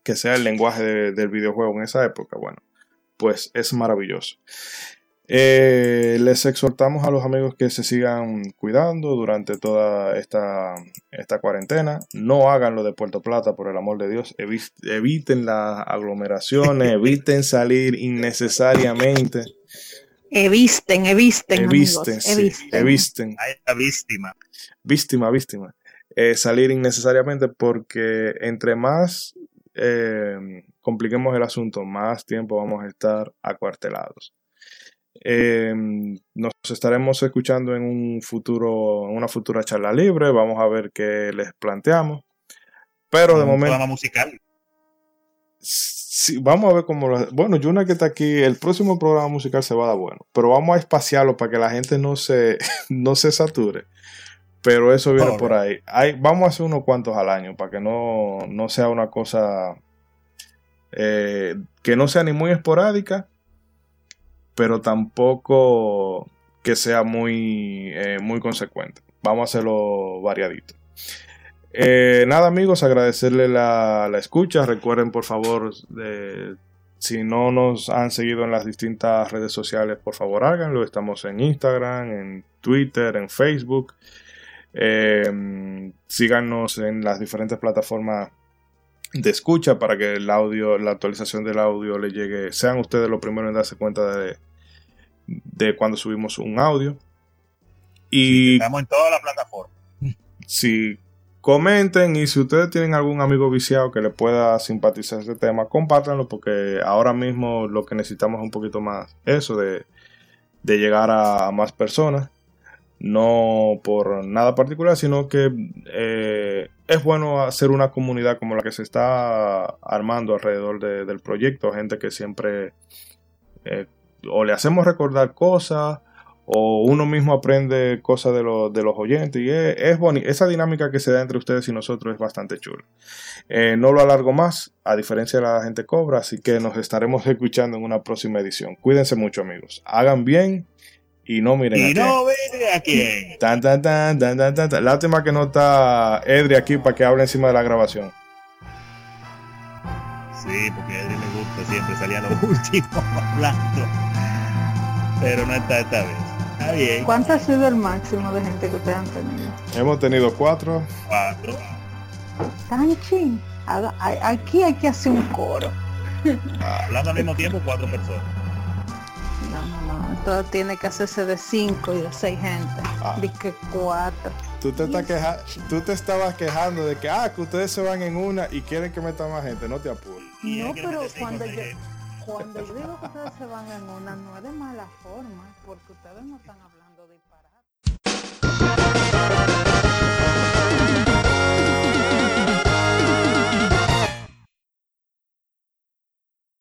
que sea el lenguaje del videojuego en esa época, bueno, pues es maravilloso. Eh, les exhortamos a los amigos que se sigan cuidando durante toda esta, esta cuarentena. No hagan lo de Puerto Plata, por el amor de Dios. eviten las aglomeraciones, eviten salir innecesariamente. Evisten, evisten. Evisten, evisten. víctima. Víctima, víctima. Eh, salir innecesariamente porque entre más eh, compliquemos el asunto, más tiempo vamos a estar acuartelados. Em, nos estaremos escuchando en un futuro, en una futura charla libre. Vamos a ver qué les planteamos. Pero de momento. musical. Sí, vamos a ver cómo lo... Bueno, Juna que está aquí, el próximo programa musical se va a dar bueno, pero vamos a espaciarlo para que la gente no se, no se sature. Pero eso viene por ahí. Hay, vamos a hacer unos cuantos al año para que no, no sea una cosa eh, que no sea ni muy esporádica, pero tampoco que sea muy, eh, muy consecuente. Vamos a hacerlo variadito. Eh, nada amigos, agradecerle la, la, escucha. Recuerden por favor, si no nos han seguido en las distintas redes sociales, por favor háganlo. Estamos en Instagram, en Twitter, en Facebook. Eh, síganos en las diferentes plataformas de escucha para que el audio, la actualización del audio le llegue. Sean ustedes los primeros en darse cuenta de, de cuando subimos un audio. Y estamos en toda la plataforma. Si comenten y si ustedes tienen algún amigo viciado que le pueda simpatizar ese tema, compártanlo porque ahora mismo lo que necesitamos es un poquito más eso de, de llegar a más personas no por nada particular, sino que eh, es bueno hacer una comunidad como la que se está armando alrededor del proyecto, gente que siempre eh, o le hacemos recordar cosas o uno mismo aprende cosas de, los oyentes y es, es esa dinámica que se da entre ustedes y nosotros es bastante chula. Eh, no lo alargo más, a diferencia de la gente cobra, así que nos estaremos escuchando en una próxima edición. Cuídense mucho amigos, hagan bien y no miren y no miren a quién. Tan, tan, tan, tan, tan, tan, Lástima que no está Edri aquí para que hable encima de la grabación. Sí, porque a Edri le gusta siempre salir a lo último hablando. Pero no está esta vez. Está bien. ¿Cuánto ha sido el máximo de gente que ustedes han tenido? Hemos tenido cuatro. Cuatro. Tan ching. Aquí hay que hacer un coro. Hablando al mismo tiempo, cuatro personas. No, no, no. Todo tiene que hacerse de cinco y de seis gente. Ah. De que cuatro. Tú te, estás queja tú te estabas quejando de que, ah, que ustedes se van en una y quieren que meta más gente. No te apures. No, pero cuando yo, cuando yo digo que ustedes se van en una, no es de mala forma, porque ustedes no están hablando.